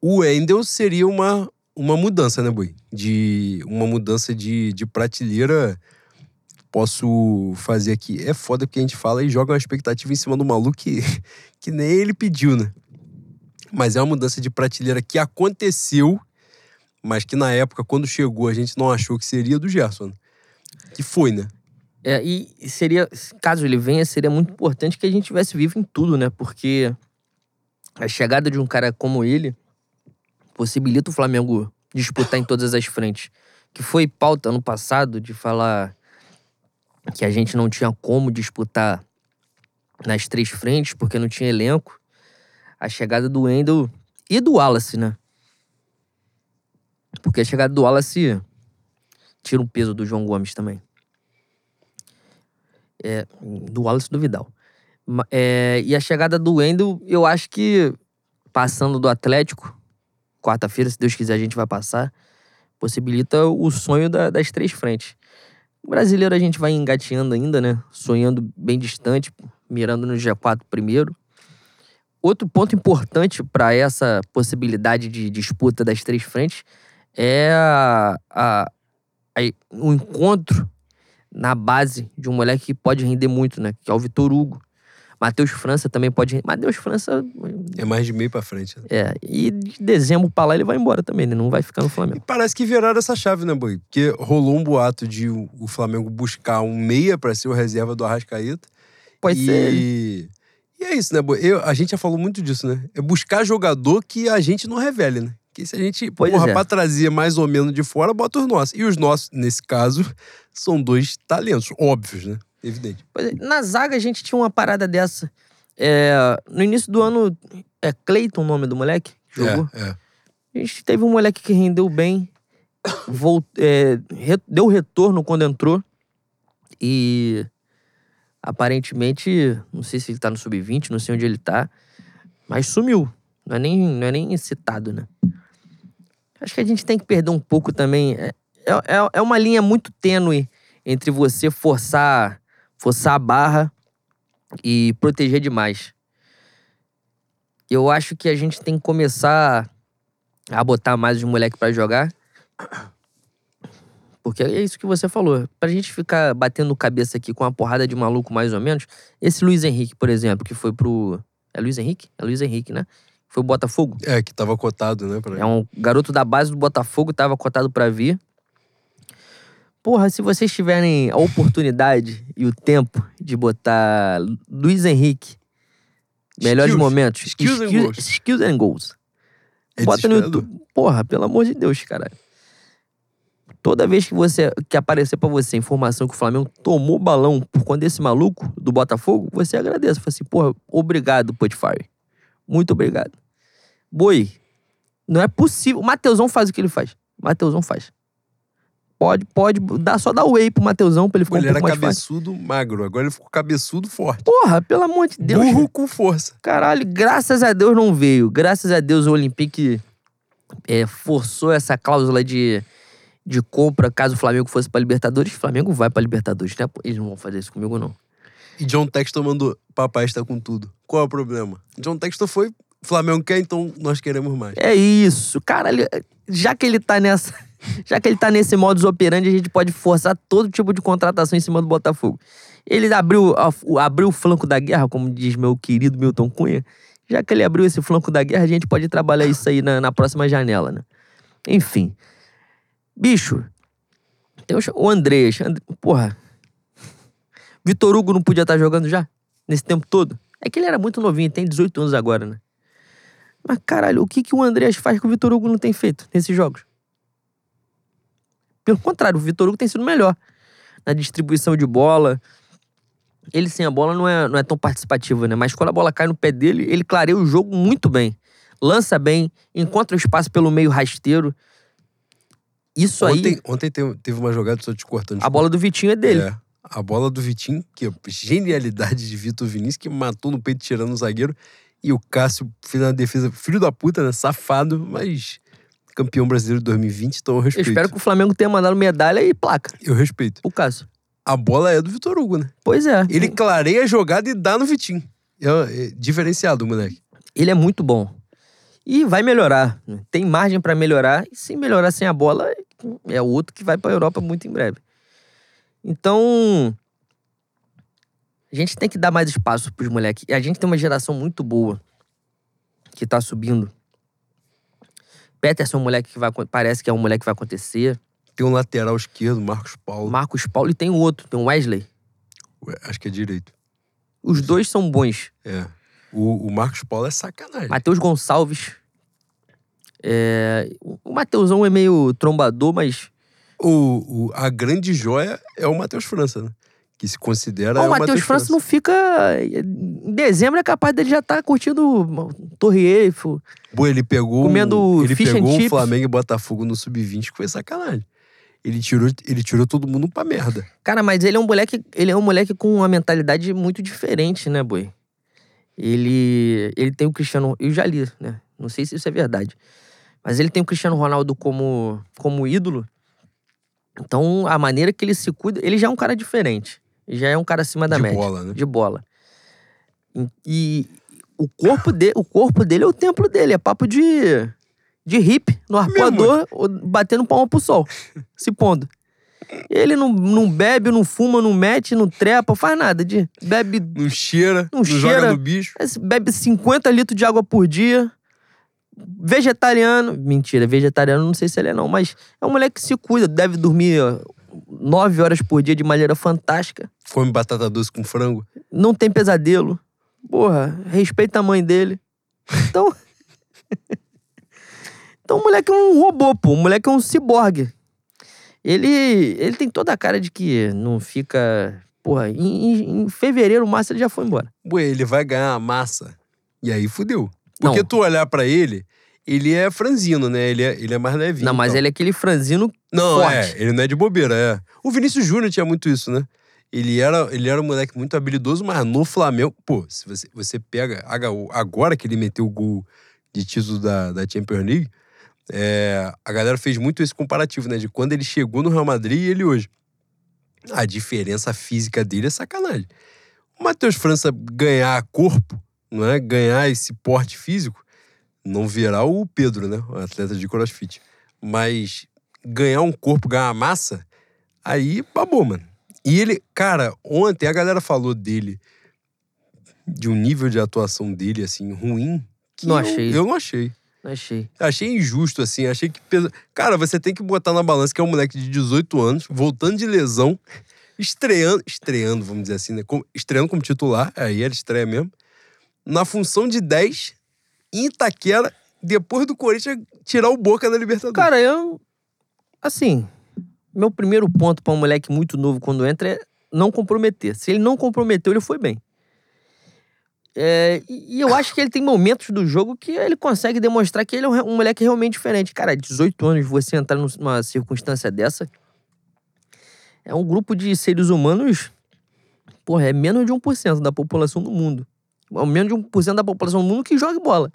o Wendel seria uma, uma mudança, né, Boi? De uma mudança de, de prateleira. Posso fazer aqui. É foda porque a gente fala e joga uma expectativa em cima do maluco que, que nem ele pediu, né? Mas é uma mudança de prateleira que aconteceu, mas que na época, quando chegou, a gente não achou que seria do Gerson. né? Que foi, né?
É, e seria, caso ele venha, seria muito importante que a gente tivesse vivo em tudo, né? Porque a chegada de um cara como ele possibilita o Flamengo disputar em todas as frentes. Que foi pauta ano passado de falar que a gente não tinha como disputar nas três frentes, porque não tinha elenco. A chegada do Wendel e do Wallace, né? Porque a chegada do Wallace tira o peso do João Gomes também. É, do Wallace do Vidal. É, e a chegada do Wendel, eu acho que passando do Atlético, quarta-feira, se Deus quiser, a gente vai passar, possibilita o sonho da- das três frentes. O brasileiro a gente vai engateando ainda, né? Sonhando bem distante, mirando no G4 primeiro. Outro ponto importante para essa possibilidade de disputa das três frentes é a, a- a- o encontro na base de um moleque que pode render muito, né? Que é o Vitor Hugo. Matheus França também pode. Matheus França.
É mais de meio pra frente. Né?
É. E de dezembro pra lá ele vai embora também, né? Não vai ficar no
E
Flamengo.
parece que viraram essa chave, né, Boi? Porque rolou um boato de o Flamengo buscar um meia pra ser o reserva do Arrascaeta.
Pode
e...
ser. ele.
E é isso, né, Boi? Eu, a gente já falou muito disso, né? É buscar jogador que a gente não revele, né? Que se a gente,
Pois
porra,
é.
pra trazer mais ou menos de fora, bota os nossos. E os nossos, nesse caso, são dois talentos, óbvios, né? Evidente.
É, Na zaga a gente tinha uma parada dessa. É, no início do ano, é Cleiton o nome do moleque? que Jogou?
É, é.
A gente teve um moleque que rendeu bem, volt- é, re- deu retorno quando entrou. E aparentemente, não sei se ele tá no sub-20, não sei onde ele tá, mas sumiu. Não é nem, não é nem citado, né? Acho que a gente tem que perder um pouco também. É, é, é uma linha muito tênue entre você forçar, forçar a barra e proteger demais. Eu acho que a gente tem que começar a botar mais os moleques pra jogar. Porque é isso que você falou. Pra gente ficar batendo cabeça aqui com uma porrada de maluco, mais ou menos. Esse Luiz Henrique, por exemplo, que foi pro. É Luiz Henrique? É Luiz Henrique, né? Foi o Botafogo.
É, que tava cotado, né? Pra...
É um garoto da base do Botafogo, tava cotado pra vir. Porra, se vocês tiverem a oportunidade e o tempo de botar Luiz Henrique, melhores
Skills.
momentos,
Skills and goals.
skills and goals.
É
Bota no. YouTube. Porra, pelo amor de Deus, caralho. Toda vez que você que aparecer pra você informação que o Flamengo tomou balão por conta desse maluco do Botafogo, você agradece. Fala assim, porra, obrigado, Potifari. Muito obrigado. Boi, não é possível. O Mateusão faz o que ele faz. O Mateusão faz. Pode, pode. Dá, só dá whey pro Mateusão pra ele ficar
Ele
um
era
mais forte.
cabeçudo, magro. Agora ele ficou cabeçudo, forte.
Porra, pelo amor de Deus.
Burro com força.
Caralho, graças a Deus não veio. Graças a Deus o Olympique é, forçou essa cláusula de, de compra caso o Flamengo fosse pra Libertadores. O Flamengo vai pra Libertadores, né? Eles não vão fazer isso comigo, não.
E John Texton mandou: Papai está com tudo. Qual é o problema? John Texton foi. Flamengo quer, então nós queremos mais.
É isso. Caralho, já que ele tá nessa. Já que ele tá nesse modus operandi, a gente pode forçar todo tipo de contratação em cima do Botafogo. Ele abriu, abriu o flanco da guerra, como diz meu querido Milton Cunha. Já que ele abriu esse flanco da guerra, a gente pode trabalhar isso aí na, na próxima janela, né? Enfim. Bicho, tem o, Andrés. And- porra. Vitor Hugo não podia estar jogando já? Nesse tempo todo? É que ele era muito novinho, tem 18 anos agora, né? Mas caralho, o que, que o Andrés faz que o Vitor Hugo não tem feito nesses jogos? Pelo contrário, o Vitor Hugo tem sido melhor na distribuição de bola, ele sem a bola não é, não é tão participativo, né? Mas quando a bola cai no pé dele, ele clareia o jogo muito bem. Lança bem, encontra o espaço pelo meio rasteiro. Isso
Ontem,
aí,
ontem teve, uma jogada, só te cortando.
a bola do Vitinho é dele.
É, a bola do Vitinho, que é genialidade de Vitor Vinícius, que matou no peito tirando o zagueiro. E o Cássio fez uma defesa, filho da puta, né? Safado, mas campeão brasileiro de 2020, então eu
Eu
respeito.
espero que o Flamengo tenha mandado medalha e placa.
Eu respeito.
O Cássio.
A bola é do Vitor Hugo, né?
Pois é.
Ele clareia a jogada e dá no Vitinho. É, é diferenciado, moleque.
ele é muito bom. E vai melhorar. Tem margem pra melhorar. E se melhorar sem a bola, é outro que vai pra Europa muito em breve. Então, a gente tem que dar mais espaço pros moleques. E a gente tem uma geração muito boa que tá subindo. Peterson é um moleque que vai, parece que é um moleque que vai acontecer.
Tem um lateral esquerdo, Marcos Paulo.
Marcos Paulo e tem o outro, tem o Wesley.
Acho que é direito.
Os dois são bons.
É. O, o Marcos Paulo é sacanagem.
Matheus Gonçalves. É, o Mateusão é meio trombador, mas
O, o- a grande joia é o Matheus França, né? Que se considera.
o
é
Matheus França não fica. Em dezembro é capaz dele já estar curtindo Torre Eiffel.
Pô, ele pegou.
Comendo
ele pegou o. Flamengo e Botafogo no Sub-20, que foi sacanagem. Ele tirou, ele tirou todo mundo pra merda.
Cara, mas ele é um moleque, ele é um moleque com uma mentalidade muito diferente, né, boi? Ele, ele tem o Cristiano, eu já li, né? Não sei se isso é verdade. Mas ele tem o Cristiano Ronaldo como, como ídolo. Então, a maneira que ele se cuida, ele já é um cara diferente. Já é um cara acima da
de
média.
bola, né?
de bola. E, o corpo, de, o corpo dele é o templo dele, é papo de, de hippie no arpoador, batendo palma pro sol, se pondo. Ele não, não bebe, não fuma, não mete, não trepa, faz nada. De, bebe,
Não cheira,
Não
não,
cheira.
joga no bicho.
bebe 50 litros de água por dia. Vegetariano. Mentira, vegetariano não sei se ele é não, mas é um moleque que se cuida, deve dormir 9 horas por dia de maneira fantástica.
Come batata doce com frango.
não tem pesadelo. Porra, respeita a mãe dele. Então. então o moleque é um robô, pô. O moleque é um ciborgue. Ele, ele tem toda a cara de que não fica. Porra, em, em- fevereiro, o Márcio ele já foi embora.
Ué, ele vai ganhar a massa. E aí fudeu. Porque
Não.
tu olhar pra ele, ele é franzino, né? Ele é, ele é mais levinho.
não, mas
e tal.
ele é aquele franzino
Não,
forte.
é. Ele não é de bobeira, é. O Vinícius Júnior tinha muito isso, né? Ele era, ele era um moleque muito habilidoso, mas no Flamengo, pô, se você, você pega HU, agora que ele meteu o gol de título da, da Champions League, é, a galera fez muito esse comparativo, né? De quando ele chegou no Real Madrid e ele hoje. A diferença física dele é sacanagem. O Matheus França ganhar corpo, não é? Ganhar esse porte físico, não virar o Pedro, né? O atleta de crossfit. Mas ganhar um corpo, ganhar massa, aí babou, mano. E ele, cara, ontem a galera falou dele, de um nível de atuação dele, assim, ruim.
Não
eu-
achei.
Eu não achei.
Não achei.
Achei injusto, assim. Achei que. pesa- Cara, você tem que botar na balança que é um moleque de 18 anos, voltando de lesão, estreando. Estreando, vamos dizer assim, né? Estreando como titular, aí era estreia mesmo. Na função de 10, em Itaquera, depois do Corinthians tirar o Boca da Libertadores.
Cara, eu. Assim, meu primeiro ponto pra um moleque muito novo quando entra é não comprometer. Se ele não comprometeu, ele foi bem. É, e eu acho que ele tem momentos do jogo que ele consegue demonstrar que ele é um, um moleque realmente diferente. Cara, 18 anos, você entrar num- numa circunstância dessa. É um grupo de seres humanos. Porra, é menos de 1% da população do mundo. É menos de 1% da população do mundo que joga bola.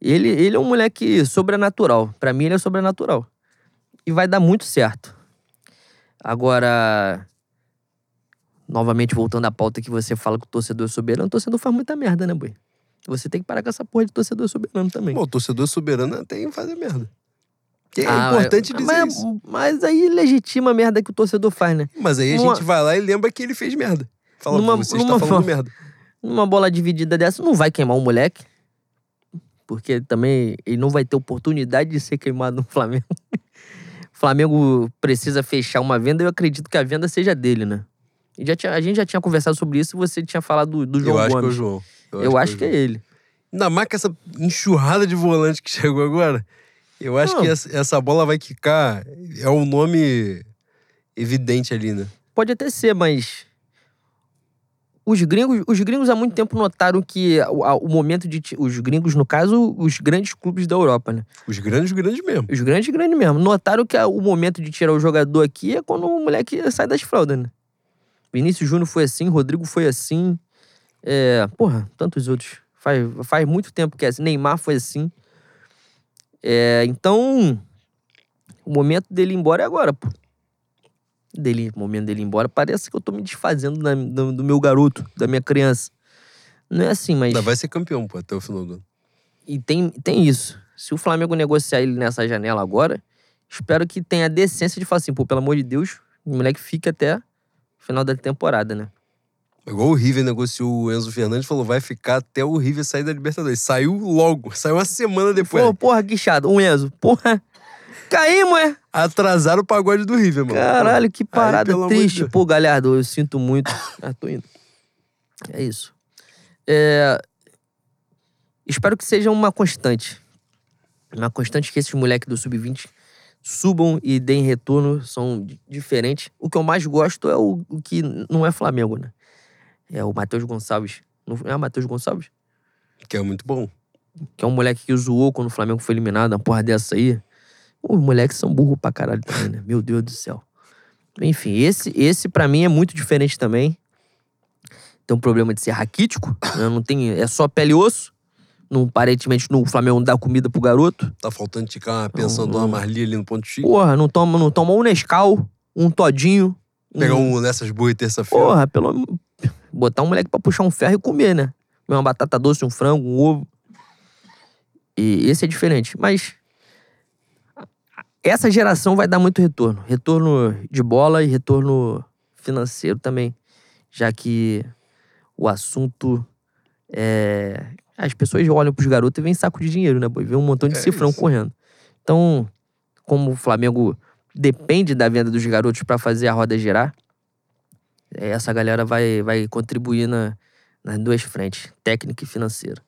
Ele, ele é um moleque sobrenatural. Pra mim, ele é sobrenatural. E vai dar muito certo. Agora, novamente voltando à pauta que você fala que o torcedor é soberano, o torcedor faz muita merda, né, boi? Você tem que parar com essa porra de torcedor soberano também.
Pô, o torcedor soberano tem que fazer merda. Que é
Ah,
importante dizer
mas,
isso.
Mas aí legitima a merda que o torcedor faz, né?
Mas aí a
numa-
gente vai lá e lembra que ele fez merda. Fala,
Numa-
você
numa
está falando
fa-
merda.
Numa bola dividida dessa, não vai queimar o moleque. Porque também ele não vai ter oportunidade de ser queimado no Flamengo. O Flamengo precisa fechar uma venda eu acredito que a venda seja dele, né? E já tinha- a gente já tinha conversado sobre isso e você tinha falado do, do João
eu acho
Gomes.
que é o João.
Eu acho que é ele.
Ainda mais com essa enxurrada de volante que chegou agora. Eu acho
Não.
que essa, essa bola vai quicar. É um nome evidente ali, né?
Pode até ser, mas Os gringos, os gringos há muito tempo notaram que o, o momento de. Os gringos, no caso, os grandes clubes da Europa, né?
Os grandes, grandes mesmo.
Os grandes, grandes mesmo. Notaram que o momento de tirar o jogador aqui é quando o moleque sai das fraldas, né? Vinícius Júnior foi assim, Rodrigo foi assim. É, porra, tantos outros. Faz, faz muito tempo que é assim. Neymar foi assim. É, então, o momento dele ir embora é agora, pô. Dele, o momento dele ir embora, parece que eu tô me desfazendo da- do, do meu garoto, da minha criança. Não é assim, mas.
Ainda vai ser campeão, pô, até o final do ano.
E tem, tem isso. Se o Flamengo negociar ele nessa janela agora, espero que tenha a decência de falar assim, pô, pelo amor de Deus, o moleque fique até o final da temporada, né?
Igual o River negociou o Enzo Fernandes, falou, vai ficar até o River sair da Libertadores. Saiu logo, saiu uma semana depois.
Pô, porra, que chato. Um Enzo, porra. Caímos, é?
Atrasaram o pagode do River, mano.
Caralho, que parada
de
triste. Pô, Galhardo, eu sinto muito. Ah, tô indo. É isso. É, Espero que seja uma constante. Uma constante que esses moleques do Sub-20 subam e deem retorno, são di- diferentes. O que eu mais gosto é o, o que não é Flamengo, né? É o Matheus Gonçalves. Não é o Matheus Gonçalves?
Que é muito bom.
Que é um moleque que zoou quando o Flamengo foi eliminado, uma porra dessa aí. Os moleques são burros pra caralho também, né? Meu Deus do céu. Enfim, esse, esse para mim é muito diferente também. Tem um problema de ser raquítico, né? não tem, é só pele e osso. Não, aparentemente no Flamengo não dá comida pro garoto.
Tá faltando ticar uma pensão de uma
Não.
Marli ali no ponto X.
Porra, não toma, não toma um Nescau, um todinho.
Pegar um nessas burras terça-feira.
Porra, pelo botar um moleque pra puxar um ferro e comer, né? Comer uma batata doce, um frango, um ovo. E esse é diferente. Mas essa geração vai dar muito retorno. Retorno de bola e retorno financeiro também. Já que o assunto é. As pessoas olham pros garotos e vêm saco de dinheiro, né, boy? Vê um montão de
É
cifrão
isso.
correndo. Então, como o Flamengo depende da venda dos garotos pra fazer a roda girar, é, essa galera vai, vai contribuir na, nas duas frentes, técnica e financeira.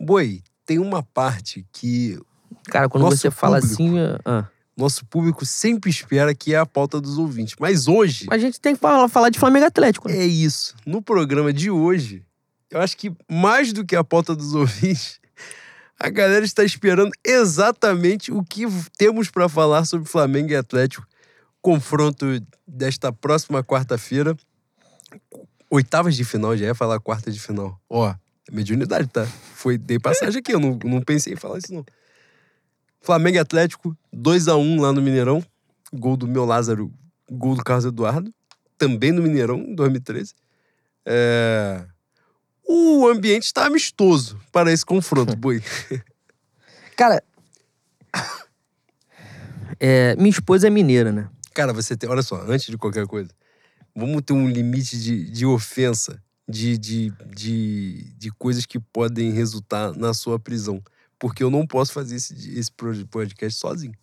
Boi, tem uma parte que
Cara, quando você fala
público.
assim. é- ah.
Nosso público sempre espera que é a pauta dos ouvintes. Mas hoje,
a gente tem que falar, falar de Flamengo Atlético. né?
é isso. No programa de hoje, eu acho que mais do que a pauta dos ouvintes, a galera está esperando exatamente o que temos para falar sobre Flamengo e Atlético. Confronto desta próxima quarta-feira. Oitavas de final, já ia falar quarta de final. Ó, mediunidade, tá? Foi, dei passagem aqui, eu não, não pensei em falar isso não. Flamengo e Atlético, 2 a 1 lá no Mineirão. Gol do meu Lázaro, gol do Carlos Eduardo. Também no Mineirão, em 2013. É... O ambiente está amistoso para esse confronto, Boi.
Cara. é, minha esposa é mineira, né?
Cara, você tem. Olha só, antes de qualquer coisa, vamos ter um limite de, de ofensa, de, de, de, de coisas que podem resultar na sua prisão. Porque eu não posso fazer esse, esse podcast sozinho.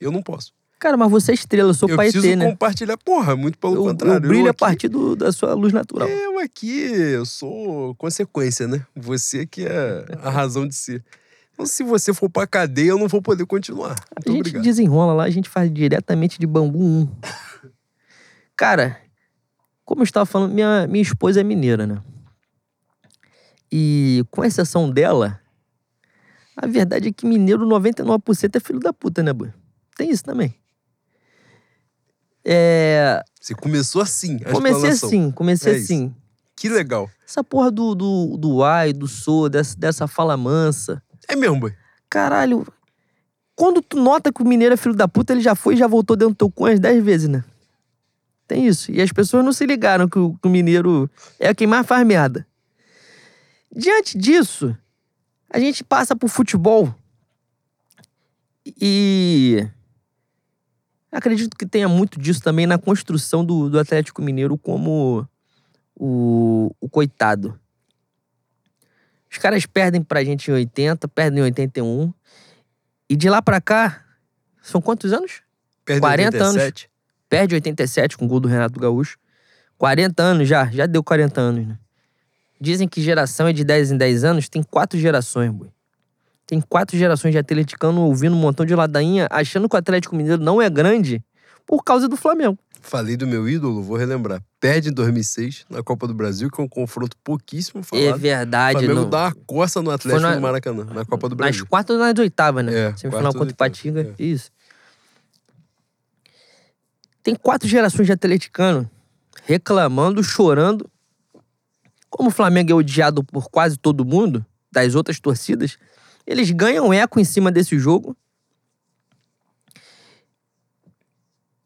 Eu não posso.
Cara, mas você é estrela, eu sou
eu
pai
preciso
T, né?
compartilhar. Porra, muito pelo
Eu,
contrário.
eu brilho a
aqui-
partir do- da sua luz natural.
Eu aqui, eu sou consequência, né? Você que é a razão de ser. Então, se você for pra cadeia, eu não vou poder continuar.
A
Muito
gente
obrigado.
desenrola lá, a gente faz diretamente de bambu 1. Cara, como eu estava falando, minha, minha esposa é mineira, né? E com exceção dela, a verdade é que mineiro 99% é filho da puta, né, boy? Tem isso também. É,
Você começou assim, a
comecei assim, comecei
É isso.
assim.
Que legal.
Essa porra do, do, do ai, do sou, dessa, dessa fala mansa.
É mesmo, boy.
Caralho, quando tu nota que o mineiro é filho da puta, ele já foi e já voltou dentro do teu cu umas 10 vezes, né? Tem isso. E as pessoas não se ligaram que o, que o mineiro é quem mais faz merda. Diante disso, a gente passa pro futebol e acredito que tenha muito disso também na construção do, do Atlético Mineiro como o, o coitado. Os caras perdem pra gente em 80, perdem em 81. E de lá pra cá, são quantos anos?
Perde
40 anos.
87.
Perde em 87 com o gol do Renato Gaúcho. 40 anos já, já deu 40 anos, né? Dizem que geração é de 10 em 10 anos, tem quatro gerações, boi. Tem quatro gerações de atleticano ouvindo um montão de ladainha, achando que o Atlético Mineiro não é grande por causa do Flamengo.
Falei do meu ídolo, vou relembrar. Perde em 2006 na Copa do Brasil, que é um confronto pouquíssimo falado.
É
O
verdade.
Flamengo
não-
dá uma coça no Atlético
na-
no Maracanã, na Copa do
Nas
Brasil.
quartas ou nas oitavas, né?
É,
Semifinal contra o Patinga.
oitavas,
Isso. Tem quatro gerações de atleticano reclamando, chorando. Como o Flamengo é odiado por quase todo mundo, das outras torcidas, eles ganham eco em cima desse jogo.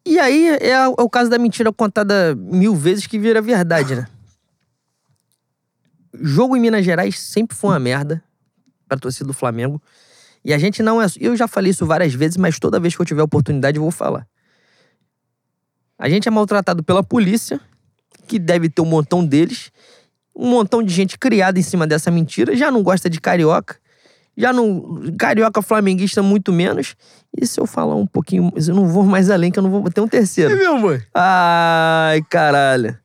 E aí é, é o caso da mentira contada mil vezes que vira verdade, né? Jogo em Minas Gerais sempre foi uma merda pra torcida do Flamengo. E a gente não é. Eu já falei isso várias vezes, mas toda vez que eu tiver oportunidade eu vou falar. A gente é maltratado pela polícia, que deve ter um montão deles. Um montão de gente criada em cima dessa mentira. Já não gosta de carioca. Já não. Carioca flamenguista, muito menos. E se eu falar um pouquinho. Eu não vou mais além, que eu não vou ter um
É
terceiro.
mesmo, mãe.
Ai, caralho.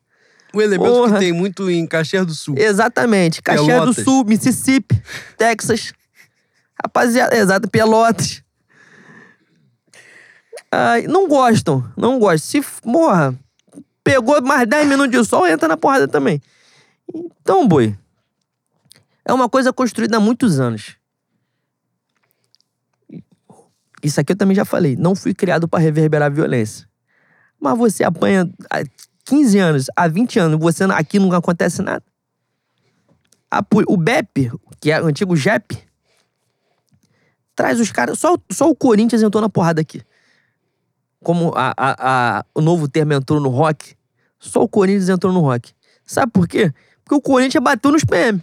Um elemento
Porra.
que tem muito em Caxias do Sul.
Exatamente. Caxias do. Sul, Mississippi, Texas. Rapaziada, exato, Pelotas. Ai, não gostam, não gostam. Se, morra, pegou mais 10 minutos de sol, entra na porrada também. Então, boi, é uma coisa construída há muitos anos. Isso aqui eu também já falei. Não fui criado para reverberar violência. Mas você apanha há 15 anos, há 20 anos, você aqui não acontece nada. O BEP, que é o antigo JEP, traz os caras. Só, só o Corinthians entrou na porrada aqui. Como a, a- a- o novo termo entrou no rock, só o Corinthians entrou no rock. Sabe por quê? Porque o Corinthians bateu nos PM.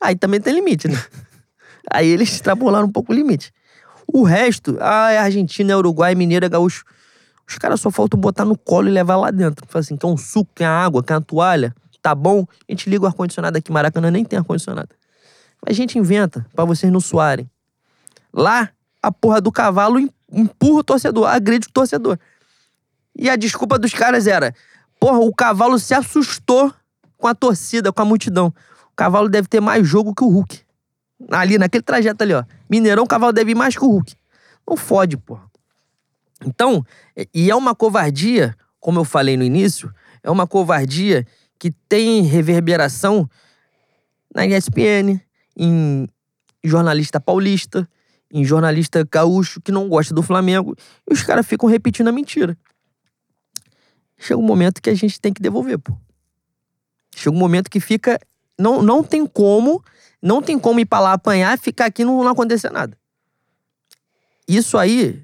Aí também tem limite, né? Aí eles extrapolaram um pouco o limite. O resto, ah, é Argentina, é Uruguai, é Mineiro, é Gaúcho. Os caras só faltam botar no colo e levar lá dentro. Fala assim, quer um suco, quer água, quer uma toalha? Tá bom? A gente liga o ar-condicionado aqui. Maracanã nem tem ar-condicionado. A gente inventa pra vocês não suarem. Lá, a porra do cavalo em- empurra o torcedor, agride o torcedor. E a desculpa dos caras era: porra, o cavalo se assustou com a torcida, com a multidão. O cavalo deve ter mais jogo que o Hulk. Ali, naquele trajeto ali, ó. Mineirão, o cavalo deve ir mais que o Hulk. Não fode, porra. Então, e- e é uma covardia, como eu falei no início, é uma covardia que tem reverberação na ESPN, em jornalista paulista, em jornalista gaúcho que não gosta do Flamengo, e os caras ficam repetindo a mentira. Chega um momento que a gente tem que devolver, pô. Chega um momento que fica. Não, não tem como, não tem como ir pra lá apanhar ficar aqui e não, não acontecer nada. Isso aí,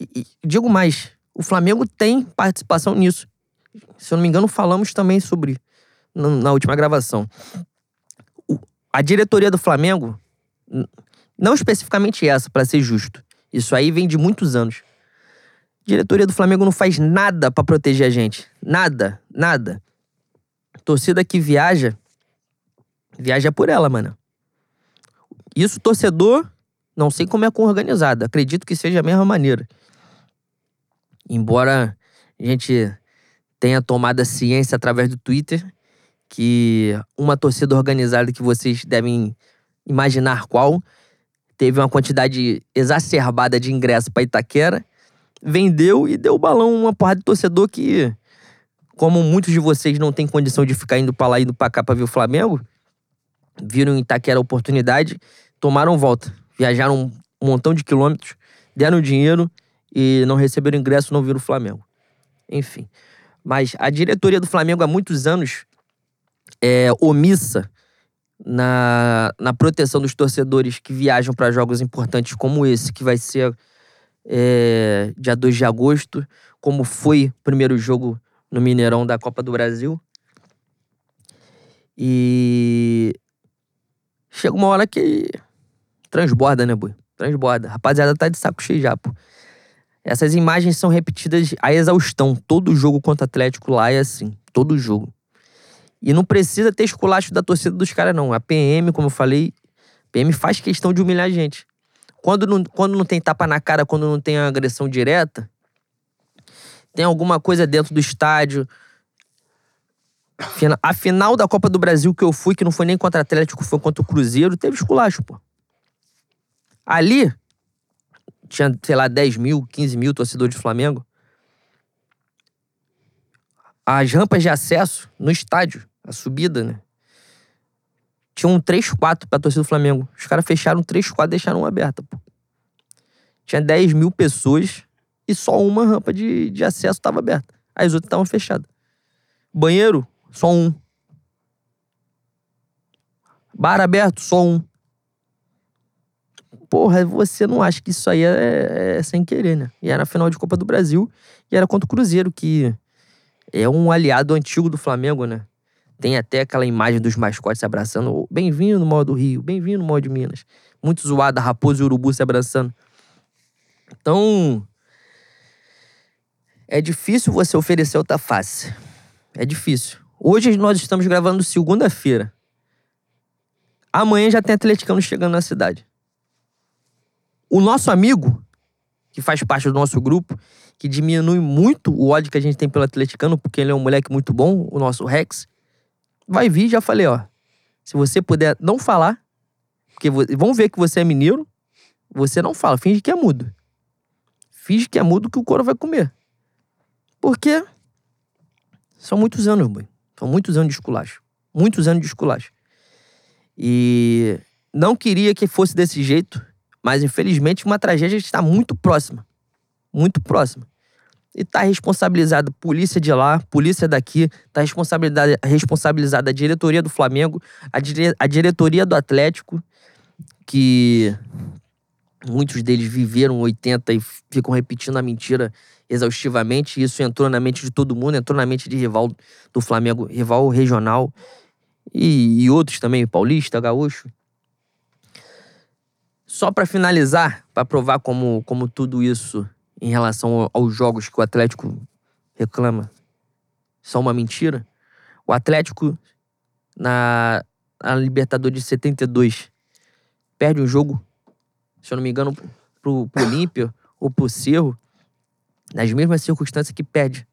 e- e digo mais, o Flamengo tem participação nisso. Se eu não me engano, falamos também sobre na, na última gravação. O- a diretoria do Flamengo, não especificamente essa, pra ser justo. Isso aí vem de muitos anos. A diretoria do Flamengo não faz nada pra proteger a gente. Nada, nada. Torcida que viaja, viaja por ela, mano. Isso, torcedor, não sei como é com organizado. Acredito que seja a mesma maneira. Embora a gente tenha tomado a ciência através do Twitter que uma torcida organizada que vocês devem imaginar qual teve uma quantidade exacerbada de ingresso para Itaquera, vendeu e deu balão uma porrada de torcedor que, como muitos de vocês não têm condição de ficar indo para lá e indo para cá para ver o Flamengo, viram em Itaquera a oportunidade, tomaram volta, viajaram um montão de quilômetros, deram dinheiro e não receberam ingresso, não viram o Flamengo. Enfim. Mas a diretoria do Flamengo há muitos anos é omissa na, na proteção dos torcedores que viajam para jogos importantes como esse, que vai ser é, dia 2 de agosto, como foi o primeiro jogo no Mineirão da Copa do Brasil. E chega uma hora que transborda, né, Bui? Transborda. Rapaziada tá de saco cheio já, pô. Essas imagens são repetidas à exaustão. Todo jogo contra Atlético lá é assim. Todo jogo. E não precisa ter esculacho da torcida dos caras, não. A PM, como eu falei, PM faz questão de humilhar a gente. Quando não, quando não tem tapa na cara, quando não tem agressão direta, tem alguma coisa dentro do estádio. A final da Copa do Brasil que eu fui, que não foi nem contra o Atlético, foi contra o Cruzeiro, teve esculacho, pô. Ali, tinha, sei lá, 10 mil, 15 mil torcedores do Flamengo. as rampas de acesso no estádio, a subida, né? Tinha um 3-4 pra torcida do Flamengo. Os caras fecharam 3-4 e deixaram uma aberta, pô. Tinha 10 mil pessoas e só uma rampa de, de acesso estava aberta. As outras estavam fechadas. Banheiro, só um. Bar aberto, só um. Porra, você não acha que isso aí é, é sem querer, né? E era final de Copa do Brasil e era contra o Cruzeiro, que é um aliado antigo do Flamengo, né? Tem até aquela imagem dos mascotes se abraçando. Bem-vindo no modo Rio, bem-vindo no modo Minas. Muito zoado, a raposa e urubu se abraçando. Então, é difícil você oferecer outra face. É difícil. Hoje nós estamos gravando segunda-feira. Amanhã já tem atleticano chegando na cidade. O nosso amigo, que faz parte do nosso grupo, que diminui muito o ódio que a gente tem pelo atleticano, porque ele é um moleque muito bom, o nosso Rex, vai vir, já falei, ó. Se você puder não falar, porque vão ver que você é mineiro, você não fala, finge que é mudo. Finge que é mudo que o couro vai comer. Porque são muitos anos, boy. São muitos anos de esculacho. Muitos anos de esculacho. E não queria que fosse desse jeito, mas infelizmente uma tragédia está muito próxima. Muito próxima. E está responsabilizada a polícia de lá, polícia daqui, está responsabilizada, responsabilizada a diretoria do Flamengo, a, dire, a diretoria do Atlético, que muitos deles viveram 80 e ficam repetindo a mentira exaustivamente. Isso entrou na mente de todo mundo, entrou na mente de rival do Flamengo, rival regional e, e outros também, paulista, gaúcho. Só para finalizar, para provar como, como tudo isso em relação aos jogos que o Atlético reclama são uma mentira. O Atlético, na, na Libertadores de 72, perde um jogo, se eu não me engano, pro, pro Olímpia ou pro Cerro, nas mesmas circunstâncias que perde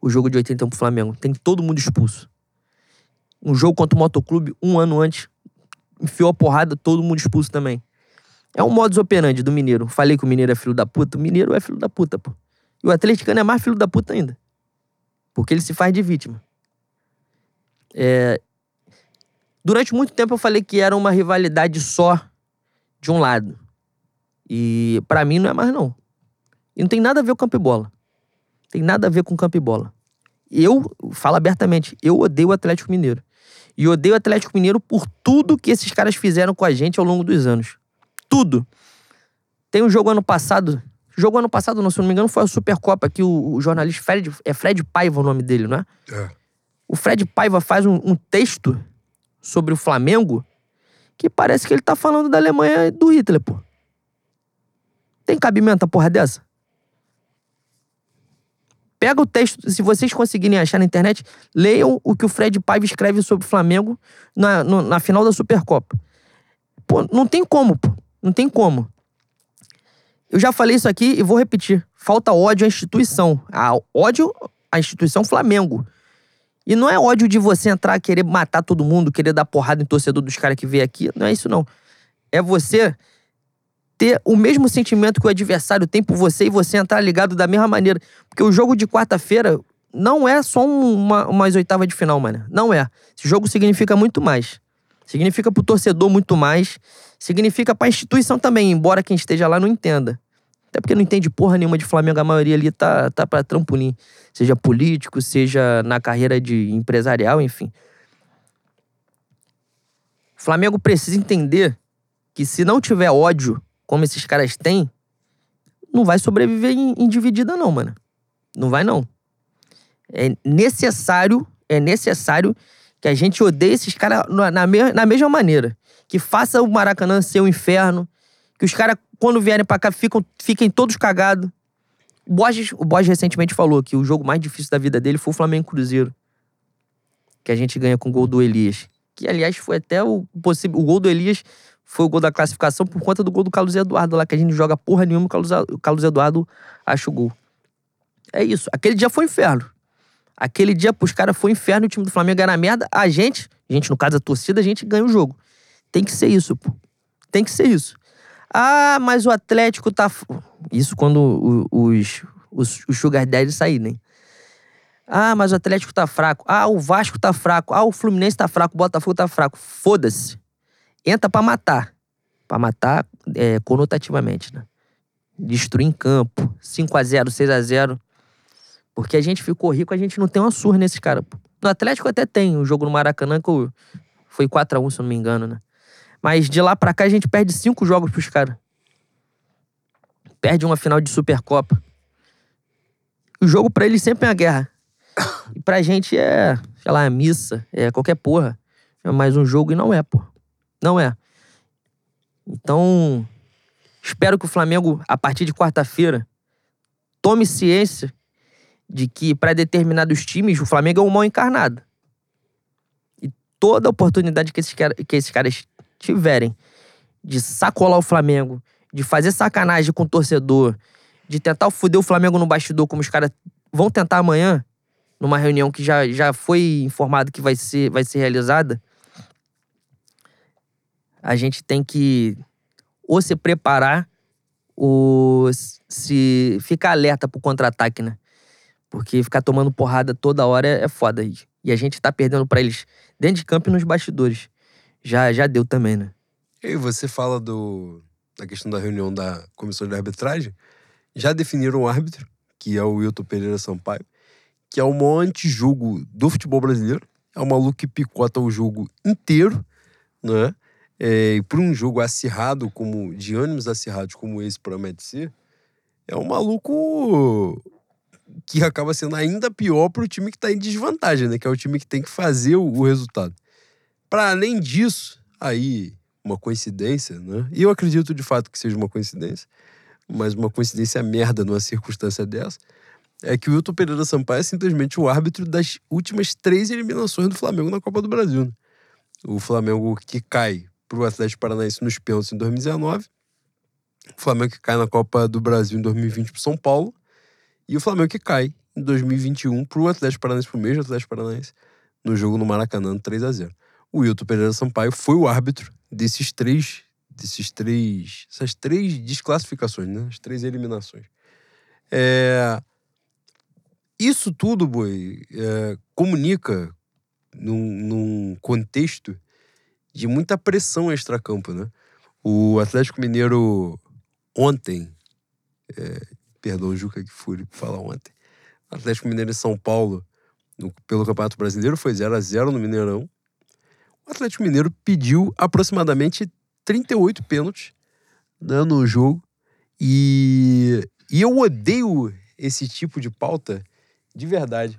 o jogo de 81 pro Flamengo. Tem todo mundo expulso. Um jogo contra o Motoclube, um ano antes, enfiou a porrada, todo mundo expulso também. É um modus operandi do mineiro. Falei que o mineiro é filho da puta. O mineiro é filho da puta, pô. E o atleticano é mais filho da puta ainda. Porque ele se faz de vítima. É... Durante muito tempo eu falei que era uma rivalidade só de um lado. E para mim não é mais não. E não tem nada a ver com campo e bola. Tem nada a ver com campo e bola. Eu falo abertamente, eu odeio o Atlético Mineiro. E odeio o Atlético Mineiro por tudo que esses caras fizeram com a gente ao longo dos anos. Tudo. Tem um jogo ano passado. Jogo ano passado, não, se não me engano, foi a Supercopa que o, o jornalista Fred. É Fred Paiva o nome dele, não é? É. O Fred Paiva faz um, um texto sobre o Flamengo que parece que ele tá falando da Alemanha e do Hitler, pô. Tem cabimento a porra dessa? Pega o texto, se vocês conseguirem achar na internet, leiam o que o Fred Paiva escreve sobre o Flamengo na, no, na final da Supercopa. Pô, não tem como, pô. Não tem como. Eu já falei isso aqui e vou repetir. Falta ódio à instituição. A ódio à instituição Flamengo. E não é ódio de você entrar, querer matar todo mundo, querer dar porrada em torcedor dos caras que veio aqui. Não é isso, não. É você ter o mesmo sentimento que o adversário tem por você e você entrar ligado da mesma maneira. Porque o jogo de quarta-feira não é só uma, umas oitavas de final, mano. Não é. Esse jogo significa muito mais. Significa pro torcedor muito mais. Significa pra instituição também, embora quem esteja lá não entenda. Até porque não entende porra nenhuma de Flamengo, a maioria ali tá, tá pra trampolim. Seja político, seja na carreira de empresarial, enfim. Flamengo precisa entender que se não tiver ódio como esses caras têm, não vai sobreviver em, em dividida, não, mano. Não vai, não. É necessário, é necessário que a gente odeie esses caras na, na, na mesma maneira. Que faça o Maracanã ser um inferno. Que os caras, quando vierem pra cá, ficam, fiquem todos cagados. O Borges, o Borges recentemente falou que o jogo mais difícil da vida dele foi o Flamengo Cruzeiro. Que a gente ganha com o gol do Elias. Que, aliás, foi até o possível. O gol do Elias foi o gol da classificação por conta do gol do Carlos Eduardo lá, que a gente joga porra nenhuma, o Carlos Eduardo acha o gol. É isso. Aquele dia foi inferno. Aquele dia pros caras foi inferno, o time do Flamengo era merda. A gente, a gente, no caso a torcida, a gente ganha o jogo. Tem que ser isso, pô. Tem que ser isso. Ah, mas o Atlético tá. Isso quando os, os, os Sugar Daddy saírem. Ah, mas o Atlético tá fraco. Ah, o Vasco tá fraco. Ah, o Fluminense tá fraco, o Botafogo tá fraco. Foda-se. Entra pra matar. Pra matar é, conotativamente, né? Destruir em campo. 5x0, 6x0. Porque a gente ficou rico, a gente não tem uma surra nesses caras. No Atlético até tem o um jogo no Maracanã que foi 4x1, se eu não me engano, né? Mas de lá pra cá a gente perde cinco jogos pros caras. Perde uma final de Supercopa. O jogo para eles sempre é uma guerra. E pra gente é, sei lá, missa, é qualquer porra. É mais um jogo e não é, pô. Não é. Então, espero que o Flamengo, a partir de quarta-feira, tome ciência de que para determinados times o Flamengo é um mal encarnado. E toda oportunidade que esses, que esses caras tiverem de sacolar o Flamengo, de fazer sacanagem com o torcedor, de tentar foder o Flamengo no bastidor, como os caras vão tentar amanhã, numa reunião que já, já foi informado que vai ser, vai ser realizada, a gente tem que ou se preparar ou se ficar alerta pro contra-ataque, né? Porque ficar tomando porrada toda hora é, foda. E a gente tá perdendo para eles dentro de campo e nos bastidores. Já, já deu também, né?
E você fala do, da questão da reunião da comissão de arbitragem. Já definiram o árbitro, que é o Wilton Pereira Sampaio, que é o maior antijogo do futebol brasileiro. É um maluco que picota o jogo inteiro, né? É, para um jogo acirrado, como de ânimos acirrados como esse promete ser, é um maluco que acaba sendo ainda pior para o time que está em desvantagem, né? Que é o time que tem que fazer o, o resultado. Para além disso, aí uma coincidência, né? E eu acredito de fato que seja uma coincidência, mas uma coincidência merda numa circunstância dessa, é que o Wilton Pereira Sampaio é simplesmente o árbitro das últimas três eliminações do Flamengo na Copa do Brasil. Né? O Flamengo que cai para o Atlético Paranaense nos pênaltis em 2019, o Flamengo que cai na Copa do Brasil em 2020 para São Paulo, e o Flamengo que cai em 2021 para o Atlético Paranaense, para o mesmo Atlético Paranaense, no jogo no Maracanã, 3 a 0 O Wilton Pereira Sampaio foi o árbitro desses três, desses três, essas três desclassificações, né? As três eliminações. É, isso tudo, Boi, é, comunica num, num, contexto de muita pressão extracampo, né? O Atlético Mineiro ontem, é, perdão, Juca que fui falar ontem, Atlético Mineiro em São Paulo, no, pelo Campeonato Brasileiro, foi 0 a 0 no Mineirão. O Atlético Mineiro pediu aproximadamente 38 pênaltis né, no jogo. E, e eu odeio esse tipo de pauta de verdade.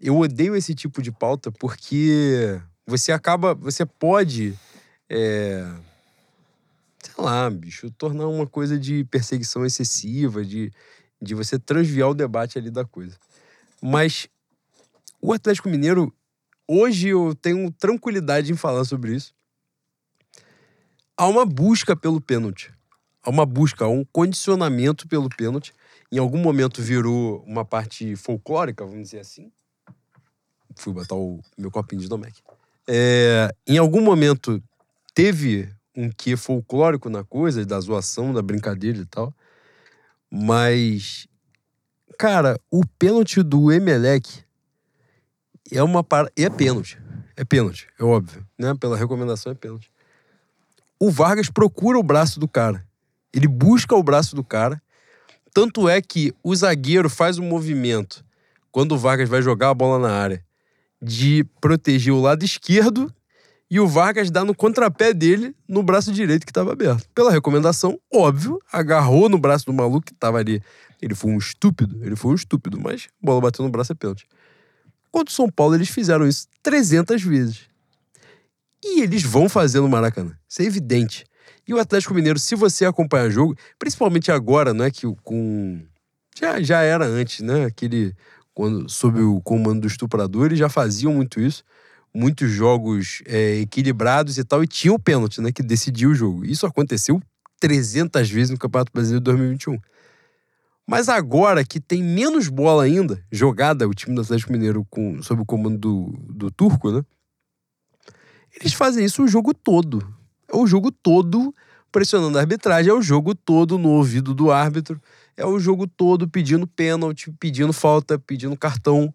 Eu odeio esse tipo de pauta porque você acaba. Você pode. É, sei lá, bicho, tornar uma coisa de perseguição excessiva, de, de você transviar o debate ali da coisa. Mas o Atlético Mineiro, hoje eu tenho tranquilidade em falar sobre isso. Há uma busca pelo pênalti. Há uma busca, há um condicionamento pelo pênalti. Em algum momento virou uma parte folclórica, vamos dizer assim. Fui botar o meu copinho de Domecq. É, em algum momento teve um quê folclórico na coisa, da zoação, da brincadeira e tal. Mas, cara, o pênalti do Emelec é uma é pênalti. É pênalti, é óbvio, né? Pela recomendação é pênalti. O Vargas procura o braço do cara. Ele busca o braço do cara. Tanto é que o zagueiro faz um movimento quando o Vargas vai jogar a bola na área de proteger o lado esquerdo e o Vargas dá no contrapé dele no braço direito que estava aberto. Pela recomendação, óbvio, agarrou no braço do maluco que estava ali. Ele foi um estúpido, ele foi um estúpido, mas bola bateu no braço é pênalti. Contra o São Paulo, eles fizeram isso 300 vezes. E eles vão fazer no Maracanã. Isso é evidente. E o Atlético Mineiro, se você acompanhar o jogo, principalmente agora, não é que com. Já, já era antes, né? Aquele. Quando, sob o comando do estuprador, eles já faziam muito isso muitos jogos é, equilibrados e tal, e tinha o pênalti, né, que decidiu o jogo. Isso aconteceu 300 vezes no Campeonato Brasileiro de 2021. Mas agora que tem menos bola ainda jogada, o time do Atlético Mineiro com, sob o comando do, do Turco, né? Eles fazem isso o jogo todo. É o jogo todo pressionando a arbitragem, é o jogo todo no ouvido do árbitro, é o jogo todo pedindo pênalti, pedindo falta, pedindo cartão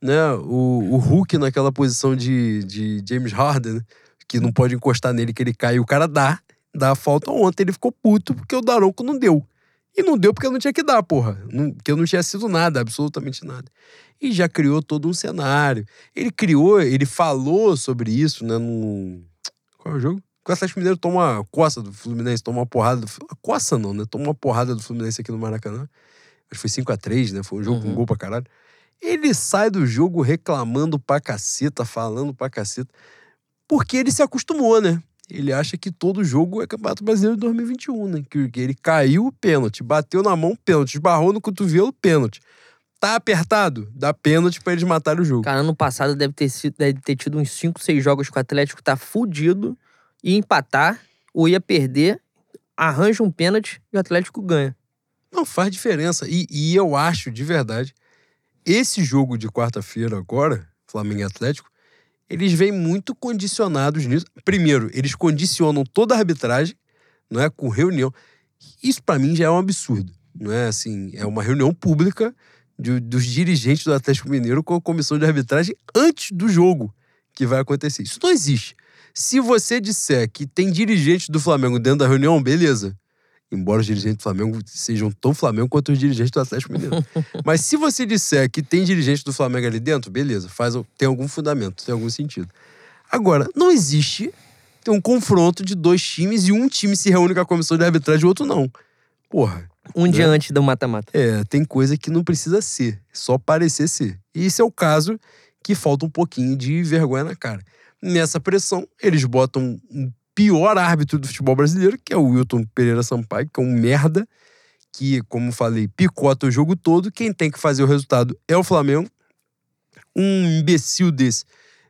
né? O, o Hulk naquela posição de, de James Harden, que não pode encostar nele, que ele cai o cara dá. Dá a falta ontem, ele ficou puto porque o Daronco não deu. E não deu porque não tinha que dar, porra. Não, porque não tinha sido nada, absolutamente nada. E já criou todo um cenário. Ele criou, ele falou sobre isso, né? No. Qual é o jogo? O Atlético Mineiro toma uma coça do Fluminense, toma uma porrada. Do... Coça não, né? Toma uma porrada do Fluminense aqui no Maracanã. Acho que foi 5x3, né? Foi um jogo uhum. com gol pra caralho. Ele sai do jogo reclamando pra caceta, falando pra caceta, porque ele se acostumou, né? Ele acha que todo jogo é Campeonato Brasileiro de 2021, né? Que ele caiu, pênalti, bateu na mão, pênalti, esbarrou no cotovelo, pênalti. Tá apertado? Dá pênalti pra eles matarem o jogo.
Cara, ano passado deve ter, sido, deve ter tido uns 5, 6 jogos que o Atlético tá fudido, ia empatar, ou ia perder, arranja um pênalti e o Atlético ganha.
Não faz diferença. E, e eu acho, de verdade, esse jogo de quarta-feira agora, Flamengo e Atlético, eles vêm muito condicionados nisso. Primeiro, eles condicionam toda a arbitragem, não é, com reunião. Isso para mim já é um absurdo, não é assim, é uma reunião pública de, dos dirigentes do Atlético Mineiro com a comissão de arbitragem antes do jogo que vai acontecer. Isso não existe. Se você disser que tem dirigentes do Flamengo dentro da reunião, beleza embora os dirigentes do Flamengo sejam tão Flamengo quanto os dirigentes do Atlético Mineiro. Mas se você disser que tem dirigente do Flamengo ali dentro, beleza, faz, tem algum fundamento, tem algum sentido. Agora, não existe um confronto de dois times e um time se reúne com a comissão de arbitragem e o outro não. Porra.
Um né? dia antes do mata-mata.
É, tem coisa que não precisa ser, só parecer ser. E esse é o caso que falta um pouquinho de vergonha na cara. Nessa pressão, eles botam um pior árbitro do futebol brasileiro, que é o Wilton Pereira Sampaio, que é um merda, que, como falei, picota o jogo todo. Quem tem que fazer o resultado é o Flamengo. Um imbecil desse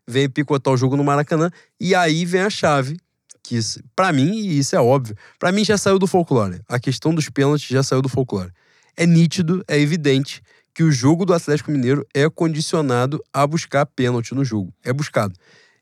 vem picotar o jogo no Maracanã. E aí vem a chave, que para mim, e isso é óbvio, para mim já saiu do folclore. A questão dos pênaltis já saiu do folclore. É nítido, é evidente que o jogo do Atlético Mineiro é condicionado a buscar pênalti no jogo. É buscado.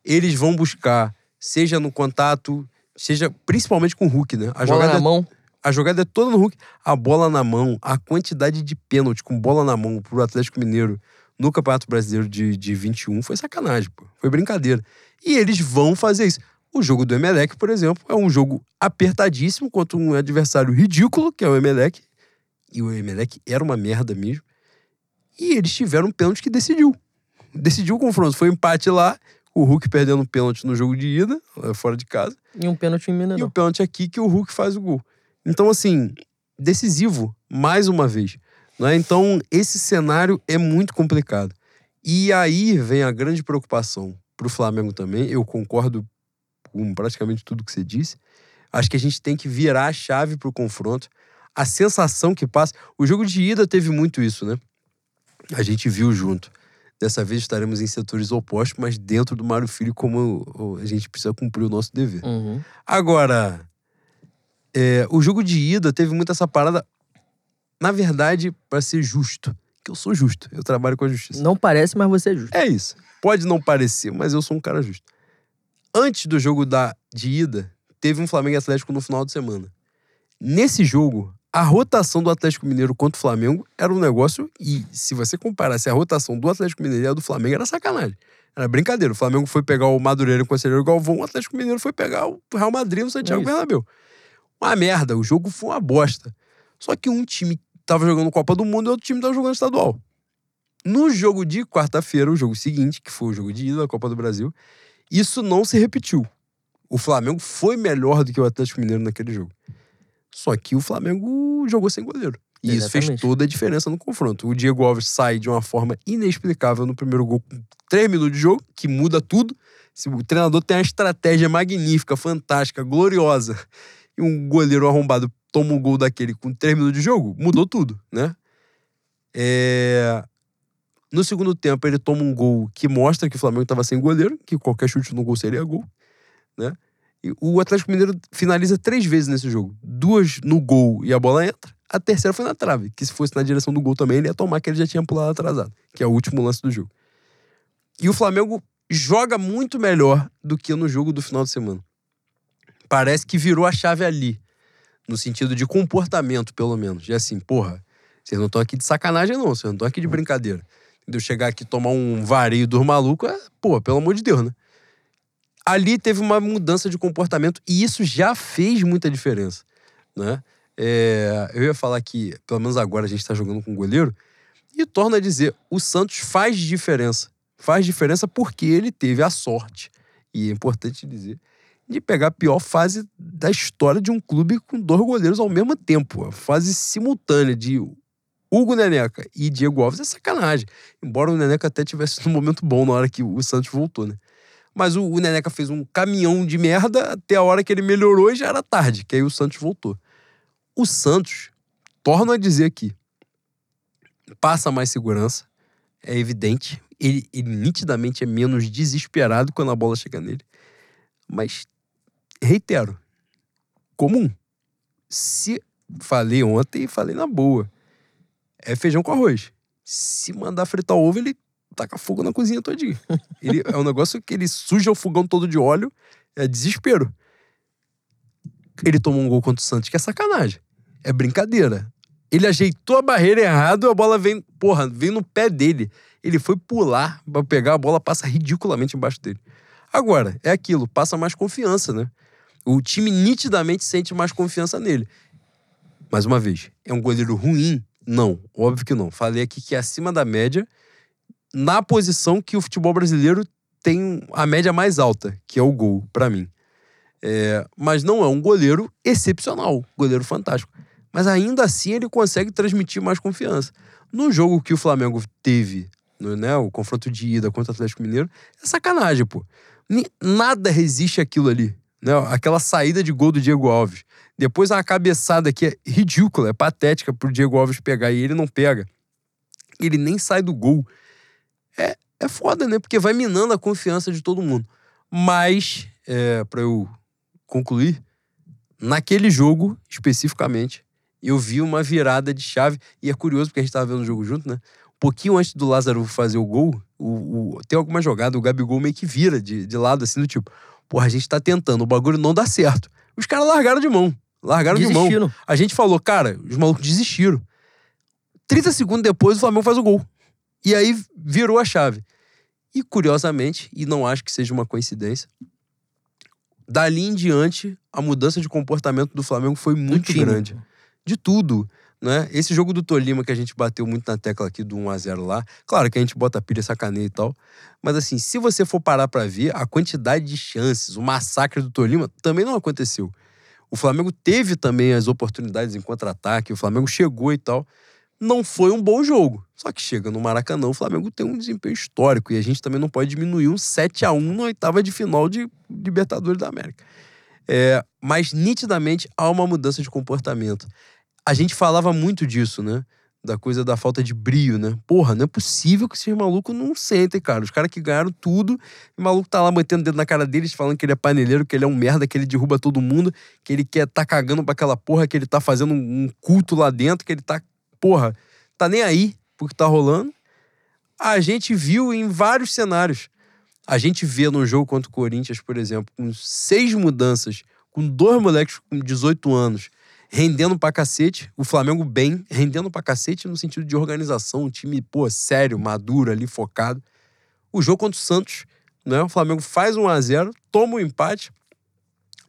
Eles vão buscar seja no contato, seja principalmente com o Hulk, né?
A bola jogada na mão.
A jogada é toda no Hulk. A bola na mão, a quantidade de pênalti com bola na mão pro Atlético Mineiro no Campeonato Brasileiro de, de 21 foi sacanagem, pô. Foi brincadeira. E eles vão fazer isso. O jogo do Emelec, por exemplo, é um jogo apertadíssimo contra um adversário ridículo, que é o Emelec. E o Emelec era uma merda mesmo. E eles tiveram um pênalti que decidiu. Decidiu o confronto. Foi um empate lá o Hulk perdendo um pênalti no jogo de ida, fora de casa.
E um pênalti em Mineirão.
E o pênalti aqui que o Hulk faz o gol. Então, assim, decisivo, mais uma vez. Né? Então, esse cenário é muito complicado. E aí vem a grande preocupação para o Flamengo também. Eu concordo com praticamente tudo que você disse. Acho que a gente tem que virar a chave para o confronto. A sensação que passa. O jogo de ida teve muito isso, né? A gente viu junto. Dessa vez estaremos em setores opostos, mas dentro do Mário Filho, como a gente precisa cumprir o nosso dever.
Uhum.
Agora, é, o jogo de ida teve muito essa parada, na verdade, para ser justo. Que eu sou justo, eu trabalho com a justiça.
Não parece, mas você é justo.
É isso. Pode não parecer, mas eu sou um cara justo. Antes do jogo da, de ida, teve um Flamengo Atlético no final de semana. Nesse jogo, a rotação do Atlético Mineiro contra o Flamengo era um negócio. E se você comparasse a rotação do Atlético Mineiro e a do Flamengo, era sacanagem. Era brincadeira. O Flamengo foi pegar o Madureira com o Conselheiro Galvão, o Atlético Mineiro foi pegar o Real Madrid no Santiago é Bernabéu. Uma merda. O jogo foi uma bosta. Só que um time tava jogando Copa do Mundo e outro time tava jogando estadual. No jogo de quarta-feira, o jogo seguinte, que foi o jogo de ida da Copa do Brasil, isso não se repetiu. O Flamengo foi melhor do que o Atlético Mineiro naquele jogo. Só que o Flamengo jogou sem goleiro. E Exatamente. isso fez toda a diferença no confronto. O Diego Alves sai de uma forma inexplicável no primeiro gol com três minutos de jogo, que muda tudo. Se o treinador tem uma estratégia magnífica, fantástica, gloriosa, e um goleiro arrombado toma um gol daquele com três minutos de jogo, mudou tudo, né? É... No segundo tempo, ele toma um gol que mostra que o Flamengo estava sem goleiro, que qualquer chute no gol seria gol, né? O Atlético Mineiro finaliza três vezes nesse jogo. Duas no gol e a bola entra. A terceira foi na trave, que se fosse na direção do gol também, ele ia tomar, que ele já tinha pulado atrasado, que é o último lance do jogo. E o Flamengo joga muito melhor do que no jogo do final de semana. Parece que virou a chave ali, no sentido de comportamento, pelo menos. E assim, porra, vocês não estão aqui de sacanagem, não, vocês não estão aqui de brincadeira. de eu chegar aqui tomar um vareio dos malucos, é, pô, pelo amor de Deus, né? Ali teve uma mudança de comportamento e isso já fez muita diferença, né? É, eu ia falar que, pelo menos agora, a gente tá jogando com goleiro e torna a dizer, o Santos faz diferença. Faz diferença porque ele teve a sorte, e é importante dizer, de pegar a pior fase da história de um clube com dois goleiros ao mesmo tempo. A fase simultânea de Hugo Neneca e Diego Alves é sacanagem. Embora o Neneca até tivesse num momento bom na hora que o Santos voltou, né? Mas o, o Neneca fez um caminhão de merda até a hora que ele melhorou e já era tarde, que aí o Santos voltou. O Santos, torno a dizer aqui, passa mais segurança, é evidente. Ele, ele nitidamente é menos desesperado quando a bola chega nele. Mas, reitero, comum. Se falei ontem e falei na boa é feijão com arroz. Se mandar fritar ovo, ele taca fogo na cozinha todinha. Ele, é um negócio que ele suja o fogão todo de óleo, é desespero. Ele tomou um gol contra o Santos, que é sacanagem. É brincadeira. Ele ajeitou a barreira errado, a bola vem, porra, vem no pé dele. Ele foi pular pra pegar a bola, passa ridiculamente embaixo dele. Agora, é aquilo, passa mais confiança, né? O time nitidamente sente mais confiança nele. Mais uma vez, é um goleiro ruim, não, óbvio que não. Falei aqui que é acima da média, na posição que o futebol brasileiro tem a média mais alta, que é o gol, para mim. É, mas não é um goleiro excepcional, goleiro fantástico. Mas ainda assim ele consegue transmitir mais confiança. No jogo que o Flamengo teve, né, o confronto de ida contra o Atlético Mineiro, é sacanagem, pô. Nada resiste aquilo ali. Né? Aquela saída de gol do Diego Alves. Depois uma cabeçada que é ridícula, é patética pro Diego Alves pegar e ele não pega. Ele nem sai do gol. É, é foda, né? Porque vai minando a confiança de todo mundo. Mas, é, para eu concluir, naquele jogo especificamente, eu vi uma virada de chave. E é curioso porque a gente tava vendo o jogo junto, né? Um pouquinho antes do Lázaro fazer o gol, o, o, tem alguma jogada, o Gabigol meio que vira de, de lado, assim, do tipo, porra, a gente tá tentando, o bagulho não dá certo. Os caras largaram de mão. Largaram Desistiram. de mão. A gente falou, cara, os malucos desistiram. 30 segundos depois, o Flamengo faz o gol. E aí virou a chave. E curiosamente, e não acho que seja uma coincidência, dali em diante, a mudança de comportamento do Flamengo foi muito grande. De tudo. Né? Esse jogo do Tolima que a gente bateu muito na tecla aqui do 1x0 lá, claro que a gente bota pilha, sacaneia e tal, mas assim, se você for parar para ver, a quantidade de chances, o massacre do Tolima também não aconteceu. O Flamengo teve também as oportunidades em contra-ataque, o Flamengo chegou e tal. Não foi um bom jogo. Só que chega no Maracanã, o Flamengo tem um desempenho histórico e a gente também não pode diminuir um 7 a 1 na oitava de final de Libertadores da América. É, mas nitidamente há uma mudança de comportamento. A gente falava muito disso, né? da coisa da falta de brio, né? Porra, não é possível que esses malucos não sentem, cara. Os caras que ganharam tudo, o maluco tá lá metendo o dedo na cara deles, falando que ele é paneleiro, que ele é um merda, que ele derruba todo mundo, que ele quer tá cagando pra aquela porra, que ele tá fazendo um culto lá dentro, que ele tá, porra, tá nem aí pro que tá rolando. A gente viu em vários cenários. A gente vê no jogo contra o Corinthians, por exemplo, com seis mudanças, com dois moleques com 18 anos, rendendo pra cacete. O Flamengo bem, rendendo pra cacete no sentido de organização, um time, pô, sério, maduro ali, focado. O jogo contra o Santos, né? O Flamengo faz 1 a 0 toma um empate,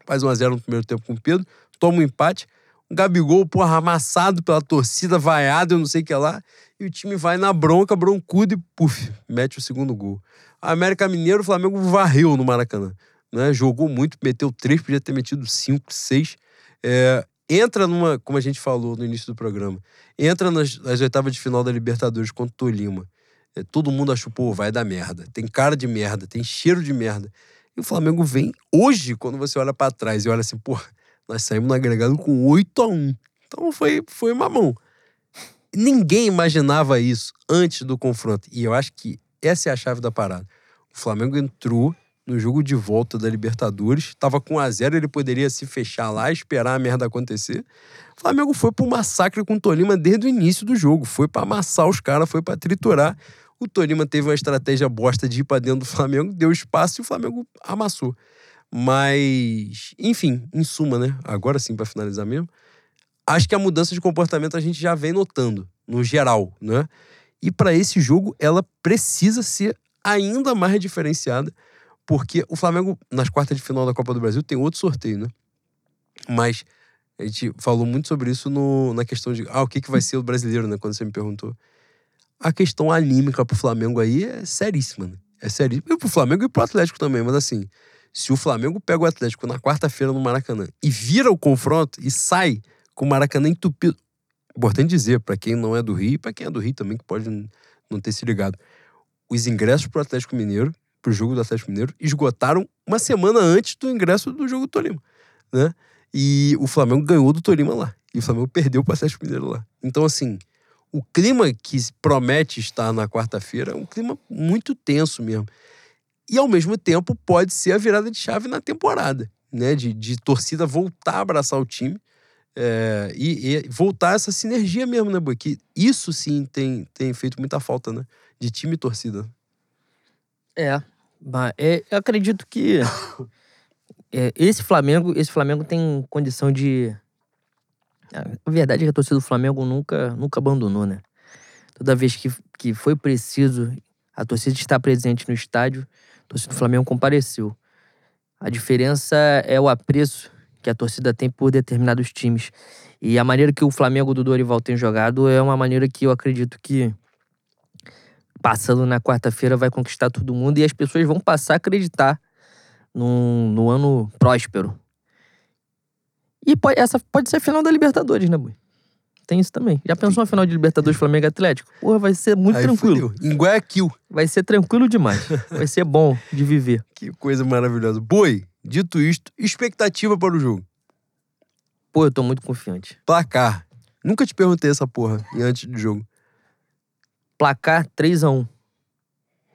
faz 1 a 0 no primeiro tempo com o Pedro, toma um empate. Gabigol, porra, amassado pela torcida, vaiado, eu não sei o que lá. E o time vai na bronca, broncudo e, puf, mete o segundo gol. A América Mineiro, o Flamengo varreu no Maracanã. Né? Jogou muito, meteu três, podia ter metido cinco, seis. É, entra numa, como a gente falou no início do programa, entra nas, nas oitavas de final da Libertadores contra o Tolima. É, todo mundo achou, pô, vai dar merda. Tem cara de merda, tem cheiro de merda. E o Flamengo vem hoje, quando você olha para trás e olha assim, pô, nós saímos no agregado com 8 a 1 Então foi, foi mamão. Ninguém imaginava isso antes do confronto. E eu acho que essa é a chave da parada. O Flamengo entrou no jogo de volta da Libertadores. Tava com 1 a 0 ele poderia se fechar lá, esperar a merda acontecer. O Flamengo foi pro massacre com o Tolima desde o início do jogo. Foi para amassar os caras, foi para triturar. O Tolima teve uma estratégia bosta de ir pra dentro do Flamengo, deu espaço e o Flamengo amassou. Mas, enfim, em suma, né? Agora sim, para finalizar mesmo. Acho que a mudança de comportamento a gente já vem notando, no geral, né? E para esse jogo, ela precisa ser ainda mais diferenciada, porque o Flamengo, nas quartas de final da Copa do Brasil, tem outro sorteio, né? Mas a gente falou muito sobre isso no, na questão de ah, o que, que vai ser o brasileiro, né? Quando você me perguntou. A questão anímica pro Flamengo aí é seríssima, né? É seríssima. E pro Flamengo e pro Atlético também, mas assim, se o Flamengo pega o Atlético na quarta-feira no Maracanã e vira o confronto e sai com o Maracanã entupido. Importante dizer, para quem não é do Rio e para quem é do Rio também, que pode não ter se ligado. Os ingressos pro Atlético Mineiro, pro jogo do Atlético Mineiro, esgotaram uma semana antes do ingresso do jogo do Tolima, né? E o Flamengo ganhou do Tolima lá. E o Flamengo perdeu pro Atlético Mineiro lá. Então, assim, o clima que promete estar na quarta-feira é um clima muito tenso mesmo. E, ao mesmo tempo, pode ser a virada de chave na temporada, né? De, de torcida voltar a abraçar o time é, e, e, voltar essa sinergia mesmo, né, Boi? Que isso sim tem, tem feito muita falta, né? De time e torcida.
É, é eu acredito que é, esse Flamengo, esse Flamengo tem condição de. A verdade é que a torcida do Flamengo nunca, nunca abandonou, né? Toda vez que, que foi preciso a torcida estar presente no estádio, torcida do Flamengo compareceu. A diferença é o apreço que a torcida tem por determinados times. E a maneira que o Flamengo do Dorival tem jogado é uma maneira que eu acredito que, passando na quarta-feira, vai conquistar todo mundo e as pessoas vão passar a acreditar num, no ano próspero. E pode, essa pode ser a final da Libertadores, né, Bui? Tem isso também. Já pensou uma final de Libertadores Flamengo Atlético? Porra, vai ser muito Aí tranquilo.
Fudeu. Em Guayaquil.
Vai ser tranquilo demais. vai ser bom de viver.
Que coisa maravilhosa. Boi, dito isto, expectativa para o jogo.
Pô, eu tô muito confiante.
Placar. Nunca te perguntei essa porra antes do jogo.
Placar 3 a 1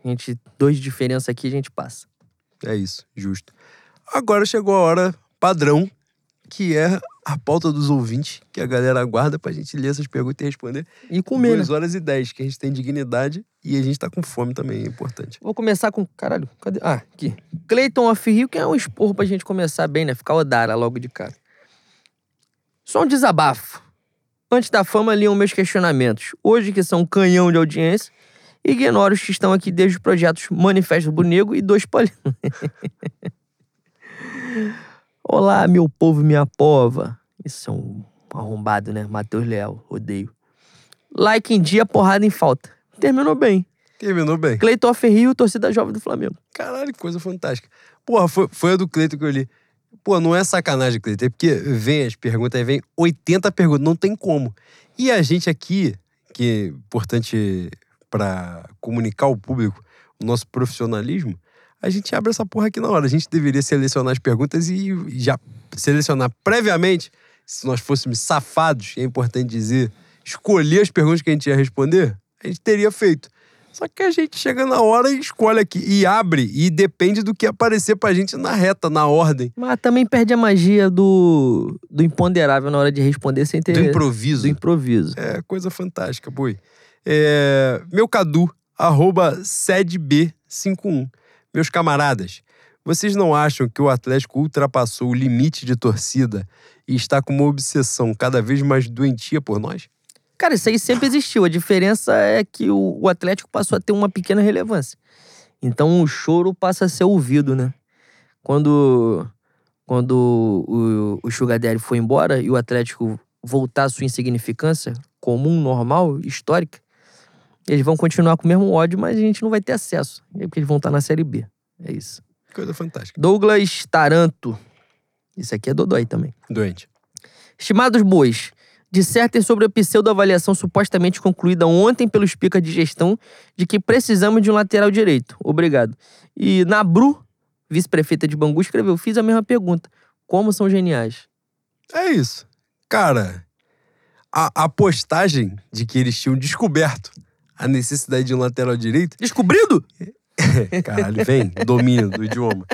A gente, dois de diferença aqui, a gente passa.
É isso, justo. Agora chegou a hora padrão, que é a pauta dos ouvintes, que a galera aguarda pra gente ler essas perguntas e responder.
E comer,
2 né? horas e 10, que a gente tem dignidade e a gente tá com fome também, é importante.
Vou começar com. Caralho, cadê? Ah, aqui. Cleiton of Rio, que é um esporro pra gente começar bem, né? Ficar Odara logo de cara. Só um desabafo. Antes da fama, liam meus questionamentos. Hoje, que são um canhão de audiência, Ignoro os que estão aqui desde os projetos Manifesto Bonego e Dois Polinos. Olá, meu povo minha pova. Isso é um arrombado, né? Matheus Leal, odeio. Like em dia, porrada em falta. Terminou bem.
Terminou bem.
Cleiton Ferrio, torcida jovem do Flamengo.
Caralho, que coisa fantástica. Porra, foi, foi a do Cleiton que eu li. Pô, não é sacanagem, Cleiton. É porque vem as perguntas, aí vem 80 perguntas. Não tem como. E a gente aqui, que é importante para comunicar ao público o nosso profissionalismo, a gente abre essa porra aqui na hora. A gente deveria selecionar as perguntas e já selecionar previamente, se nós fôssemos safados, é importante dizer, escolher as perguntas que a gente ia responder, a gente teria feito. Só que a gente chega na hora e escolhe aqui, e abre, e depende do que aparecer pra gente na reta, na ordem.
Mas também perde a magia do, do imponderável na hora de responder sem ter.
Do improviso.
Do improviso.
É coisa fantástica, boi. É, meu Cadu, arroba sedb51. Meus camaradas, vocês não acham que o Atlético ultrapassou o limite de torcida e está com uma obsessão cada vez mais doentia por nós?
Cara, isso aí sempre existiu. A diferença é que o, Atlético passou a ter uma pequena relevância. Então o choro passa a ser ouvido, né? Quando, quando o, o Sugar Daddy foi embora e o Atlético voltar à sua insignificância comum, normal, histórica, eles vão continuar com o mesmo ódio, mas a gente não vai ter acesso. É porque eles vão estar na Série B. É isso.
Coisa fantástica.
Douglas Taranto. Isso aqui é Dodói também.
Doente.
Estimados bois, dissertem sobre a pseudo-avaliação supostamente concluída ontem pelos picas de gestão de que precisamos de um lateral direito. Obrigado. E Nabru, vice-prefeita de Bangu, escreveu: Fiz a mesma pergunta. Como são geniais?
É isso. Cara, a, a postagem de que eles tinham descoberto a necessidade de um lateral direito.
Descobrido?
Caralho, vem, domínio do idioma.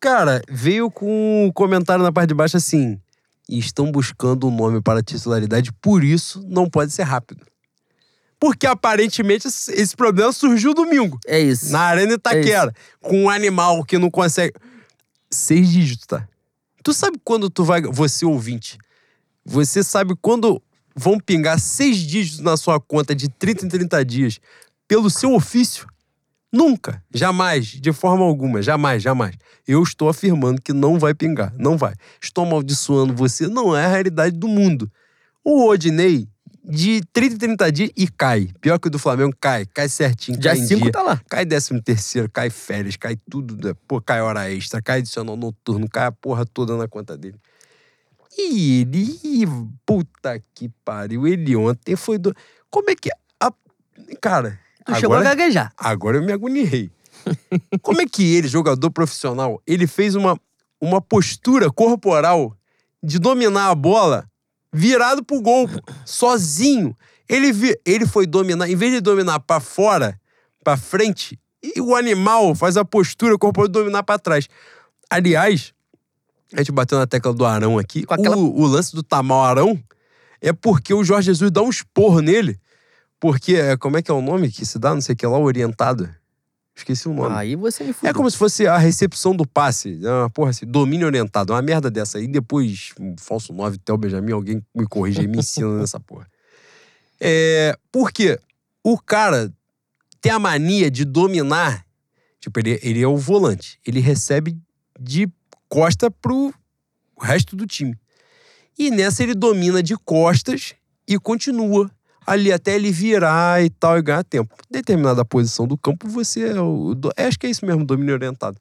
Cara, veio com um comentário na parte de baixo assim: estão buscando um nome para a titularidade, por isso não pode ser rápido. Porque aparentemente esse problema surgiu domingo.
É isso.
Na Arena Itaquera. É com um animal que não consegue. Seis dígitos, tá? Tu sabe quando tu vai. Você ouvinte. Você sabe quando vão pingar seis dígitos na sua conta de 30 em 30 dias pelo seu ofício? Nunca, jamais, de forma alguma, jamais, jamais. Eu estou afirmando que não vai pingar, não vai. Estou amaldiçoando você, não é a realidade do mundo. O Odinei, de 30 em 30 dias e cai. Pior que o do Flamengo, cai, cai certinho,
Dia
cai em
5
dia.
tá lá.
Cai décimo terceiro, cai férias, cai tudo, né? pô, cai hora extra, cai adicional noturno, cai a porra toda na conta dele. E ele, puta que pariu, ele ontem foi do... Como é que... A... Cara,
Tu chegou a
agora,
gaguejar.
agora eu me agoniei. Como é que ele, jogador profissional, ele fez uma, uma postura corporal de dominar a bola virado pro gol, sozinho. Ele, vi- ele foi dominar, em vez de dominar pra fora, pra frente, e o animal faz a postura corporal de dominar pra trás. Aliás, a gente bateu na tecla do Arão aqui.
Aquela-
O, o lance do Tamal Arão é porque o Jorge Jesus dá um esporro nele. Porque, é, como é que é o nome que se dá? Não sei o que lá, orientado. Esqueci o nome.
Aí você me fudeu.
É como se fosse a recepção do passe. É uma porra assim, domínio orientado. Uma merda dessa aí. Depois, um falso 9, Theo Benjamin, alguém me corrige e me ensina nessa porra. É, porque o cara tem a mania de dominar. Tipo, ele, ele é o volante. Ele recebe de costa pro resto do time. E nessa ele domina de costas e continua ali até ele virar e tal e ganhar tempo. Determinada posição do campo, você é o. do- Acho que é isso mesmo, domínio orientado.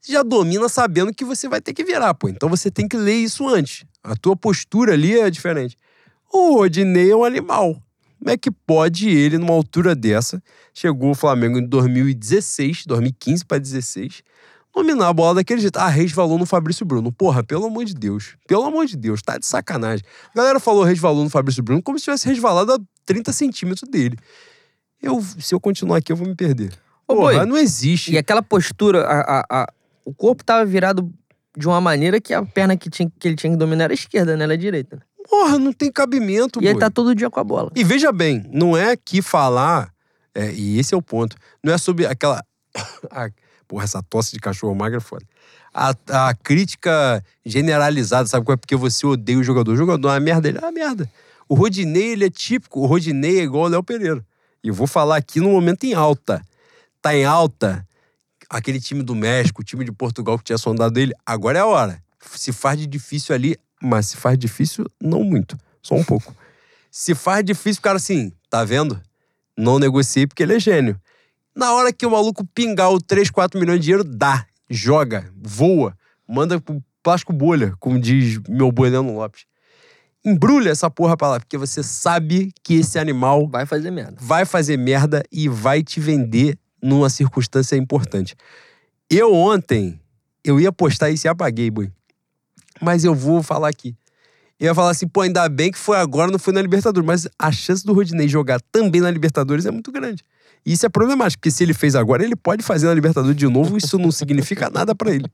Você já domina sabendo que você vai ter que virar, pô. Então você tem que ler isso antes. A tua postura ali é diferente. O Odinei é um animal. Como é que pode ele, numa altura dessa, chegou o Flamengo em 2016, 2015 para 16, dominar a bola daquele jeito? Ah, resvalou no Fabrício Bruno. Porra, pelo amor de Deus. Pelo amor de Deus, tá de sacanagem. A galera falou resvalou no Fabrício Bruno como se tivesse resvalado a 30 centímetros dele. Eu, se eu continuar aqui, eu vou me perder.
Ô,
Porra,
Boi,
não existe.
E aquela postura, a, a- a- o corpo tava virado de uma maneira que a perna que, tinha, que ele tinha que dominar era a esquerda, né? Ela é direita. né?
Porra, não tem cabimento,
E ele
boi.
tá todo dia com a bola.
E veja bem, não é que falar, é, e esse é o ponto, não é sobre aquela. porra, essa tosse de cachorro magro é foda. A, a crítica generalizada, sabe qual é? Porque você odeia o jogador. O jogador é uma merda, ele é uma merda. O Rodinei, ele é típico. O Rodinei é igual o Léo Pereira. E eu vou falar aqui no momento em alta. Tá em alta aquele time do México, o time de Portugal que tinha sondado ele. Agora é a hora. Se faz de difícil ali, mas se faz difícil, não muito. Só um pouco. Se faz difícil, o cara assim, tá vendo? Não negociei porque ele é gênio. Na hora que o maluco pingar o 3, 4 milhões de dinheiro, dá. Joga, voa, manda pro plástico bolha, como diz meu boi Leandro Lopes. Embrulha essa porra pra lá, porque você sabe que esse animal
Vai fazer merda.
vai fazer merda e vai te vender numa circunstância importante. Eu ontem, eu ia postar isso e apaguei, boi. Mas eu vou falar aqui. Eu ia falar assim, pô, ainda bem que foi agora, não foi na Libertadores. Mas a chance do Rodinei jogar também na Libertadores é muito grande. E isso é problemático, porque se ele fez agora, ele pode fazer na Libertadores de novo, isso não significa nada pra ele.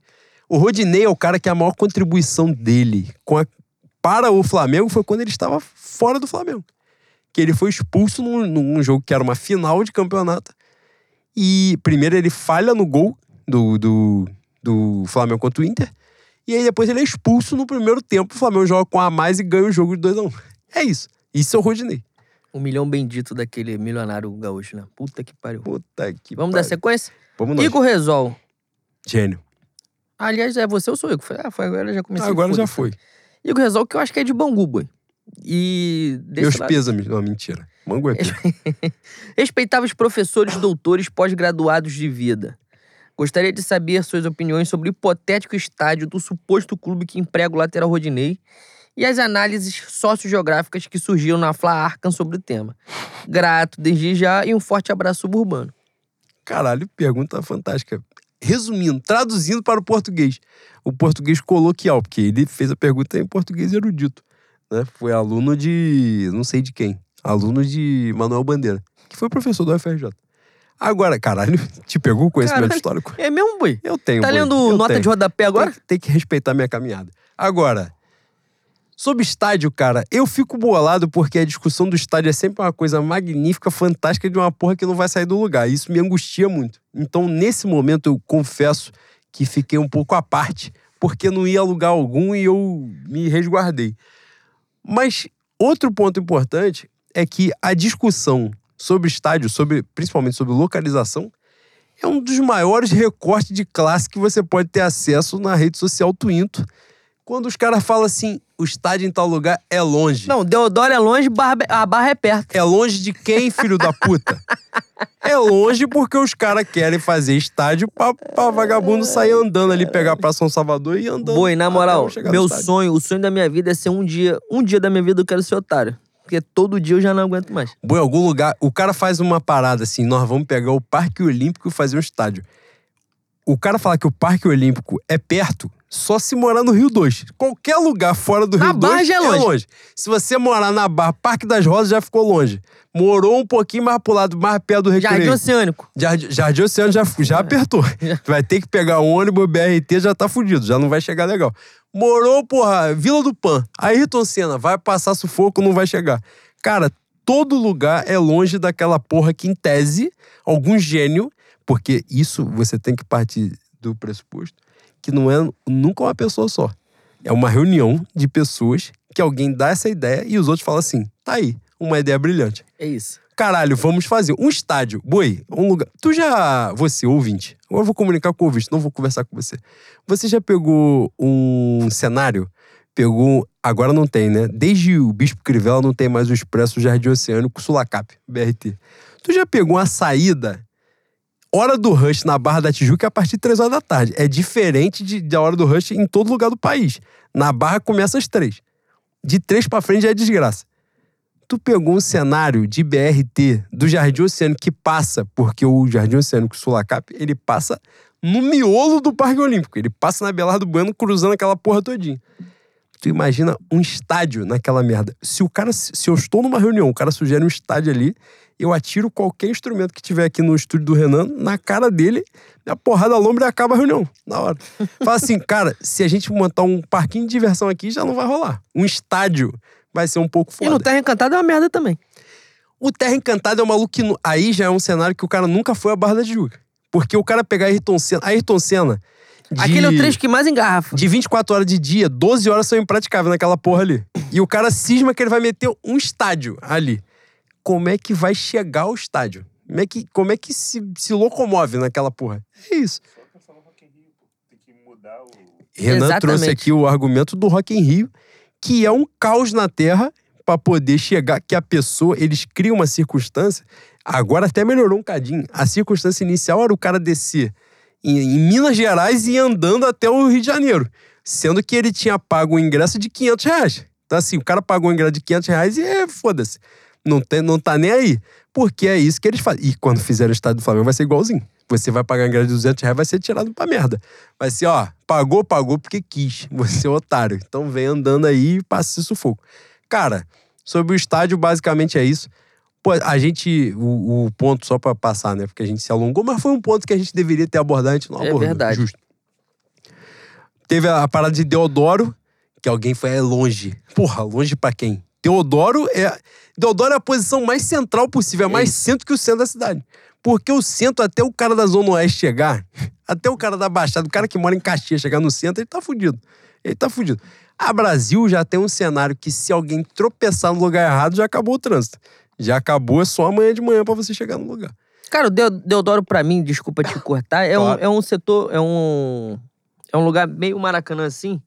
O Rodinei é o cara que a maior contribuição dele a- para o Flamengo foi quando ele estava fora do Flamengo que ele foi expulso num, num jogo que era uma final de campeonato. E primeiro ele falha no gol do, do, do Flamengo contra o Inter. E aí depois ele é expulso no primeiro tempo. O Flamengo joga com a mais e ganha o jogo de 2x1. É isso. Isso é o Rodinei.
O milhão bendito daquele milionário gaúcho, né? Puta que pariu.
Puta que
Vamos dar
pariu.
sequência?
Vamos nós.
Igor Resol.
Gênio.
Aliás, é você ou sou eu? que foi- Ah, foi agora, já comecei.
Agora já
foda-se.
foi.
Igor Resol, que eu acho que é de Bangu, boi. E. desse
Meus
lado-
pêsames. Não, mentira. Mango é pêsamo.
Respeitáveis professores, doutores, pós-graduados de vida. Gostaria de saber suas opiniões sobre o hipotético estádio do suposto clube que emprega o lateral Rodinei e as análises sociogeográficas que surgiram na Fla Arcan sobre o tema. Grato desde já e um forte abraço suburbano.
Caralho, pergunta fantástica. Resumindo, traduzindo para o português. O português coloquial, porque ele fez a pergunta em português erudito. Né? Foi aluno de. não sei de quem. Aluno de Manuel Bandeira, que foi professor do UFRJ. Agora, caralho, te pegou o conhecimento
Caralho.
histórico?
É mesmo, boi?
Eu tenho.
Tá
boi,
lendo
eu
nota
tenho.
de rodapé agora?
Tem, que- tem que respeitar minha caminhada. Agora, sobre estádio, cara, eu fico bolado porque a discussão do estádio é sempre uma coisa magnífica, fantástica de uma porra que não vai sair do lugar. Isso me angustia muito. Então, nesse momento, eu confesso que fiquei um pouco à parte, porque não ia a lugar algum e eu me resguardei. Mas outro ponto importante é que a discussão sobre estádio, sobre, principalmente sobre localização, é um dos maiores recortes de classe que você pode ter acesso na rede social Twinto. Quando os caras falam assim, o estádio em tal lugar é longe.
Não, Deodoro é longe, barra- a barra é perto.
É longe de quem, filho da puta? É longe porque os caras querem fazer estádio pra, pra vagabundo sair andando ali, pegar pra São Salvador e andando.
Boi, na moral, meu sonho, o sonho da minha vida é ser um dia, um dia da minha vida eu quero ser otário. Porque todo dia eu já não aguento mais.
Boi, algum lugar, o cara faz uma parada assim, nós vamos pegar o Parque Olímpico e fazer um estádio. O cara falar que o Parque Olímpico é perto, só se morar no Rio 2. Qualquer lugar fora do
Na
Rio
Barra
2
já é longe.
Se você morar na Barra, Parque das Rosas já ficou longe. Morou um pouquinho mais pro lado, mais perto do Recreio.
Jardim Oceânico.
Jardim, Jardim Oceano já, já apertou. Vai ter que pegar um ônibus, BRT já tá fudido, já não vai chegar legal. Morou, porra, Vila do Pan. Ayrton Senna, vai passar sufoco, não vai chegar. Cara, todo lugar é longe daquela porra que, em tese, algum gênio, porque isso você tem que partir do pressuposto que não é nunca uma pessoa só. É uma reunião de pessoas que alguém dá essa ideia e os outros falam assim: tá aí, uma ideia brilhante.
É isso.
Caralho, vamos fazer um estádio. Boi, um lugar. Tu já. Você, ouvinte. Agora eu vou comunicar com o ouvinte, não vou conversar com você. Você já pegou um cenário? Pegou. Agora não tem, né? Desde o Bispo Crivella não tem mais o Expresso Jardim Oceânico Sulacap, BRT. Tu já pegou uma saída? Hora do rush na Barra da Tijuca é a partir de 3 horas da tarde. É diferente de, da hora do rush em todo lugar do país. Na Barra começa às 3. De 3 pra frente já é desgraça tu pegou um cenário de BRT do Jardim Oceânico que passa, porque o Jardim Oceânico Sulacap, ele passa no miolo do Parque Olímpico. Ele passa na Belardo Bueno cruzando aquela porra todinha. Tu imagina um estádio naquela merda. Se o cara, se eu estou numa reunião, o cara sugere um estádio ali, eu atiro qualquer instrumento que tiver aqui no estúdio do Renan na cara dele, a porrada lombra e acaba a reunião, na hora. Fala assim, cara, se a gente montar um parquinho de diversão aqui, já não vai rolar. Um estádio vai ser um pouco
E
foda.
no Terra Encantada é uma merda também.
O Terra Encantada é um maluco que. Aí já é um cenário que o cara nunca foi à Barra da Tijuca. Porque o cara pegar Ayrton Senna. Ayrton Senna. De,
Aquele é o trecho que mais engarrafa.
De 24 horas de dia, 12 horas são impraticáveis naquela porra ali. E o cara cisma que ele vai meter um estádio ali. Como é que vai chegar ao estádio? Como é que, como é que se, se locomove naquela porra? É isso. Renan
Exatamente.
trouxe aqui o argumento do Rock in Rio, que é um caos na Terra para poder chegar, que a pessoa, eles criam uma circunstância, agora até melhorou um cadinho. A circunstância inicial era o cara descer em, em Minas Gerais e ir andando até o Rio de Janeiro, sendo que ele tinha pago o ingresso de 500 reais. Então assim, o cara pagou o ingresso de 500 reais e é, foda-se. Não, tem, não tá nem aí. Porque é isso que eles fazem. E quando fizeram o estádio do Flamengo vai ser igualzinho. Você vai pagar ingresso de 200 reais, vai ser tirado pra merda. Vai ser, ó, pagou, pagou porque quis. Você é otário. Então vem andando aí e passa esse sufoco. Cara, sobre o estádio, basicamente é isso. Pô, a gente, o, o ponto, só pra passar, né? Porque a gente se alongou, mas foi um ponto que a gente deveria ter abordado, a gente não
É
abordou.
verdade.
Justo. Teve a, a parada de Deodoro, que alguém foi é longe. Porra, longe pra quem? Deodoro é. Deodoro é a posição mais central possível, é mais
Isso.
centro que o centro da cidade. Porque o centro, até o cara da Zona Oeste chegar, até o cara da Baixada, o cara que mora em Caxias chegar no centro, ele tá fudido. Ele tá fudido. A Brasil já tem um cenário que se alguém tropeçar no lugar errado, já acabou o trânsito. Já acabou, é só amanhã de manhã pra você chegar no lugar.
Cara, o Deo- Deodoro, pra mim, desculpa te cortar, é,
Claro.
um, é um setor, é um. É um lugar meio Maracanã assim.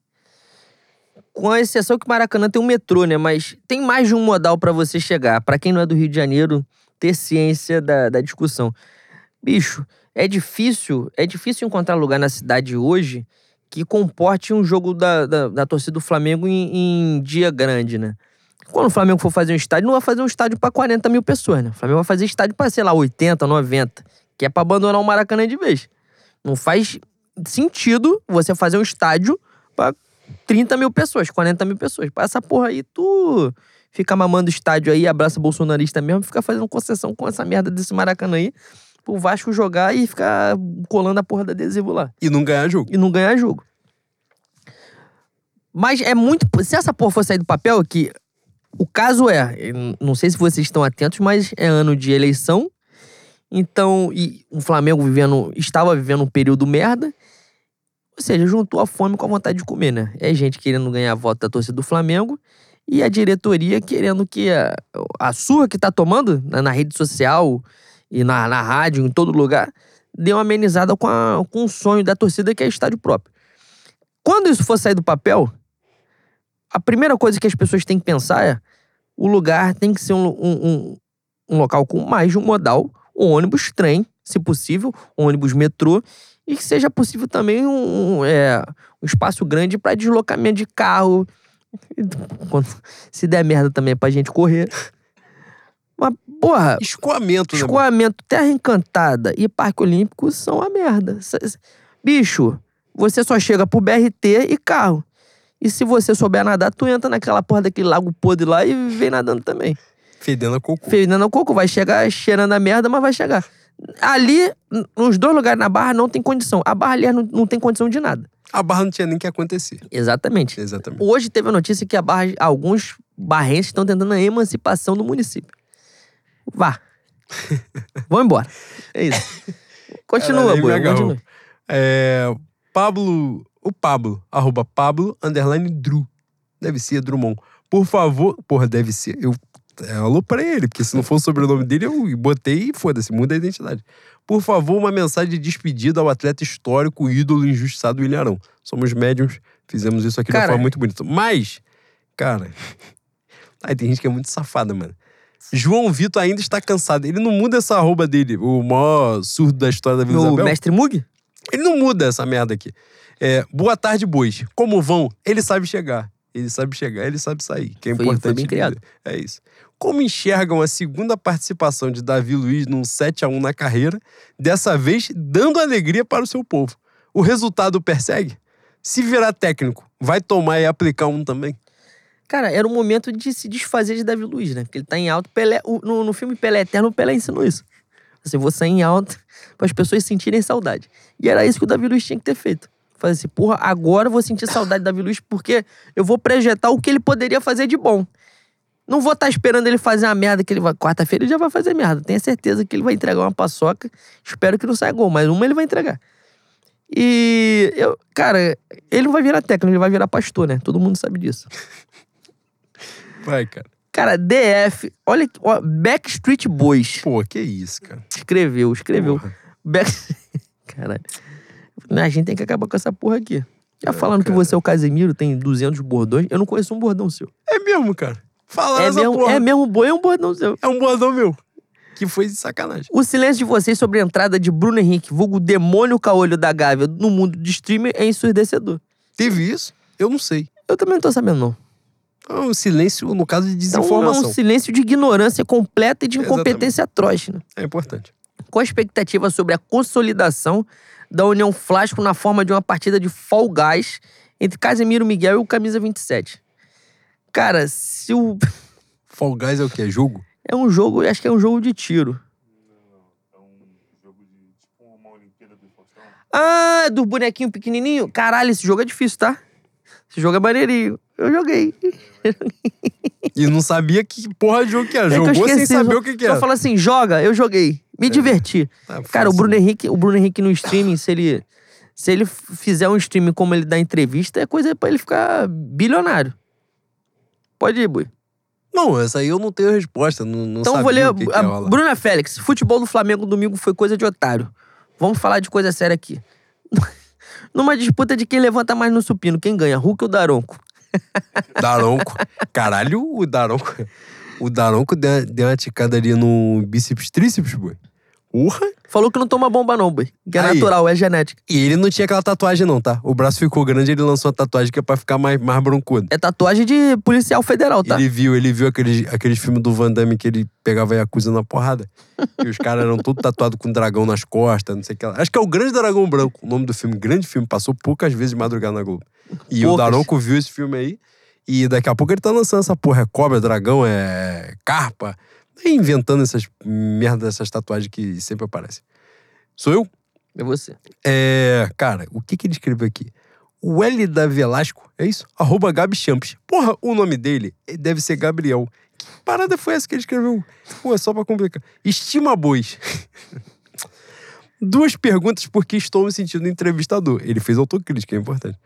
Com a exceção que Maracanã tem um metrô, né? Mas tem mais de um modal pra você chegar. Pra quem não é do Rio de Janeiro, ter ciência da, da discussão. Bicho, é difícil, é difícil encontrar lugar na cidade hoje que comporte um jogo da, da, da torcida do Flamengo em, em dia grande, né? Quando o Flamengo for fazer um estádio, não vai fazer um estádio pra 40 mil pessoas, né? O Flamengo vai fazer estádio pra, sei lá, 80, 90, que é pra abandonar o Maracanã de vez. Não faz sentido você fazer um estádio pra 30 mil pessoas, 40 mil pessoas. Pra essa porra aí, tu fica mamando estádio aí, abraça bolsonarista mesmo, fica fazendo concessão com essa merda desse Maracanã aí, pro Vasco jogar e ficar colando a porra da adesivo lá
E não ganhar jogo.
e não ganhar jogo. Mas é muito. Se essa porra for sair do papel, que o caso é, não sei se vocês estão atentos, mas é ano de eleição. Então, e o Flamengo vivendo, estava vivendo um período merda. Ou seja, juntou a fome com a vontade de comer, né? É gente querendo ganhar voto da torcida do Flamengo e a diretoria querendo que a, a surra que tá tomando na, na rede social e na, na rádio, em todo lugar, dê uma amenizada com, a, com o sonho da torcida que é estádio próprio. Quando isso for sair do papel, a primeira coisa que as pessoas têm que pensar é o lugar tem que ser um, um, um, um local com mais de um modal, um ônibus, trem, se possível, um ônibus metrô, e que seja possível também um, um, é, um espaço grande para deslocamento de carro. Quando, se der merda também é pra gente correr. Mas, porra,
Escoamento, né?
escoamento, terra encantada e parque olímpico são a merda. Bicho, você só chega pro BRT e carro. E se você souber nadar, tu entra naquela porra daquele lago podre lá e vem nadando também.
Fedendo a cocô.
Fernando Coco vai chegar cheirando a merda, mas vai chegar. Ali, nos dois lugares na Barra, não tem condição. A Barra, aliás, não, não tem condição de nada.
A barra não tinha nem que acontecer.
Exatamente.
Exatamente.
Hoje teve a notícia que a Barra, alguns barrenses estão tentando a emancipação do município. Vá. Vão embora. É isso. Continua, Boi. Continua.
É, Pablo. O Pablo, arroba Pablo, underline Drew. Deve ser Drummond. Por favor. Porra, deve ser. Eu é, alô pra ele, porque se não for o sobrenome dele, eu botei e foda-se, muda a identidade. Por favor, uma mensagem de despedida ao atleta histórico, ídolo injustiçado William Arão. Somos médiums, fizemos isso aqui de
Cara-
uma forma muito bonita. Mas, cara. Aí tem gente que é muito safada, mano. João Vitor ainda está cansado. Ele não muda essa arroba dele, o maior surdo da história da Vila
O
Isabel.
mestre Mug?
Ele não muda essa merda aqui. É, boa tarde, bois. Como vão? Ele sabe chegar. Ele sabe chegar, ele sabe sair. Que é
Foi-
importante.
foi bem criado.
É isso. Como enxergam a segunda participação de Davi Luiz num 7 a 1 na carreira, dessa vez dando alegria para o seu povo? O resultado persegue? Se virar técnico, vai tomar e aplicar um também?
Cara, era o momento de se desfazer de Davi Luiz, né? Porque ele tá em alto. Pelé, no, no filme Pelé Eterno, o Pelé ensinou isso. Assim, vou sair em alto para as pessoas sentirem saudade. E era isso que o Davi Luiz tinha que ter feito. Fazer assim, porra, agora eu vou sentir saudade do Davi Luiz porque eu vou projetar o que ele poderia fazer de bom. Não vou estar esperando ele fazer uma merda que ele vai. Quarta-feira ele já vai fazer merda. Tenho certeza que ele vai entregar uma paçoca. Espero que não saia gol, mas uma ele vai entregar. E eu, cara, ele não vai virar técnico, ele vai virar pastor, né? Todo mundo sabe disso.
Vai, cara.
Cara, DF, olha, aqui, ó, Backstreet Boys.
Pô, que isso, cara.
Escreveu, escreveu.
Porra.
Back... Caralho. Né, A gente tem que acabar com essa porra aqui. Já falando que
cara.
você é o Casemiro, tem 200 bordões. Eu não conheço um bordão seu.
É mesmo, cara. Fala
É
essa
mesmo,
porra.
é mesmo boi, é um bordão seu.
É um bordão meu. Que foi de sacanagem.
O silêncio de vocês sobre a entrada de Bruno Henrique, vulgo demônio caolho da Gávea, no mundo de streamer é ensurdecedor.
Teve isso? Eu não sei.
Eu também não tô sabendo, não.
É um silêncio, no caso de
é
desinformação.
um silêncio de ignorância completa e de incompetência atroz, né?
É importante.
com a expectativa sobre a consolidação da União Flasco na forma de uma partida de Fall Guys entre Casemiro Miguel e o Camisa 27. Cara, se o.
Fall Guys é o quê? É jogo?
É um jogo, acho que é um jogo de tiro. Ah, do bonequinho pequenininho? Caralho, esse jogo é difícil, tá? Esse jogo é maneirinho. Eu joguei.
E não sabia que porra de jogo que era.
É que eu
Jogou sem
esqueci,
saber
só-
o que, que
Só
era.
fala assim, joga, eu joguei. Me diverti.
Tá
Cara, o
fácil.
Bruno Henrique, o Bruno Henrique no streaming, se ele se ele fizer um streaming como ele dá entrevista, é coisa pra ele ficar bilionário. Pode ir, Bui.
Não, essa aí eu não tenho resposta. Não, não
Então vou ler
o que, que
a
ia rolar.
Bruna Félix. Futebol do Flamengo domingo foi coisa de otário. Vamos falar de coisa séria aqui. Numa disputa de quem levanta mais no supino, quem ganha, Hulk ou Daronco?
Daronco. Caralho, o Daronco. O Daronco deu, deu uma ticada ali no bíceps tríceps, boi. Porra!
Falou que não toma bomba não, Bui. Que é
Aí.
natural, é genética.
E ele não tinha aquela tatuagem, não, tá? O braço ficou grande, ele lançou uma tatuagem que é pra ficar mais, mais broncudo.
É tatuagem de policial federal, tá?
Ele viu, ele viu aqueles, aqueles filmes do Van Damme que ele pegava a Yakuza na porrada. E os caras eram todos tatuados com dragão nas costas, não sei o que lá. Acho que é o Grande Dragão Branco, o nome do filme. Grande filme, passou poucas vezes de madrugada na Globo. E o
Poucas.
Daronco viu esse filme aí. E daqui a pouco ele tá lançando essa porra. É cobra, dragão, é carpa. Inventando essas merdas, essas tatuagens que sempre aparecem. Sou eu?
É você.
É, cara, o que que ele escreveu aqui? O L da Velasco, é isso? Arroba Gabi Champs. Porra, o nome dele deve ser Gabriel. Que parada foi essa que ele escreveu? Pô, é só pra complicar. Estima bois. Duas perguntas porque estou me sentindo entrevistador. Ele fez autocrítica, é importante.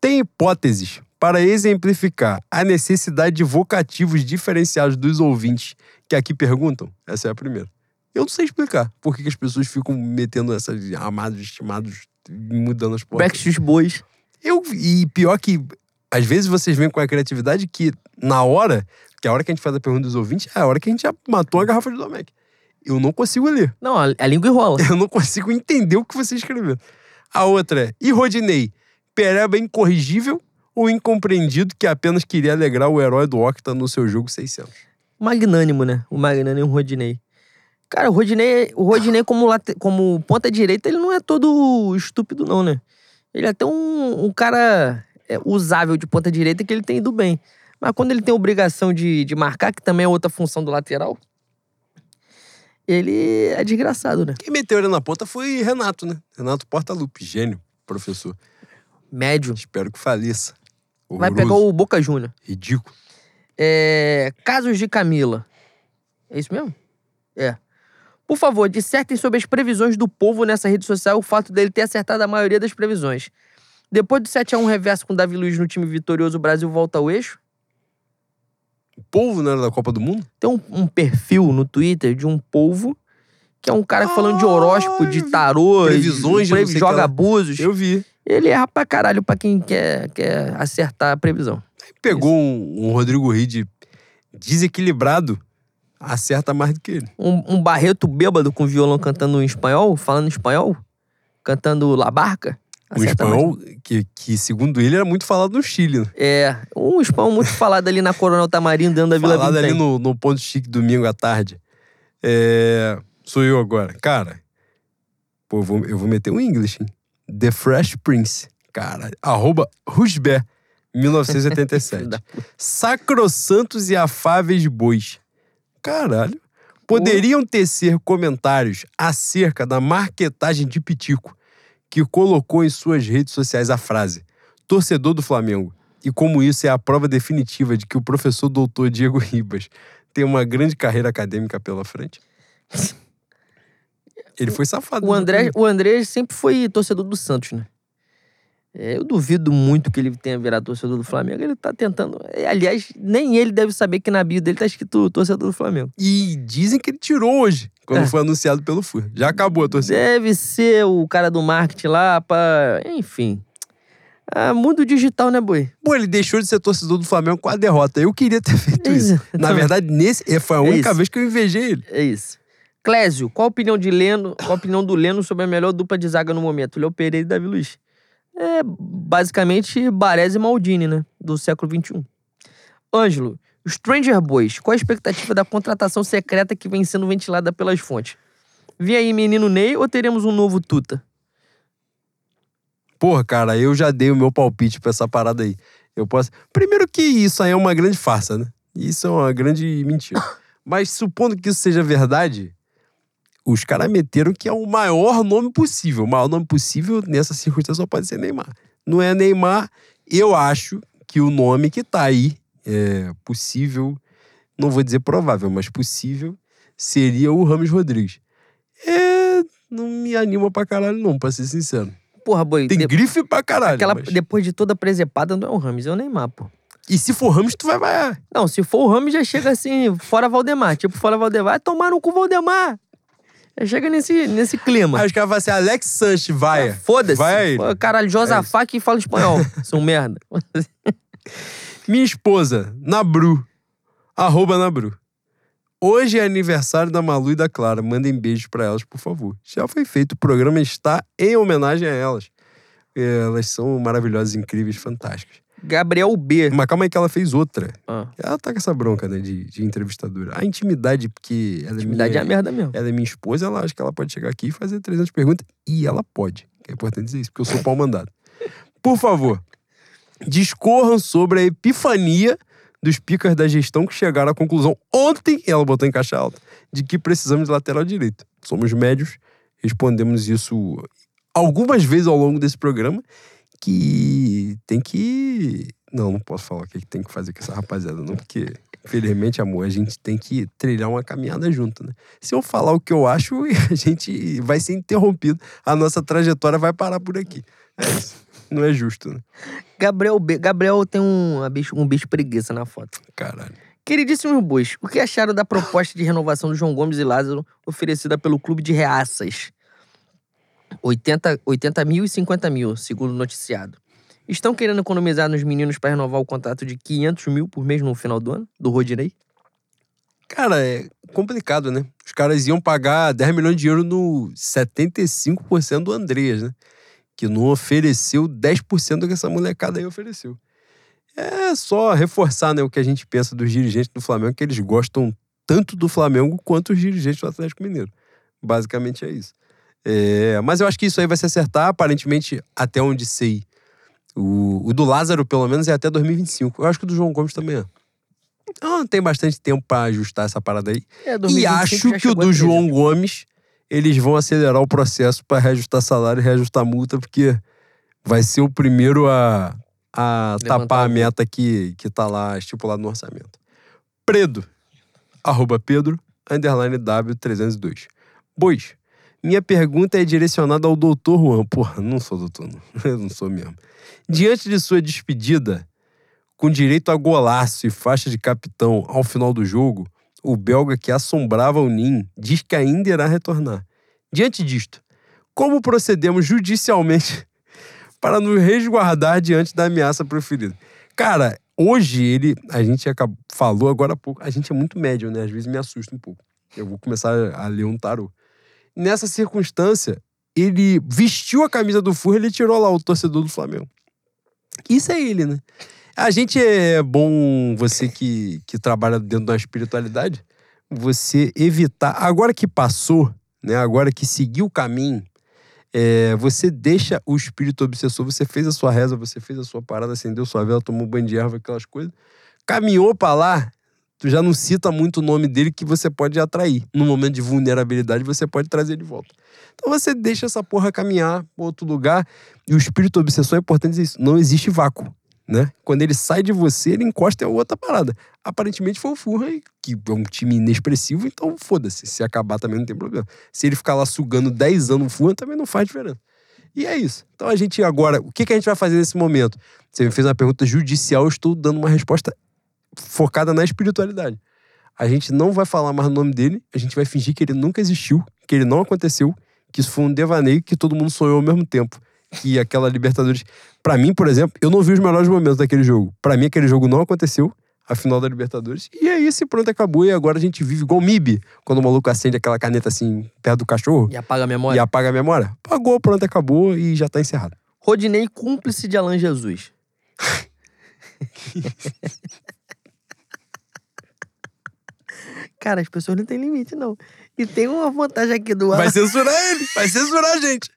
Tem hipóteses Para exemplificar a necessidade de vocativos diferenciados dos ouvintes que aqui perguntam, essa é a primeira. Eu não sei explicar por que, as pessoas ficam metendo essas amados, estimados, mudando as portas.
Backstreet Boys.
Eu, e pior que, às vezes vocês vêm com a criatividade que, na hora, que a hora que a gente faz a pergunta dos ouvintes, é a hora que a gente já matou a garrafa de Domecq. Eu não consigo ler.
Não, a, a língua enrola.
Eu não consigo entender o que você escreveu. A outra é, e Rodinei, pereba incorrigível ou incompreendido que apenas queria alegrar o herói do Octa no seu jogo 600?
Magnânimo, né? O magnânimo Rodinei. Cara, o Rodinei, o Rodinei como, late- como ponta direita, ele não é todo estúpido, não, né? Ele é até um, um cara é, usável de ponta direita que ele tem ido bem. Mas quando ele tem obrigação de, de marcar, que também é outra função do lateral, ele é desgraçado, né?
Quem meteu ele na ponta foi Renato, né? Renato Portaluppi, gênio, professor.
Médio.
Espero que faleça.
Vai
Horroroso.
pegar o Boca Júnior.
Ridículo.
É, casos de Camila. É isso mesmo? É. Por favor, dissertem sobre as previsões do povo nessa rede social o fato dele ter acertado a maioria das previsões. Depois do 7x1 reverso com o Davi Luiz no time vitorioso, o Brasil volta ao eixo.
O povo não era da Copa do Mundo?
Tem um, um perfil no Twitter de um povo que é um cara falando de horóscopo, de
Ah,
tarô,
previsões,
de,
de que
joga abusos.
Eu vi.
Ele erra pra caralho pra quem quer, quer acertar a previsão.
Pegou um, um Rodrigo Ride desequilibrado, acerta mais do que ele.
Um, um Barreto bêbado com violão cantando em espanhol, falando em espanhol, cantando La Barca. Mais.
espanhol, que, que segundo ele era muito falado no Chile. Né?
É, um espanhol muito falado ali na Coronel Tamarindo, dentro da Vila
Falado ali no, no Ponto Chique domingo à tarde. É, sou eu agora. Cara, pô, eu vou, eu vou meter um English, hein? The Fresh Prince. Cara, arroba Rusber, 1987.
Da
Sacrossantos e afáveis bois. Caralho. Poderiam tecer comentários acerca da marquetagem de Pitico, que colocou em suas redes sociais a frase torcedor do Flamengo. E como isso é a prova definitiva de que o professor doutor Diego Ribas tem uma grande carreira acadêmica pela frente. Ele foi safado.
O
né?
André, o André sempre foi torcedor do Santos, né? É, eu duvido muito que ele tenha virado torcedor do Flamengo. Ele tá tentando. é, Aliás, nem ele deve saber que na bio dele tá escrito torcedor do Flamengo.
E dizem que ele tirou hoje, quando
É.
foi anunciado pelo FUR. Já acabou a torcida.
Deve ser o cara do marketing lá pra. Enfim. Ah, mundo digital, né, boi?
Pô, ele deixou de ser torcedor do Flamengo com a derrota. Eu queria ter feito
É
isso.
isso.
Na verdade, nesse foi a
É
única
isso.
vez que eu invejei ele.
É isso. Clésio, qual a opinião de Leno, qual a opinião do Leno sobre a melhor dupla de zaga no momento? Léo Pereira e Davi Luiz. É basicamente Baresi e Maldini, né? Do século XXI. Ângelo, Stranger Boys, qual a expectativa da contratação secreta que vem sendo ventilada pelas fontes? Vem aí menino Ney ou teremos um novo Tuta?
Porra, cara, eu já dei o meu palpite pra essa parada aí. Eu posso. Primeiro que isso aí é uma grande farsa, né? Isso é uma grande mentira. Mas supondo que isso seja verdade, os caras meteram que é o maior nome possível. O maior nome possível nessa circunstância só pode ser Neymar. Não é Neymar, eu acho que o nome que tá aí é possível, não vou dizer provável, mas possível, seria o Ramos Rodrigues. É. Não me anima pra caralho, não, pra ser sincero.
Porra, boi.
Tem
de-
grife pra caralho.
aquela,
mas-
Depois de toda a presepada, não é o Rames, é o Neymar, pô.
E se for Ramos, tu vai vaiar.
Não, se for o Ramos, já chega assim, fora Valdemar. Tipo, fora Valdemar. Vai tomar no cu Valdemar. Chega nesse, nesse clima.
Aí os caras falam assim, Alex Sanches, vai.
Foda-se.
Vai aí.
Pô, Caralho, Josafá que fala espanhol. São merda.
Minha esposa, Nabru. Arroba Nabru. Hoje é aniversário da Malu e da Clara. Mandem beijos pra elas, por favor. Já foi feito. O programa está em homenagem a elas. Elas são maravilhosas, incríveis, fantásticas.
Gabriel B.
Mas calma aí que ela fez outra.
Ah,
Ela tá com essa bronca, né, de, de entrevistadora. A intimidade, porque ela é
intimidade é
minha,
a merda mesmo.
ela é minha esposa, ela acha que ela pode chegar aqui e fazer 300 perguntas. E ela pode. É importante dizer isso, porque eu sou pau mandado. Por favor, discorram sobre a epifania dos picas da gestão que chegaram à conclusão ontem, ela botou em caixa alta, de que precisamos de lateral direito. Somos médios, respondemos isso algumas vezes ao longo desse programa, que tem que... Não, não posso falar o que tem que fazer com essa rapaziada, não, porque, infelizmente, amor, a gente tem que trilhar uma caminhada junto, né? Se eu falar o que eu acho, a gente vai ser interrompido. A nossa trajetória vai parar por aqui. É isso. Não é justo, né?
Gabriel. Gabriel tem um, um bicho preguiça na foto.
Caralho.
Queridíssimos bois, o que acharam da proposta de renovação do João Gomes e Lázaro oferecida pelo Clube de Reaças? 80, 80 mil e 50 mil, segundo o noticiado. Estão querendo economizar nos meninos para renovar o contrato de 500 mil por mês no final do ano, do Rodinei?
Cara, é complicado, né? Os caras iam pagar 10 milhões de euros no 75% do Andreas, né? Que não ofereceu 10% do que essa molecada aí ofereceu. É só reforçar né, o que a gente pensa dos dirigentes do Flamengo, que eles gostam tanto do Flamengo quanto os dirigentes do Atlético Mineiro. Basicamente é isso. É, mas eu acho que isso aí vai se acertar, aparentemente, até onde sei. O, o do Lázaro, pelo menos, é até 2025. Eu acho que o do João Gomes também é. Então, tem bastante tempo para ajustar essa parada aí.
É,
E
2025
acho que o do
13.
João Gomes, eles vão acelerar o processo para reajustar salário e reajustar multa, porque vai ser o primeiro a, a
Levantar
tapar a meta que, que tá lá estipulado no orçamento. Predo, arroba Pedro, underline W302. Bois, minha pergunta é direcionada ao doutor Juan. Porra, não sou doutor, não. Eu não sou mesmo. Diante de sua despedida, com direito a golaço e faixa de capitão ao final do jogo, o belga que assombrava o Nin diz que ainda irá retornar. Diante disto, como procedemos judicialmente para nos resguardar diante da ameaça proferida? Cara, hoje ele, a gente acabou, falou agora há pouco, a gente é muito médio, né? Às vezes me assusta um pouco. Eu vou começar a ler um tarô. Nessa circunstância, ele vestiu a camisa do Furra e tirou lá o torcedor do Flamengo. Isso é ele, né? A gente é bom, você que, que trabalha dentro da espiritualidade, você evitar. Agora que passou, né? Agora que seguiu o caminho, é, você deixa o espírito obsessor, você fez a sua reza, você fez a sua parada, acendeu sua vela, tomou banho de erva, aquelas coisas. Caminhou pra lá, tu já não cita muito o nome dele que você pode atrair. No momento de vulnerabilidade, você pode trazer de volta. Então você deixa essa porra caminhar pra outro lugar. E o espírito obsessor é importante isso. Não existe vácuo. Né? Quando ele sai de você, ele encosta em outra parada. Aparentemente foi o Furra, que é um time inexpressivo, então foda-se. Se acabar também não tem problema. Se ele ficar lá sugando 10 anos o Furra, também não faz diferença. E é isso. Então a gente agora, o que, que a gente vai fazer nesse momento? Você me fez uma pergunta judicial, eu estou dando uma resposta focada na espiritualidade. A gente não vai falar mais o nome dele, a gente vai fingir que ele nunca existiu, que ele não aconteceu, que isso foi um devaneio que todo mundo sonhou ao mesmo tempo. Que aquela Libertadores. Pra mim, por exemplo, eu não vi os melhores momentos daquele jogo. Pra mim, aquele jogo não aconteceu, a final da Libertadores. E é isso, e pronto, acabou. E agora a gente vive igual MIB, quando o maluco acende aquela caneta assim, perto do cachorro
E apaga a memória.
e apaga a memória. Apagou, pronto, acabou e já tá encerrado.
Rodinei cúmplice de Alan Jesus. Cara, as pessoas não têm limite, não. E tem uma vantagem aqui do.
Vai censurar ele, vai censurar a gente.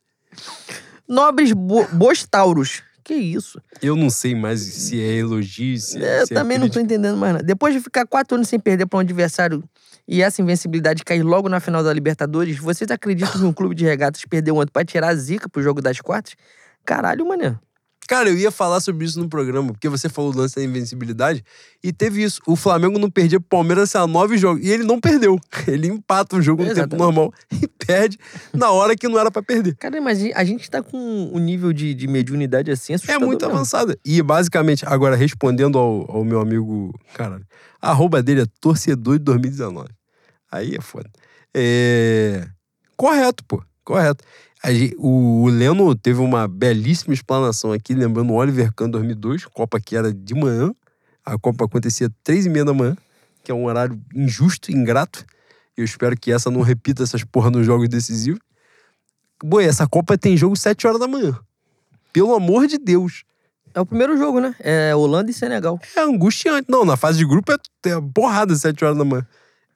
Nobres bo bostauros. Que isso?
Eu não sei mais se é elogio, se,
É, eu
se é
também não tô entendendo mais nada. Depois de ficar quatro anos sem perder para um adversário e essa invencibilidade cair logo na final da Libertadores, vocês acreditam que um clube de regatas perdeu ontem pra tirar a zica pro jogo das quartas? Caralho, mané.
Cara, eu ia falar sobre isso no programa, porque você falou do lance da invencibilidade, e teve isso. O Flamengo não perdia pro Palmeiras há nove jogos, e ele não perdeu. Ele empata o jogo no tempo
Exatamente.
normal e perde na hora que não era pra perder.
Cara, mas a gente tá com um nível de, de mediunidade assim
É
assustador
muito
mesmo.
avançada. E basicamente, agora respondendo ao, ao meu amigo, cara, a arroba dele é torcedor de 2019. Aí é foda. É. Correto, pô. Correto. O, o Leno teve uma belíssima explanação aqui, lembrando o Oliver Kahn 2002, Copa que era de manhã. A Copa acontecia três e meia da manhã, que é um horário injusto, ingrato. Eu espero que essa não repita essas porra nos jogos decisivos. Boi, essa Copa tem jogo sete horas da manhã. Pelo amor de Deus.
É o primeiro jogo, né? É Holanda e Senegal.
É angustiante. Não, na fase de grupo é, é porrada 7 horas da manhã.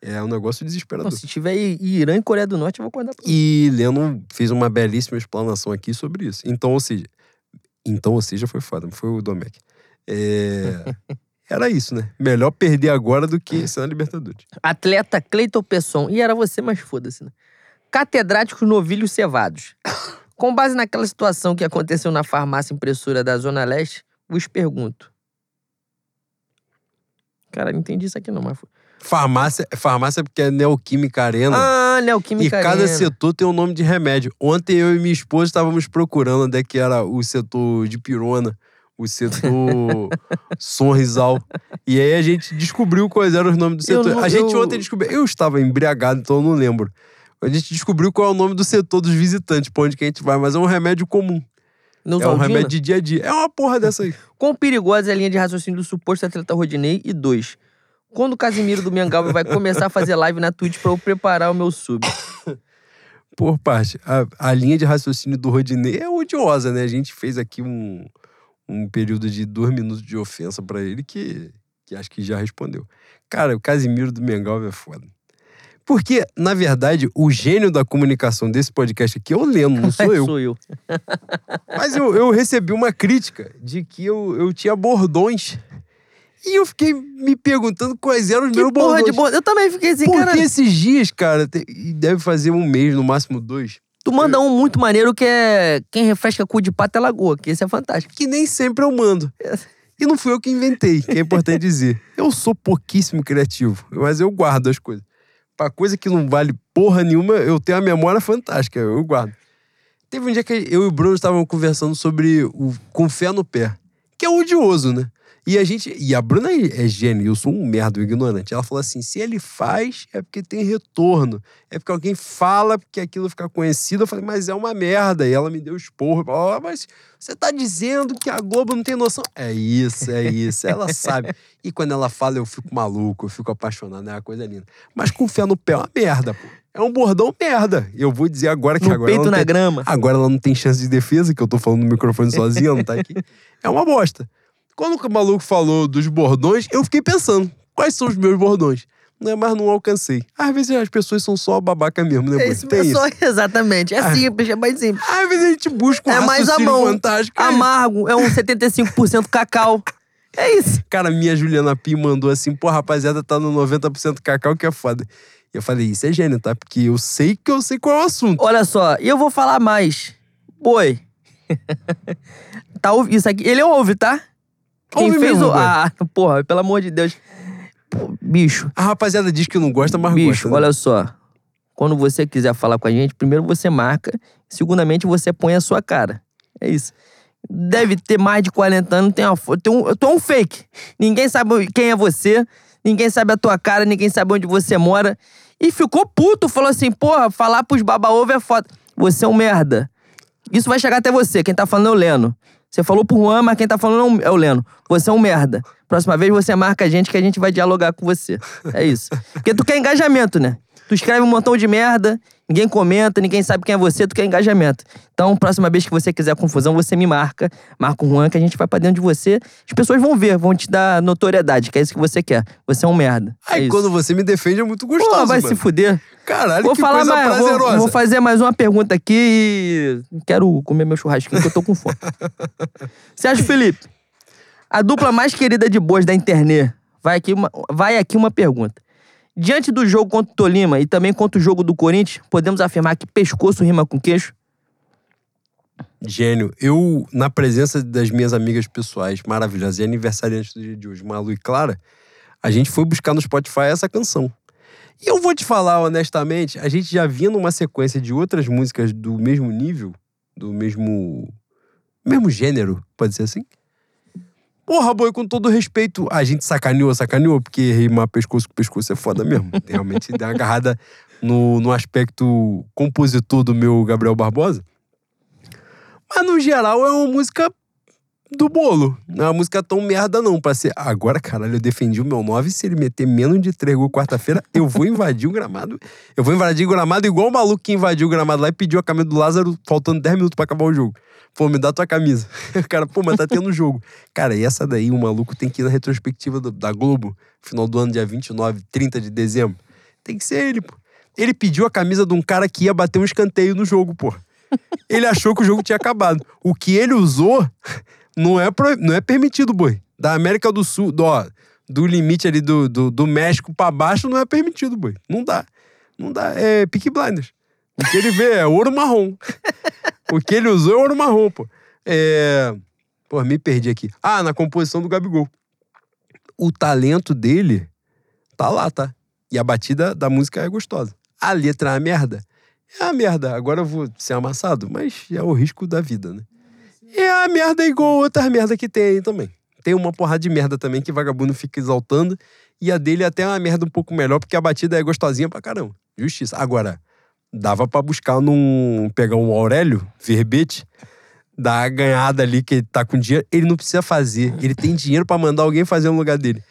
É um negócio desesperador.
Não, se tiver Irã e Coreia do Norte, eu vou acordar pra
E Leno fez uma belíssima explanação aqui sobre isso. Então, ou seja, então, ou seja, foi foda, foi o Domecq. É, Era isso, né? Melhor perder agora do que ser na Libertadores.
Atleta Cleiton Pesson. E era você, mas foda-se, né? Catedráticos novilhos cevados. Com base naquela situação que aconteceu na farmácia impressora da Zona Leste, vos pergunto. Cara, não entendi isso aqui não, mas foi.
Farmácia, farmácia porque é Neoquímica Arena.
Ah,
e
Neoquímica
cada
Arena.
setor tem um nome de remédio. Ontem eu e minha esposa estávamos procurando onde é que era o setor de pirona, o setor Sonrisal. E aí a gente descobriu quais eram os nomes do setor.
não-
a gente
eu-
ontem descobriu. Eu estava embriagado, então eu não lembro. A gente descobriu qual é o nome do setor dos visitantes, pra onde que a gente vai, mas é um remédio comum. É um remédio de dia a dia. É uma porra dessa aí.
Quão perigosa é a linha de raciocínio do suposto atleta Rodinei? E dois, quando o Casimiro do Mengal vai começar a fazer live na Twitch pra eu preparar o meu sub?
Por parte, a, a linha de raciocínio do Rodinei é odiosa, né? A gente fez aqui um, um período de dois minutos de ofensa pra ele que, que acho que já respondeu. Cara, o Casimiro do Mengal é foda. Porque, na verdade, o gênio da comunicação desse podcast aqui é o Leno, não sou eu.
Sou eu.
Mas eu, eu recebi uma crítica de que eu, eu tinha bordões. E eu fiquei me perguntando quais eram os
Que
meus
porra
bordões.
de bordo? Eu também fiquei assim,
Porque
cara.
esses dias, cara, e deve fazer um mês, no máximo dois,
Tu manda um muito maneiro que é quem refresca cu de pato é lagoa, que esse é fantástico.
que nem sempre eu mando. E não fui eu que inventei, que é importante dizer. Eu sou pouquíssimo criativo, mas eu guardo as coisas. Pra coisa que não vale porra nenhuma, eu tenho a memória fantástica, eu guardo. Teve um dia que eu e o Bruno estavam conversando sobre o com fé no pé, que é odioso, né? E a gente. E a Bruna é gênio, eu sou um merda, um ignorante. Ela falou assim: se ele faz, é porque tem retorno. É porque alguém fala porque aquilo fica conhecido. Eu falei, mas é uma merda. E ela me deu esporro. Ó, mas você tá dizendo que a Globo não tem noção? É isso, é isso. Ela sabe. E quando ela fala, eu fico maluco, eu fico apaixonado, é uma coisa linda. Mas com fé no pé é uma merda, pô. É um bordão merda. Eu vou dizer agora que
No
agora.
peito
não
na
tem-
grama.
Agora ela não tem chance de defesa, que eu tô falando no microfone sozinha, ela não tá aqui. É uma bosta. Quando o maluco falou dos bordões, eu fiquei pensando, quais são os meus bordões? Né, mas não alcancei. Às vezes as pessoas são só babaca mesmo, né?
É isso,
Tem
é
isso.
exatamente. É
Ah.
simples, é mais simples.
Às vezes a gente busca um
É mais a mão.
fantástico. É.
Amargo, é um 75% cacau. É isso.
Cara, minha Juliana Pim mandou assim, pô, rapaziada, tá no 90% cacau, que é foda. E eu falei, isso é gênio, tá? Porque eu sei que eu sei qual é o assunto.
Olha só, e eu vou falar mais. Boi. tá ouvi- isso aqui, ele ouve, tá? Quem
Ouve
fez
mesmo,
o. Ah, porra, pelo amor de Deus. Pô, bicho,
A rapaziada diz que não gosta, mas
bicho,
gosta. né?
olha só. Quando você quiser falar com a gente, primeiro você marca, segundamente você põe a sua cara. É isso. Deve ter mais de 40 anos, tem uma fo- tem um, tu é um fake. Ninguém sabe quem é você, ninguém sabe a tua cara, ninguém sabe onde você mora. E ficou puto, falou assim: porra, falar pros baba-ovo é foda. Você é um merda. Isso vai chegar até você, quem tá falando é o Leno. Você falou pro Juan, mas quem tá falando é o Leno. Você é um merda. Próxima vez você marca a gente que a gente vai dialogar com você. É isso. Porque tu quer engajamento, né? Tu escreve um montão de merda, ninguém comenta, ninguém sabe quem é você, tu quer engajamento. Então, próxima vez que você quiser confusão, você me marca. Marca o Juan que a gente vai pra dentro de você. As pessoas vão ver, vão te dar notoriedade, que é isso que você quer. Você é um merda. é
Aí
isso.
quando você me defende é muito
Pô,
gostoso,
vai
mano.
se fuder.
Caralho,
Vou
que
falar
coisa
mais, vou,
prazerosa.
vou fazer mais uma pergunta aqui e quero comer meu churrasquinho que eu tô com fome. Sérgio Felipe, a dupla mais querida de boas da internet. Vai aqui uma, vai aqui uma pergunta. Diante do jogo contra o Tolima e também contra o jogo do Corinthians, podemos afirmar que pescoço rima com queixo?
Gênio. Eu, na presença das minhas amigas pessoais maravilhosas e aniversariantes do dia de hoje, Malu e Clara, a gente foi buscar no Spotify essa canção. E eu vou te falar honestamente, a gente já vinha numa sequência de outras músicas do mesmo nível, do mesmo. mesmo gênero, pode ser assim? Porra, boi, com todo respeito, a gente sacaneou, sacaneou, porque rimar pescoço com pescoço é foda mesmo. Realmente dá uma agarrada no, no aspecto compositor do meu Gabriel Barbosa. Mas no geral é uma música do bolo. Não é uma música tão merda, não. Pra ser. Agora, caralho, eu defendi o meu 9. Se ele meter menos de 3 gols quarta-feira, eu vou invadir o gramado. Eu vou invadir o gramado igual o maluco que invadiu o gramado lá e pediu a camisa do Lázaro faltando 10 minutos pra acabar o jogo. Pô, me dá tua camisa. O cara, pô, mas tá tendo jogo. Cara, e essa daí, o maluco tem que ir na retrospectiva do- da Globo, final do ano, dia 29, 30 de dezembro. Tem que ser ele, pô. Ele pediu a camisa de um cara que ia bater um escanteio no jogo, pô. Ele achou que o jogo tinha acabado. O que ele usou não é, pro- não é permitido, boi. Da América do Sul, do, ó, do limite ali do, do, do México pra baixo, não é permitido, boi. Não dá. Não dá. É pique blinders. O que ele vê é ouro marrom. o que ele usou é ouro marrom, pô. É. Pô, me perdi aqui. Ah, na composição do Gabigol. O talento dele tá lá, tá? E a batida da música é gostosa. A letra é merda. É uma merda. Agora eu vou ser amassado, mas é o risco da vida, né? É a merda igual outras merda que tem aí também. Tem uma porrada de merda também que vagabundo fica exaltando. E a dele é até uma merda um pouco melhor, porque a batida é gostosinha pra caramba. Justiça. Agora, dava pra buscar num. pegar um Aurélio, verbete, dar a ganhada ali que ele tá com dinheiro. Ele não precisa fazer. Ele tem dinheiro pra mandar alguém fazer no lugar dele.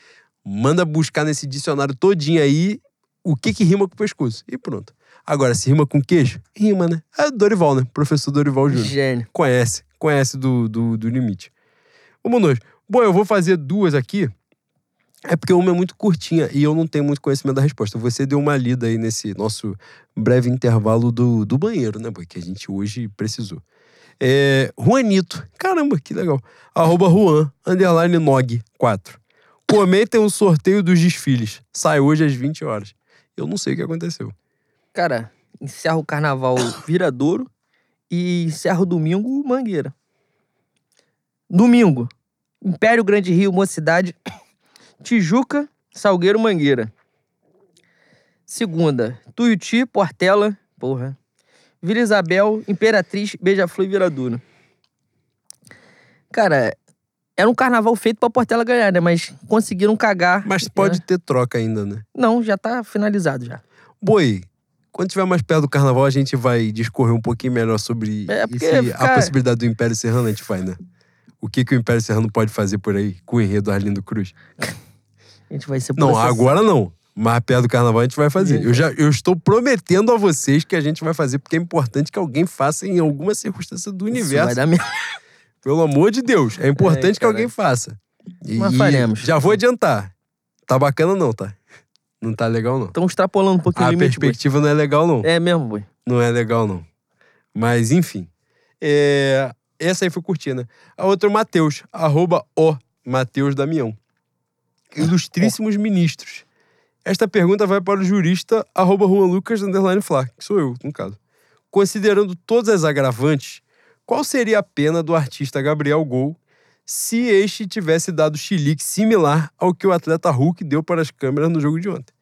Manda buscar nesse dicionário todinho aí o que que rima com o pescoço. E pronto. Agora, se rima com queijo, rima, né? É Dorival, né? Professor Dorival Júnior.
Gênio.
Conhece, conhece do, do, do limite. Vamos nós. Bom, eu vou fazer duas aqui. É porque uma é muito curtinha e eu não tenho muito conhecimento da resposta. Você deu uma lida aí nesse nosso breve intervalo do, do banheiro, né? Porque a gente hoje precisou. É, Juanito. Caramba, que legal. Arroba Juan, underline Nog 4. Comentem o sorteio dos desfiles. Sai hoje às 20 horas. Eu não sei o que aconteceu.
Cara, encerra o carnaval Viradouro e encerra o domingo Mangueira. Domingo, Império Grande Rio, Mocidade, Tijuca, Salgueiro, Mangueira. Segunda, Tuiuti, Portela, porra. Vila Isabel, Imperatriz, Beija-Flor e Viradouro. Cara, era um carnaval feito pra Portela ganhar, né? Mas conseguiram cagar.
Mas pode ter troca ainda, né?
Não, já tá finalizado já.
Boi, quando tiver mais perto do carnaval, a gente vai discorrer um pouquinho melhor sobre
É,
esse- a possibilidade do Império Serrano, a gente vai, né? O que, que o Império Serrano pode fazer por aí com o enredo Arlindo Cruz?
A gente vai ser
Não,
processado.
agora não. Mais perto do carnaval a gente vai fazer. Eu, já, eu estou prometendo a vocês que a gente vai fazer, porque é importante que alguém faça em alguma circunstância do
Isso
universo.
vai dar merda.
Pelo amor de Deus. É importante que
cara.
alguém faça. E,
Mas faremos.
já vou adiantar. Tá bacana não, tá? Não tá legal não.
Estão extrapolando um pouquinho
A
o limite,
perspectiva não é legal não.
É mesmo, boi.
Não é legal, não. Mas, enfim. É, Essa aí foi curtinha, né? A outra é o Matheus, arroba o Matheus Damião. Ilustríssimos ministros. Esta pergunta vai para o jurista arroba Juan Lucas, underline Flá, que sou eu, no caso. Considerando todas as agravantes, qual seria a pena do artista Gabriel Gol se este tivesse dado chilique similar ao que o atleta Hulk deu para as câmeras no jogo de ontem?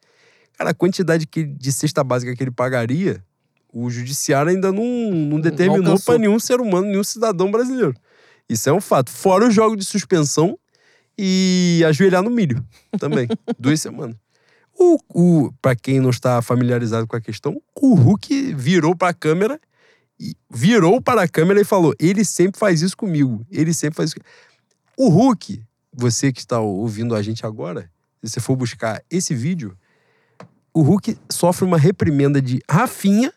Cara, a quantidade que, de cesta básica que ele pagaria, o judiciário ainda não, não determinou para nenhum ser humano, nenhum cidadão brasileiro. Isso é um fato. Fora o jogo de suspensão e ajoelhar no milho também. Duas semanas. O, o, para quem não está familiarizado com a questão, o Hulk virou para a câmera, e virou para a câmera e falou: ele sempre faz isso comigo. Ele sempre faz isso. O Hulk, você que está ouvindo a gente agora, se você for buscar esse vídeo, o Hulk sofre uma reprimenda de Rafinha,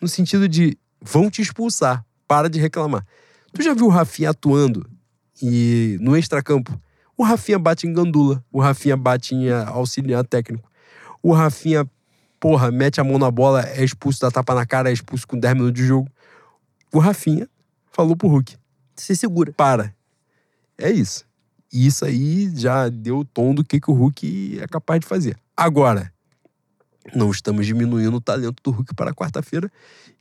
no sentido de vão te expulsar, para de reclamar. Tu já viu o Rafinha atuando e no extracampo? O Rafinha bate em gandula, o Rafinha bate em auxiliar técnico. O Rafinha, porra, mete a mão na bola, é expulso, dá tapa na cara, é expulso com 10 minutos de jogo. O Rafinha falou pro Hulk:
Se segura.
para. É isso. E isso aí já deu o tom do que, que o Hulk é capaz de fazer. Agora, não estamos diminuindo o talento do Hulk para quarta-feira.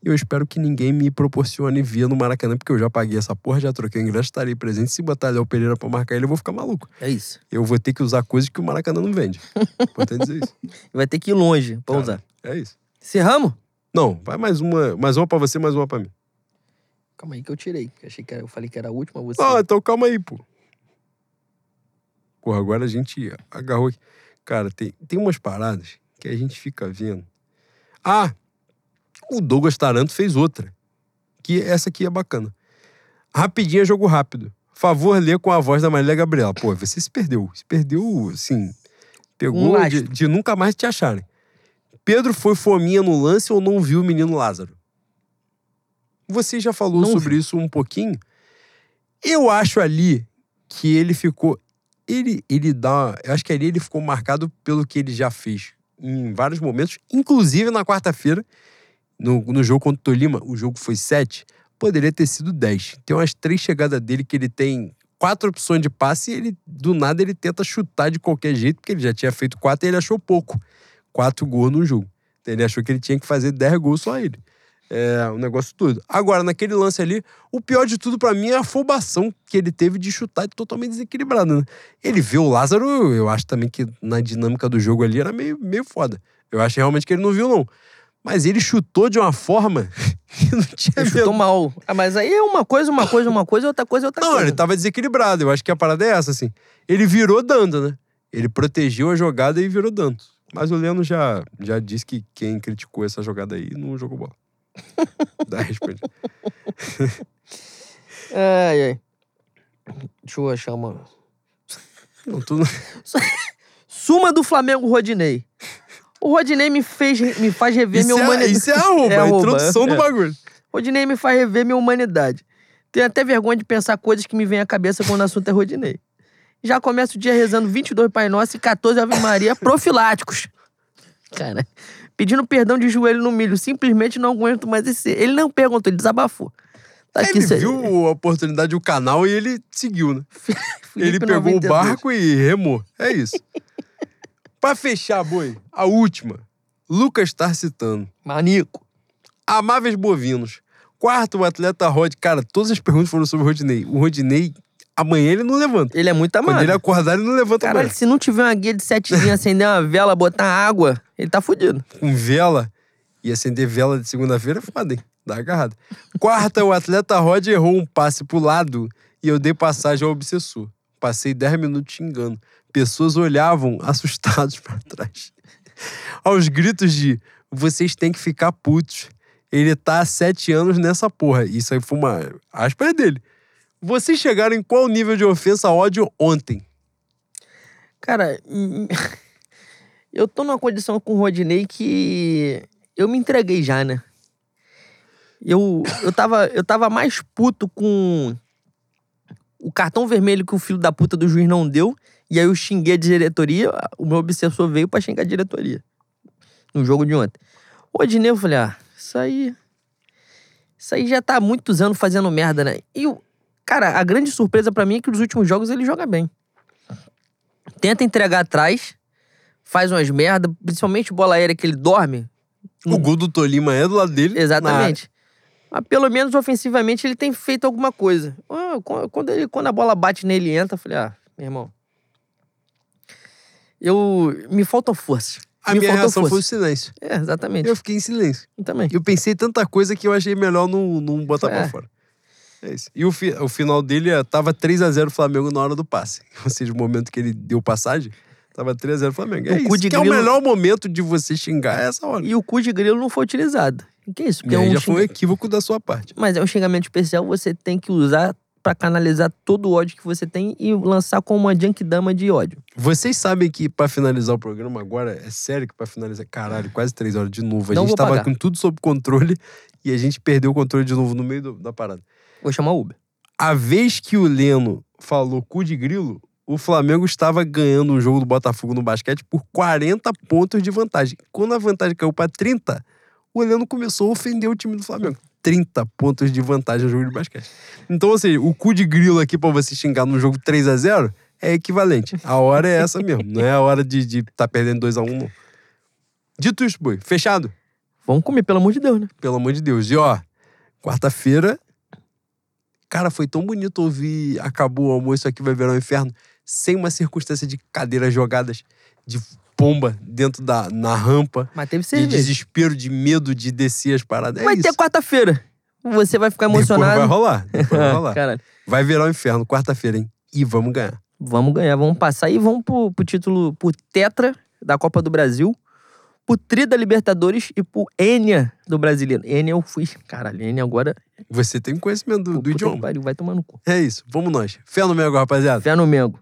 E eu espero que ninguém me proporcione via no Maracanã, porque eu já paguei essa porra, já troquei o ingresso, estarei presente. Se botar Léo Pereira pra marcar ele, eu vou ficar maluco.
É isso.
Eu vou ter que usar coisas que o Maracanã não vende. Importante dizer isso.
Vai ter que ir longe pra
Cara,
usar.
É isso.
Encerramos?
Não, vai mais uma, mais uma pra você, mais uma pra mim.
Calma aí que eu tirei. Achei que era, eu falei que era a última, você.
Ah, então calma aí, pô. Porra, agora a gente agarrou aqui. Cara, tem, tem umas paradas que a gente fica vendo. Ah, o Douglas Taranto fez outra. Que essa aqui é bacana. Rapidinho é jogo rápido. Favor ler com a voz da Marília Gabriela. Pô, você se perdeu. Se perdeu, assim. Pegou
Um
de, de nunca mais te acharem. Pedro foi fominha no lance ou não viu o menino Lázaro? Você já falou
Não
sobre isso um pouquinho. Eu acho ali que ele ficou. Ele, ele dá. Eu acho que ali ele ficou marcado pelo que ele já fez em vários momentos, inclusive na quarta-feira, no, no jogo contra o Tolima, o jogo foi 7, poderia ter sido 10. Tem umas três chegadas dele que ele tem quatro opções de passe e ele, do nada, ele tenta chutar de qualquer jeito, porque ele já tinha feito quatro e ele achou pouco. Quatro gols no jogo. Então, ele achou que ele tinha que fazer 10 gols só ele. É, o negócio todo. Agora, naquele lance ali, o pior de tudo pra mim é a afobação que ele teve de chutar totalmente desequilibrado, né? Ele vê o Lázaro, eu acho também que na dinâmica do jogo ali era meio, meio foda. Eu acho realmente que ele não viu, não. Mas ele chutou de uma forma que não tinha
Ele chutou mal. Ah, mas aí é uma coisa, uma coisa, uma coisa, outra coisa, outra
Não,
coisa.
ele tava desequilibrado. Eu acho que a parada é essa, assim. Ele virou dando, né? Ele protegeu a jogada e virou dando. Mas o Leno já, já disse que quem criticou essa jogada aí não jogou bola. Dá responde.
Ai, ai. Deixa eu achar uma.
Não, tu...
Suma do Flamengo Rodinei. O Rodinei me, fez, me faz rever
isso,
minha
é,
humanidade.
isso é arroba,
É
a
arroba,
introdução
é.
do bagulho.
Rodinei me faz rever minha humanidade. Tenho até vergonha de pensar coisas que me vêm à cabeça quando o assunto é Rodinei. Já começo o dia rezando 22 Pai Nosso e 14 Ave Maria profiláticos. Cara, pedindo perdão de joelho no milho. Simplesmente não aguento mais esse. Ele não perguntou, ele desabafou. Tá aqui,
ele
cê-
viu a oportunidade, o canal, e ele seguiu, né? ele pegou
92.
o barco e remou. É isso. pra fechar, boi, a última. Lucas Tarcitano.
Manico.
Amáveis bovinos. Quarto, o atleta Rod. Cara, todas as perguntas foram sobre o Rodinei. O Rodinei, amanhã ele não levanta.
Ele é muito amado.
Quando ele acordar, ele não levanta
Caralho,
mais.
se não tiver uma guia de sete dias, acender uma vela, botar água, ele tá fudido.
Com vela. E acender vela de segunda-feira é foda, hein? Dá agarrada. Quarta, o atleta Rod errou um passe pro lado e eu dei passagem ao obsessor. Passei 10 minutos xingando. Pessoas olhavam assustados pra trás. Aos gritos de vocês têm que ficar putos. Ele tá há sete anos nessa porra. Isso aí foi uma aspas dele. Vocês chegaram em qual nível de ofensa ódio ontem?
Cara, eu tô numa condição com o Rodinei que eu me entreguei já, né? Eu, eu, tava, eu tava mais puto com o cartão vermelho que o filho da puta do juiz não deu. E aí eu xinguei a diretoria. O meu obsessor veio pra xingar a diretoria. No jogo de ontem. Rodinei, eu falei, ah, isso aí. Isso aí já tá há muitos anos fazendo merda, né? E o. Cara, a grande surpresa pra mim é que nos últimos jogos ele joga bem. Tenta entregar atrás, faz umas merda, principalmente bola aérea que ele dorme.
O gol do Tolima é do lado dele.
Exatamente. Mas pelo menos ofensivamente ele tem feito alguma coisa. Ah, qu- Quando, ele- quando a bola bate nele e entra, eu falei, ah, meu irmão. Eu. Me falta força.
A
me
minha reação foi o
força.
silêncio.
É, exatamente.
Eu fiquei em silêncio.
Eu também.
Eu pensei tanta coisa que eu achei melhor não, não botar pra
É.
fora. É isso. E o, fi- o final dele é, tava 3x0 Flamengo na hora do passe. Ou seja, o momento que ele deu passagem, tava 3x0 Flamengo. É
O
isso. que é o
grilo-
melhor momento de você xingar é essa hora.
E o cu de grilo não foi utilizado. Que é isso?
E
Porque é
aí
um
já foi um equívoco da sua parte.
Mas é um xingamento especial, você tem que usar pra canalizar todo o ódio que você tem e lançar como uma dama de ódio.
Vocês sabem que pra finalizar o programa agora, é sério que pra finalizar, caralho, quase três horas de novo. A
Não
gente tava
pagar.
com tudo sob controle e a gente perdeu o controle de novo no meio do- da parada.
Vou chamar o Uber.
A vez que o Leno falou cu de grilo, o Flamengo estava ganhando um jogo do Botafogo no basquete por 40 pontos de vantagem. Quando a vantagem caiu para 30, o Leno começou a ofender o time do Flamengo. 30 pontos de vantagem no jogo de basquete. Então, ou seja, o cu de grilo aqui pra você xingar num jogo 3 a 0 é equivalente. A hora é essa mesmo. Não é a hora de estar tá perdendo 2 a 1 não. Dito isso, boi, fechado?
Vamos comer, pelo amor de Deus, né?
Pelo amor de Deus. E ó, quarta-feira. Cara, foi tão bonito ouvir acabou o almoço aqui vai virar um inferno, sem uma circunstância de cadeiras jogadas, de pomba dentro da na rampa,
Mas teve
de
cerveja.
desespero, de medo de descer as paradas. É
vai
isso.
ter quarta-feira. Você vai ficar
Depois
emocionado.
vai rolar. Depois vai rolar.
Caralho.
Vai virar um inferno quarta-feira, hein? E vamos ganhar.
Vamos ganhar, vamos passar e vamos pro, pro título, pro Tetra da Copa do Brasil, pro Tri da Libertadores e pro Enia do Brasileiro. Enia eu fui. Caralho, Enia agora.
Você tem conhecimento do, do idioma.
pariu, vai tomar no cu.
É isso. Vamos nós. Fé no Mego, rapaziada.
Fé no Mengo.